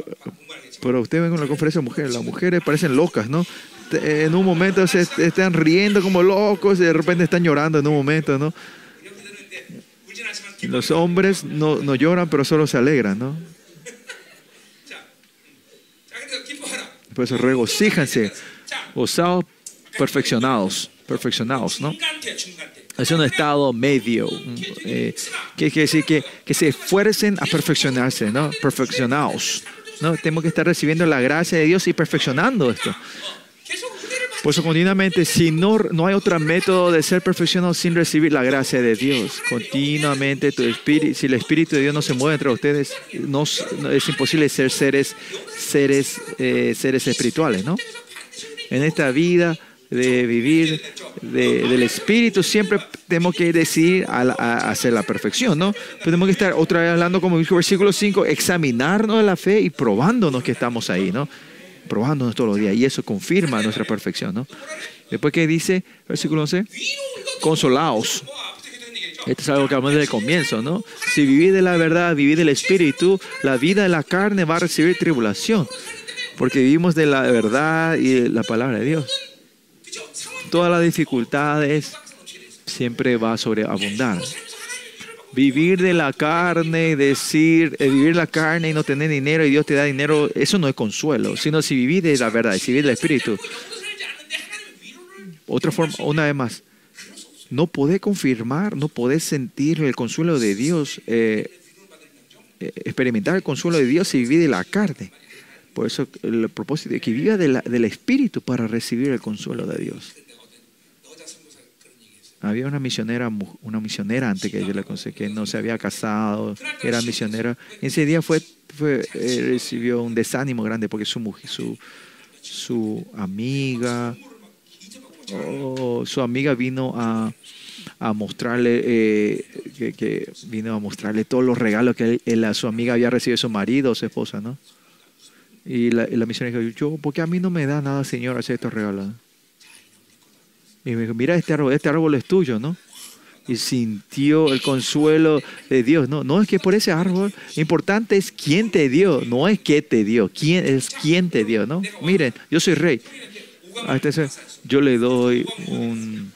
Speaker 1: pero ustedes ven con la conferencia de mujeres, las mujeres parecen locas, ¿no? En un momento se están riendo como locos y de repente están llorando en un momento, ¿no? Los hombres no, no lloran, pero solo se alegran, ¿no? Por eso
Speaker 2: regocíjense,
Speaker 1: osados perfeccionados, perfeccionados, ¿no? Es un estado medio, mm, eh, que quiere decir que, que se esfuercen a perfeccionarse, ¿no? Perfeccionados. ¿no? Tenemos que estar recibiendo la gracia de Dios y perfeccionando esto. Por eso continuamente, si no, no hay otro método de ser perfeccionado sin recibir la gracia de Dios, continuamente tu espíritu, si el Espíritu de Dios no se mueve entre ustedes, no, es imposible ser seres, seres, eh, seres espirituales, ¿no? En esta vida de vivir del Espíritu, siempre tenemos que decidir a, hacer la perfección, ¿no? Tenemos que estar otra vez hablando, como dijo el versículo 5, examinarnos de la fe y probándonos que estamos ahí, ¿no? probándonos todos los días. Y eso confirma nuestra perfección. ¿no? Después que dice, versículo 11, consolaos. Esto es algo que hablamos desde el comienzo, ¿no? Si vivís de la verdad, vivís del espíritu, la vida de la carne va a recibir tribulación. Porque vivimos de la verdad y de la palabra de Dios. Todas las dificultades siempre va a sobreabundar. Vivir de la carne, decir, eh, vivir la carne y no tener dinero y Dios te da dinero, eso no es consuelo, sino si vivir de la verdad, si vivir del Espíritu. Otra forma, una vez más, no podés confirmar, no podés sentir el consuelo de Dios, eh, eh, experimentar el consuelo de Dios si vivís de la carne. Por eso el propósito es que viva de del Espíritu para recibir el consuelo de Dios. Había una misionera, una misionera antes que yo le conocí, que no se había casado, era misionera. Ese día fue, eh, recibió un desánimo grande porque su su, su amiga, o su amiga vino a, mostrarle, eh, que, vino a mostrarle todos los regalos que su amiga había recibido de su marido su esposa, ¿no? Y la, la misionera dijo, yo, ¿por qué a mí no me da nada, Señor, hacer estos regalos? Y me dijo, mira, este árbol, este árbol es tuyo, ¿no? Y sintió el consuelo de Dios. No, no es que por ese árbol, importante es quién te dio, no es qué te dio, quién es quién te dio, ¿no? Miren, yo soy rey. Entonces, yo le doy un...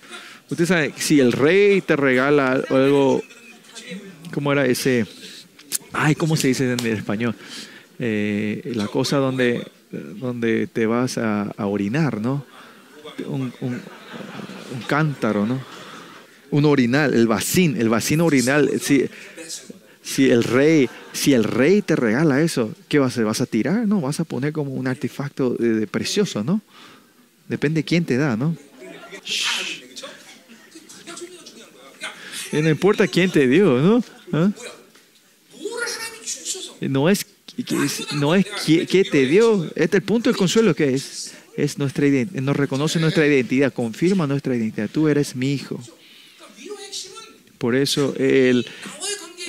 Speaker 1: Usted sabe, si el rey te regala algo, ¿cómo era ese? Ay, ¿cómo se dice en español? Eh, la cosa donde, donde te vas a, orinar, ¿no? Un- un cántaro, ¿no? Un orinal, el vacín, el vacín orinal. Eh, si, si el rey, si el rey te regala eso, ¿qué vas a hacer? ¿Vas a tirar? No, vas a poner como un artefacto precioso, ¿no? Depende quién te da, ¿no? No importa quién te dio, ¿no? ¿Ah? No es, no es qué, te dio. Este es el punto del consuelo que es es nuestra nos reconoce nuestra identidad, confirma nuestra identidad. Tú eres mi hijo. Por eso el,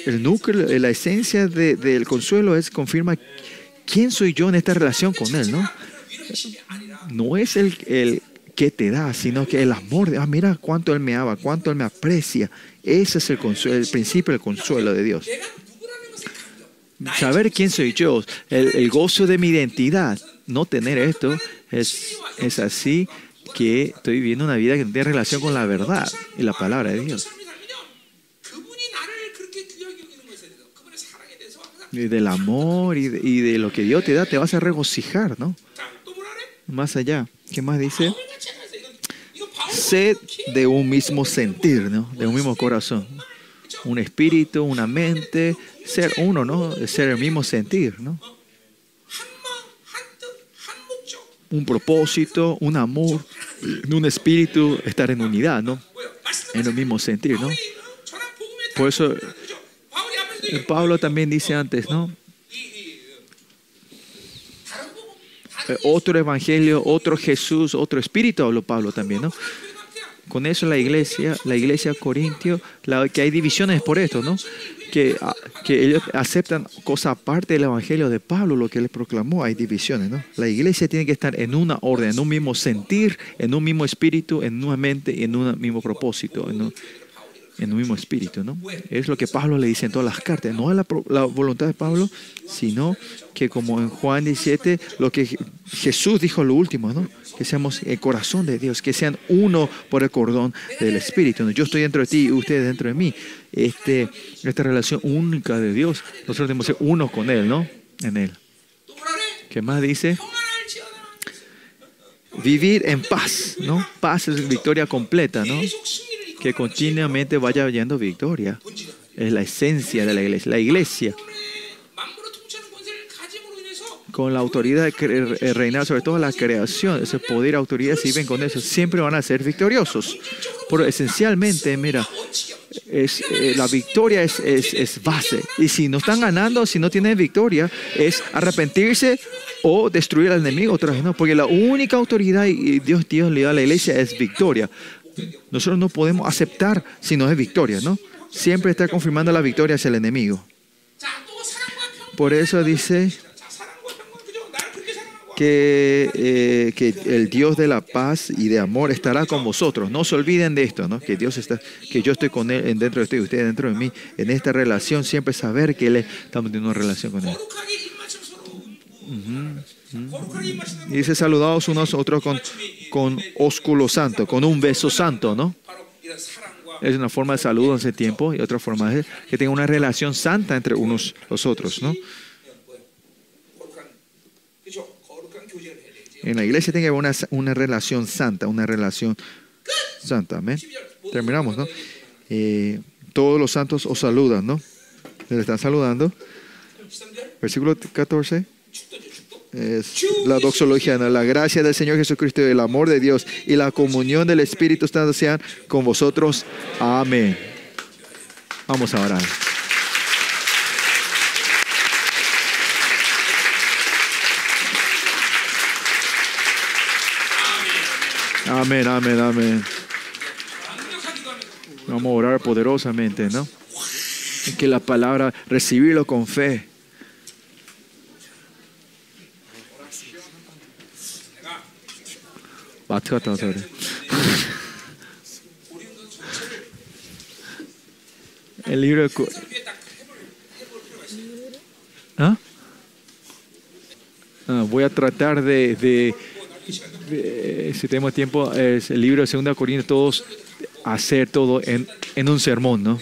Speaker 1: el núcleo, la esencia del consuelo es confirma quién soy yo en esta relación con Él, ¿no? No es el, el que te da, sino que el amor de, ah, mira cuánto Él me ama, cuánto Él me aprecia. Ese es el, consuelo, el principio del consuelo de Dios. Saber quién soy yo, el, el gozo de mi identidad, no tener esto, es, es así que estoy viviendo una vida que tiene relación con la verdad y la palabra de Dios. Y del amor y de, y de lo que Dios te da, te vas a regocijar, ¿no? Más allá. ¿Qué más dice? Sed de un mismo sentir, ¿no? De un mismo corazón. Un espíritu, una mente, ser uno, ¿no? Ser el mismo sentir, ¿no? un propósito, un amor, un espíritu, estar en unidad, ¿no? En el mismo sentir, ¿no? Por eso eh, Pablo también dice antes, ¿no? Eh, otro evangelio, otro Jesús, otro espíritu, habló Pablo también, ¿no? Con eso la iglesia, la iglesia corintio, que hay divisiones por esto, ¿no? Que, ah, ellos aceptan cosas aparte del Evangelio de Pablo, lo que él proclamó, hay divisiones, ¿no? La iglesia tiene que estar en una orden, en un mismo sentir, en un mismo espíritu, en una mente y en un mismo propósito. En un, en el mismo espíritu, ¿no? Es lo que Pablo le dice en todas las cartas. No es la, voluntad de Pablo, sino que como en Juan 17, lo que Jesús dijo lo último, ¿no? Que seamos el corazón de Dios, que sean uno por el cordón del espíritu. Yo estoy dentro de ti y ustedes dentro de mí. Este, esta relación única de Dios, nosotros debemos ser uno con Él, ¿no? En Él. ¿Qué más dice? Vivir en paz, ¿no? Paz es victoria completa, ¿no? que continuamente vaya hallando victoria. Es la esencia de la iglesia. La iglesia, con la autoridad de eh, reinar sobre toda la creación, ese poder, autoridad, si ven con eso, siempre van a ser victoriosos. Pero esencialmente, mira, es, eh, la victoria es, es, es, base. Y si no están ganando, si no tienen victoria, es arrepentirse o destruir al enemigo otra vez. No, porque la única autoridad y Dios, Dios le da a la iglesia es victoria. Nosotros no podemos aceptar si no es victoria, ¿no? Siempre está confirmando la victoria hacia el enemigo. Por eso dice que, eh, que, el Dios de la paz y de amor estará con vosotros. No se olviden de esto, ¿no? que Dios está, que yo estoy con Él dentro de usted usted dentro de mí. En esta relación siempre saber que Él estamos teniendo una relación con Él. Y se saludados unos otros con, con ósculo santo, con un beso santo, ¿no? Es una forma de saludo en ese tiempo y otra forma es que tenga una relación santa entre unos los otros, ¿no? En la iglesia tiene que haber una, una relación santa, una relación santa, amén. Terminamos, ¿no? Eh, todos los santos os saludan, ¿no? Les están saludando. Versículo 14. Es la doxología, la gracia del Señor Jesucristo el amor de Dios y la comunión del Espíritu Santo sean con vosotros. Amén. Vamos a orar. Amén, amén, amén. Vamos a orar poderosamente, ¿no? Que la palabra, recibirlo con fe 마트 갔다 와서 그래. El libro de... Cu-
Speaker 2: 위에 딱 해볼 해볼 필요가 있어요.
Speaker 1: ¿Ah? Ah, voy a tratar de, de- de- si tenemos tiempo, es el libro de 2 Corintios, todos hacer todo en, en un sermón, ¿no?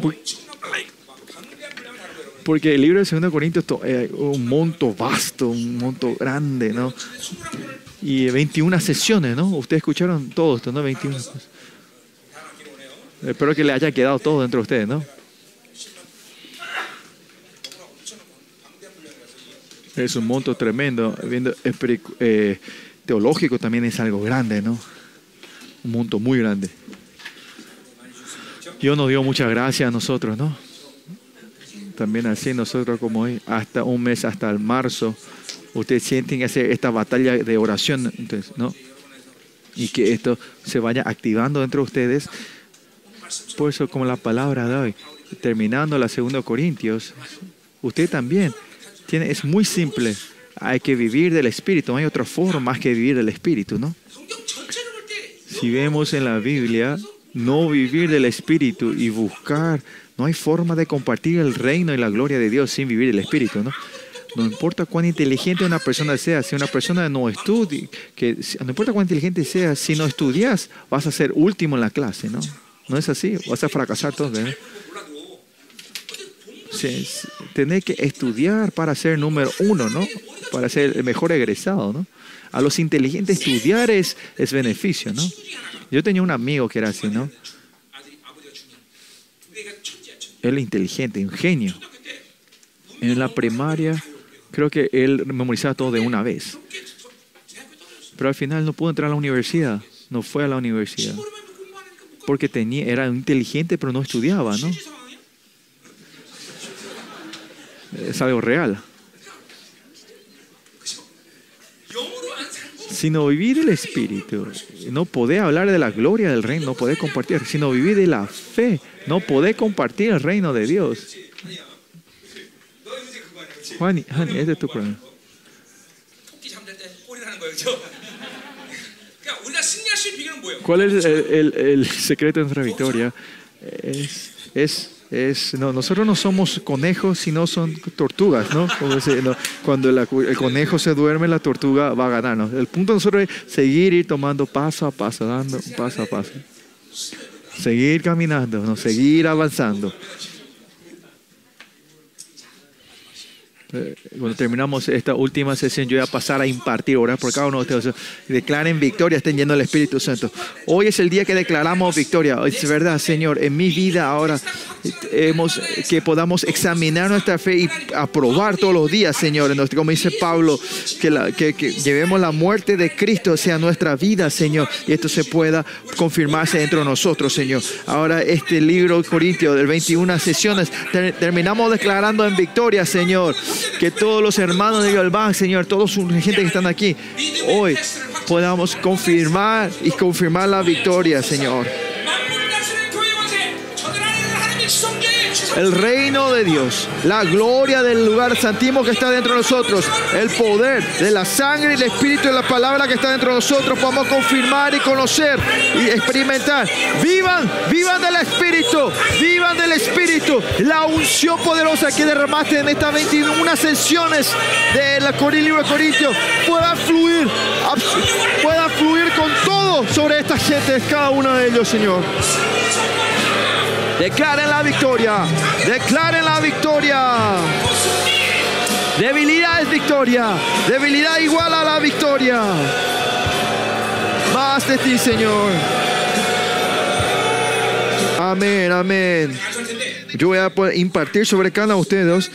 Speaker 1: Por-
Speaker 2: 강대한 분량을 다루고 여러분.
Speaker 1: Porque el libro de 2 Corintios es to- eh, un monto vasto, un monto grande, ¿no? Y 21 sesiones, ¿no? Ustedes escucharon todo esto, ¿no? 21. Espero que le haya quedado todo dentro de ustedes, ¿no? Es un monto tremendo. Viendo eh, teológico también es algo grande, ¿no? Un monto muy grande. Dios nos dio muchas gracias a nosotros, ¿no? También así nosotros como hoy, hasta un mes, hasta el marzo, Ustedes sienten que hacer esta batalla de oración, entonces, ¿no? Y que esto se vaya activando dentro de ustedes. Por eso, como la palabra de hoy, terminando la 2 Corintios, usted también tiene, es muy simple. Hay que vivir del Espíritu, no hay otra forma más que vivir del Espíritu, ¿no? Si vemos en la Biblia, no vivir del Espíritu y buscar, no hay forma de compartir el reino y la gloria de Dios sin vivir el Espíritu, ¿no? No importa cuán inteligente una persona sea, si una persona no estudia, que, no importa cuán inteligente sea, si no estudias, vas a ser último en la clase, ¿no? No es así, vas a fracasar
Speaker 2: todos. ¿eh?
Speaker 1: Sí, tener que estudiar para ser número uno, ¿no? Para ser el mejor egresado, ¿no? A los inteligentes estudiar es, es beneficio, ¿no? Yo tenía un amigo que era así, ¿no? Él inteligente, un genio. En la primaria creo que él memorizaba todo de una vez. Pero al final no pudo entrar a la universidad, no fue a la universidad. Porque tenía, era inteligente, pero no estudiaba, ¿no? Es algo real. sino vivir el Espíritu. No podés hablar de la gloria del reino, no podés compartir, sino vivir de la fe, no podés compartir el reino de Dios
Speaker 2: honey,
Speaker 1: ¿Cuál es el, el, el secreto de nuestra victoria? Es, es, es, no, nosotros no somos conejos, sino son tortugas, ¿no? No cuando la, el conejo se duerme, la tortuga va a ganarnos. El punto de nosotros es seguir ir tomando paso a paso, dando paso a paso. Seguir caminando, ¿no? seguir avanzando. Cuando terminamos esta última sesión, yo voy a pasar a impartir, orar por cada uno de ustedes. Declaren victoria, estén llenos del Espíritu Santo. Hoy es el día que declaramos victoria. Es verdad, Señor, en mi vida ahora eh, hemos, que podamos examinar nuestra fe y aprobar todos los días, Señor. Como dice Pablo, que, la- que- que llevemos la muerte de Cristo sea nuestra vida, Señor. Y esto se pueda confirmarse dentro de nosotros, Señor. Ahora este libro Corintio del 21 sesiones, ter- terminamos declarando en victoria, Señor. Que todos los hermanos de Galván, Señor, todos su gente que están aquí, hoy podamos confirmar y confirmar la victoria, Señor. El reino de Dios, la gloria del lugar santísimo que está dentro de nosotros, el poder de la sangre y el espíritu de la palabra que está dentro de nosotros, podamos confirmar y conocer y experimentar. Vivan, vivan del espíritu, vivan del espíritu. La unción poderosa que derramaste en estas 21 sesiones de la Cori- libro de Corintios pueda fluir, pueda fluir con todo sobre esta gente, cada uno de ellos, Señor. Declaren la victoria. Declaren la victoria. Debilidad es victoria. Debilidad igual a la victoria. Más de ti, Señor. Amén, amén. Yo voy a impartir sobre cada uno ustedes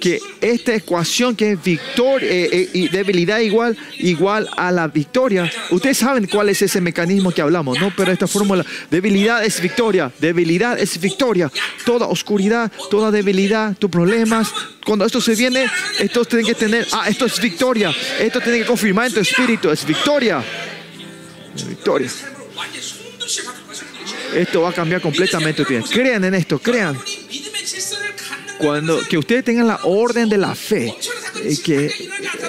Speaker 1: que esta ecuación que es victoria eh, eh, debilidad igual igual a la victoria. Ustedes saben cuál es ese mecanismo que hablamos, ¿no? Pero esta fórmula debilidad es victoria, debilidad es victoria. Toda oscuridad, toda debilidad, tus problemas, cuando esto se viene, esto tiene que tener, ah, esto es victoria. Esto tiene que confirmar en tu espíritu, es victoria. Victoria. Esto va a cambiar completamente. Crean en esto, crean. Cuando que ustedes tengan la orden de la fe, eh, que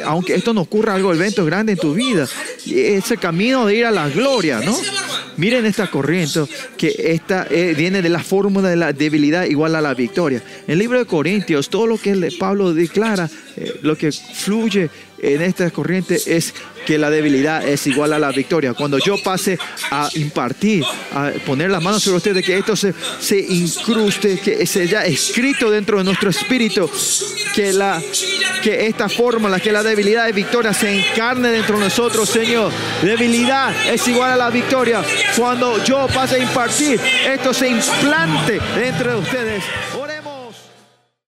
Speaker 1: aunque esto no ocurra algo, evento grande en tu vida, ese camino de ir a la gloria, ¿no? Miren esta corriente que esta eh, viene de la fórmula de la debilidad igual a la victoria. En el libro de Corintios, todo lo que Pablo declara, eh, lo que fluye en esta corriente es que la debilidad es igual a la victoria. Cuando yo pase a impartir, a poner las manos sobre ustedes, que esto se, se incruste, que se haya escrito dentro de nuestro espíritu, que, la, que esta fórmula, que la debilidad y victoria se encarne dentro de nosotros, Señor. Debilidad es igual a la victoria. Cuando yo pase a impartir, esto se implante dentro de ustedes.